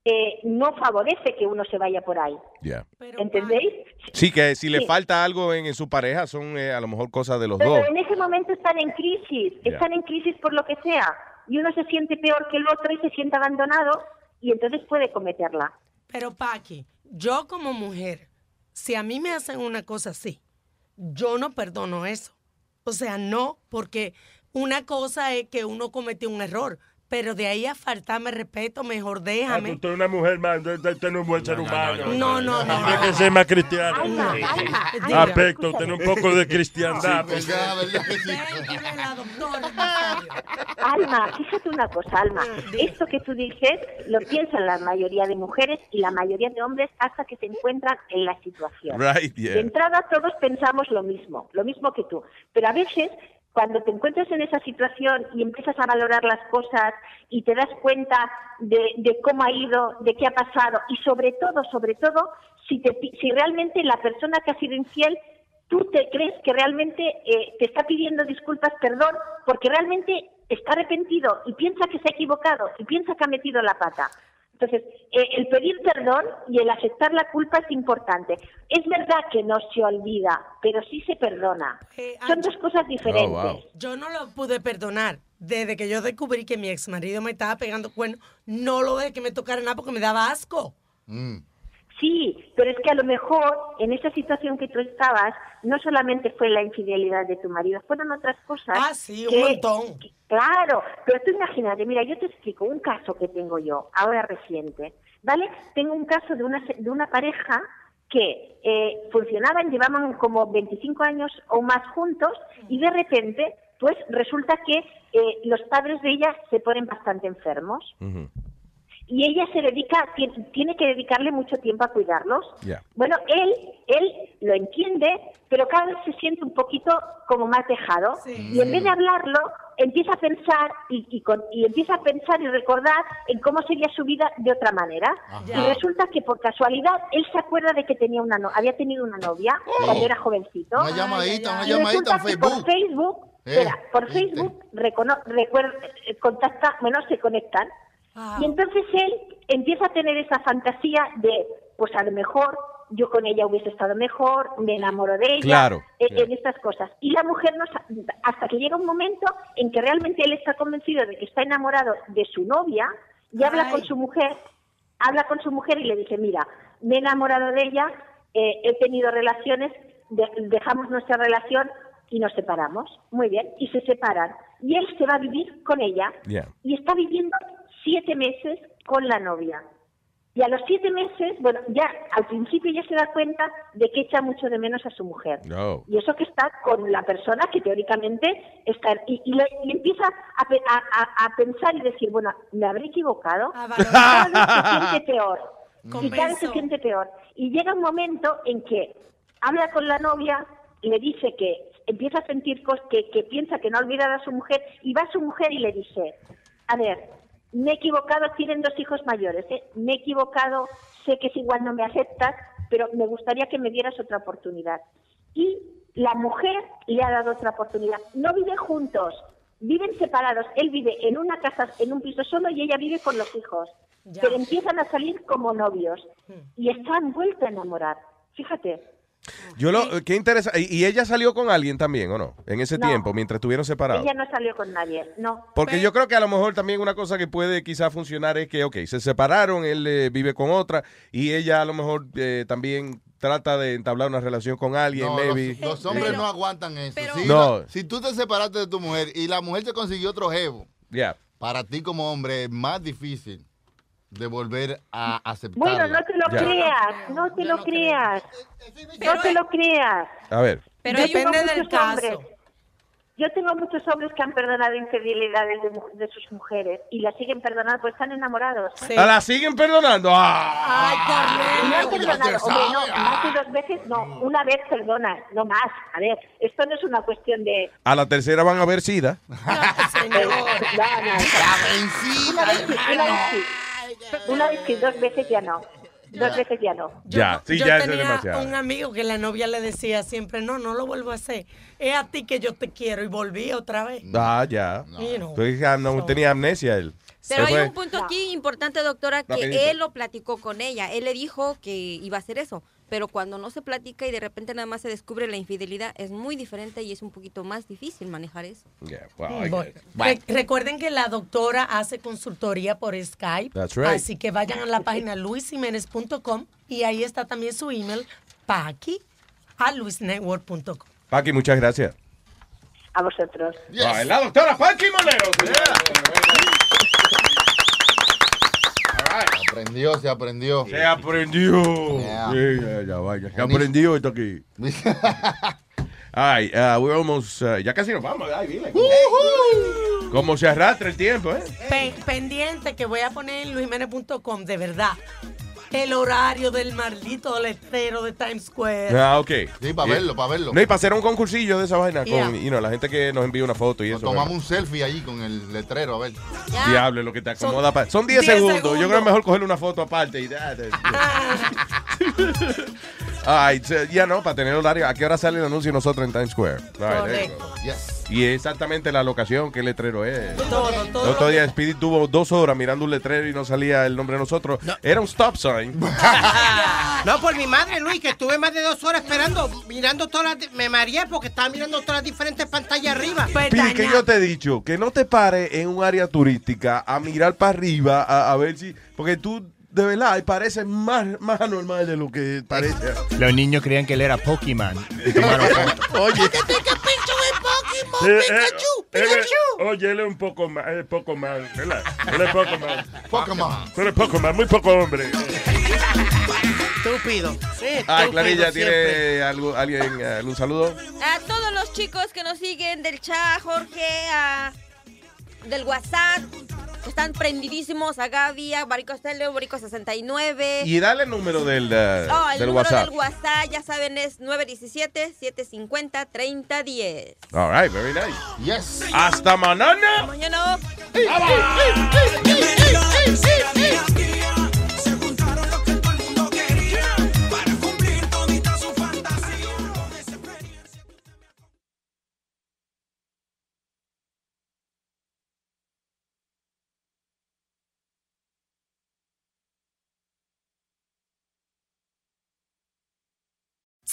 Speaker 41: eh, no favorece que uno se vaya por ahí.
Speaker 14: Ya.
Speaker 41: ¿Entendéis?
Speaker 14: Sí, que si le
Speaker 41: Sí.
Speaker 14: falta algo en, en su pareja son eh, a lo mejor cosas de los
Speaker 41: Pero
Speaker 14: dos.
Speaker 41: en ese momento están en crisis, están en crisis por lo que sea. Y uno se siente peor que el otro y se siente abandonado y entonces puede cometerla.
Speaker 20: Pero Paqui, yo como mujer, si a mí me hacen una cosa así, yo no perdono eso. O sea, no, porque una cosa es que uno cometió un error, pero de ahí a faltarme respeto, mejor
Speaker 21: Ah,
Speaker 20: déjame.
Speaker 21: usted es una mujer más, usted usted no es un buen ser humano.
Speaker 20: no, no, no.
Speaker 21: Tiene que ser más cristiano. Aspecto, tener un poco de cristiandad.
Speaker 41: Sí,
Speaker 21: porque-
Speaker 41: Alma, fíjate una cosa, Alma. Esto que tú dices lo piensan la mayoría de mujeres y la mayoría de hombres hasta que se encuentran en la situación.
Speaker 14: Right, yeah.
Speaker 41: De entrada todos pensamos lo mismo, lo mismo que tú. Pero a veces cuando te encuentras en esa situación y empiezas a valorar las cosas y te das cuenta de, cómo ha ido, de qué ha pasado y sobre todo, sobre todo, si, te, si realmente la persona que ha sido infiel, tú te crees que realmente eh, te está pidiendo disculpas, perdón, porque realmente está arrepentido y piensa que se ha equivocado y piensa que ha metido la pata. Entonces, eh, el pedir perdón y el aceptar la culpa es importante. Es verdad que no se olvida, pero sí se perdona. Son dos cosas diferentes.
Speaker 20: Yo no lo pude perdonar. Desde que yo descubrí que mi ex marido me estaba pegando cuernos, no lo dejé que me tocara nada porque me daba asco.
Speaker 41: Sí, pero es que a lo mejor en esa situación que tú estabas, no solamente fue la infidelidad de tu marido, fueron otras cosas.
Speaker 20: Ah, sí, un montón.
Speaker 41: que- claro, pero tú imagínate, mira, yo te explico un caso que tengo yo, ahora reciente, ¿vale? Tengo un caso de una, se- de una pareja que eh, funcionaban, llevaban como 25 años o más juntos y de repente pues resulta que eh, los padres de ella se ponen bastante enfermos y ella se dedica, ti- tiene que dedicarle mucho tiempo a cuidarlos. Bueno, él, él lo entiende, pero cada vez se siente un poquito como más dejado. Y en vez de hablarlo, empieza a pensar y, y, con- y empieza a pensar y recordar en cómo sería su vida de otra manera. Y resulta que por casualidad él se acuerda de que tenía una no- había tenido una novia cuando era jovencito.
Speaker 13: Una llamadita, una llamadita en
Speaker 41: que Por
Speaker 13: Facebook.
Speaker 41: Facebook,
Speaker 13: Eh,
Speaker 41: espera, por Facebook recono- recuer- eh, contacta, bueno, se conectan. Y entonces él empieza a tener esa fantasía de, pues a lo mejor yo con ella hubiese estado mejor, me enamoro de ella,
Speaker 14: Claro,
Speaker 41: eh, en estas cosas. Y la mujer no hasta que llega un momento en que realmente él está convencido de que está enamorado de su novia y habla con su mujer, habla con su mujer y le dice, mira, me he enamorado de ella, eh, he tenido relaciones, de- dejamos nuestra relación y nos separamos. Muy bien, y se separan. Y él se va a vivir con ella
Speaker 14: Yeah.
Speaker 41: y está viviendo siete meses con la novia. Y a los siete meses, bueno, ya al principio ya se da cuenta de que echa mucho de menos a su mujer.
Speaker 14: No.
Speaker 41: Y eso que está con la persona que teóricamente está... Y, y le- y empieza a, pe- a- a- a pensar y decir, bueno, me habré equivocado. Y cada vez se siente peor. Y cada vez se siente peor. Y llega un momento en que habla con la novia, le dice que empieza a sentir cosas, que, que piensa que no ha olvidado a su mujer, y va a su mujer y le dice, a ver, me he equivocado, tienen dos hijos mayores, ¿eh? me he equivocado, sé que es igual no me aceptas, pero me gustaría que me dieras otra oportunidad. Y la mujer le ha dado otra oportunidad. No viven juntos, viven separados. Él vive en una casa, en un piso solo y ella vive con los hijos. Pero empiezan a salir como novios y están vuelto a enamorar. Fíjate.
Speaker 14: Yo lo, qué interesante. ¿Y y ella salió con alguien también o no? En ese
Speaker 41: No.
Speaker 14: tiempo, mientras estuvieron separados.
Speaker 41: Ella no salió con nadie, no.
Speaker 14: Porque yo creo que a lo mejor también una cosa que puede quizás funcionar es que, ok, se separaron, él eh, vive con otra y ella a lo mejor eh, también trata de entablar una relación con alguien,
Speaker 13: No,
Speaker 14: maybe.
Speaker 13: los, los hombres no aguantan eso. Si,
Speaker 14: No.
Speaker 13: la- si tú te separaste de tu mujer y la mujer te consiguió otro jevo,
Speaker 14: Yeah.
Speaker 13: para ti como hombre es más difícil de volver a aceptar.
Speaker 41: Bueno, no te lo
Speaker 14: Ya.
Speaker 41: creas, no te lo creas. No te lo creas.
Speaker 14: A ver.
Speaker 41: Yo
Speaker 20: depende
Speaker 41: tengo
Speaker 20: del
Speaker 41: muchos
Speaker 20: caso.
Speaker 41: hombres- Yo tengo muchos hombres que han perdonado infidelidades de, sus mujeres y las siguen perdonando, pues están enamorados.
Speaker 14: ¿A la siguen perdonando? ¡Ah!
Speaker 41: No han perdonado, hombre, no,
Speaker 13: ah.
Speaker 41: más de dos veces, no, una vez perdona, no más. A ver, esto no es una cuestión de...
Speaker 14: A la tercera van a ver SIDA.
Speaker 41: No, no, Una vez sí, una vez sí. Una vez sí, dos veces ya no. Dos veces ya no.
Speaker 14: Ya, sí,
Speaker 20: yo
Speaker 14: ya eso es
Speaker 20: tenía
Speaker 14: demasiado.
Speaker 20: un amigo que la novia le decía siempre, no, no lo vuelvo a hacer. Es a ti que yo te quiero. Y volví otra vez.
Speaker 14: Ah, ya.
Speaker 20: You know.
Speaker 14: Entonces, no, tenía amnesia él.
Speaker 7: Pero hay un punto aquí importante, doctora, que
Speaker 14: Rapidito.
Speaker 7: él lo platicó con ella. Él le dijo que iba a hacer eso. Pero cuando no se platica y de repente nada más se descubre la infidelidad, es muy diferente y es un poquito más difícil manejar eso.
Speaker 14: Yeah, well,
Speaker 20: Bueno, re- recuerden que la doctora hace consultoría por Skype.
Speaker 14: That's right.
Speaker 20: Así que vayan a la página luisimenez.com y ahí está también su email, paqui, a luisnetwork.com.
Speaker 14: Paqui, muchas gracias.
Speaker 41: A vosotros.
Speaker 14: Ah, es la doctora Paqui Molero.
Speaker 13: Aprendió, se aprendió.
Speaker 14: Se aprendió.
Speaker 13: Yeah.
Speaker 14: Sí, ya, ya, vaya. Se aprendió esto aquí. Ay, uh, we're almost, uh, ya casi nos vamos. Ay, dile. Como se arrastra el tiempo, ¿eh?
Speaker 20: Pe- pendiente que voy a poner en de verdad. El horario del maldito letrero de Times Square.
Speaker 14: Ah, ok.
Speaker 13: Sí, para verlo, para verlo.
Speaker 14: No, y para hacer un concursillo de esa vaina
Speaker 20: Yeah.
Speaker 14: con you know, la gente que nos envía una foto y eso.
Speaker 13: Tomamos un selfie allí con el letrero, a ver.
Speaker 14: Diablo, lo que te acomoda. pa- Son 10
Speaker 13: 10
Speaker 14: segundos. Yo creo que
Speaker 13: segundos.
Speaker 14: es mejor cogerle una foto aparte y. Ay, ya no, para tener horario. ¿A qué hora sale el anuncio nosotros en Times Square? Right. Y es exactamente la locación, qué letrero es.
Speaker 20: Todo, todo.
Speaker 14: El otro día Speedy tuvo dos horas mirando un letrero y no salía el nombre de nosotros. Era un stop sign.
Speaker 16: No, por mi madre, Luis, que estuve más de dos horas esperando, mirando todas las... Me mareé porque estaba mirando todas las diferentes pantallas arriba.
Speaker 14: Speedy, que yo te he dicho, que no te pares en un área turística a mirar para arriba a, a ver si... Porque tú, de verdad, parece más, más anormal de lo que parece.
Speaker 15: Los niños creían que él era Pokémon.
Speaker 14: Oye.
Speaker 21: Eh, eh, Él es- oye, él es un poco más, es poco más, ¿verdad? Él es poco más.
Speaker 13: Poco más.
Speaker 21: Tú eres poco más, muy poco hombre.
Speaker 16: Estúpido.
Speaker 14: Ah, Clarilla, ¿tiene algo, alguien, eh, algún saludo?
Speaker 7: A todos los chicos que nos siguen del chat, Jorge, a- del WhatsApp, están prendidísimos, a Gaby, a Barico Estelo, Barico 69.
Speaker 14: Y dale el número del, eh,
Speaker 7: Oh, el
Speaker 14: del
Speaker 7: número
Speaker 14: WhatsApp.
Speaker 7: del WhatsApp, ya saben, es 917-750-3010.
Speaker 14: All right, very nice.
Speaker 13: Yes.
Speaker 14: Hasta mañana.
Speaker 7: Mañana.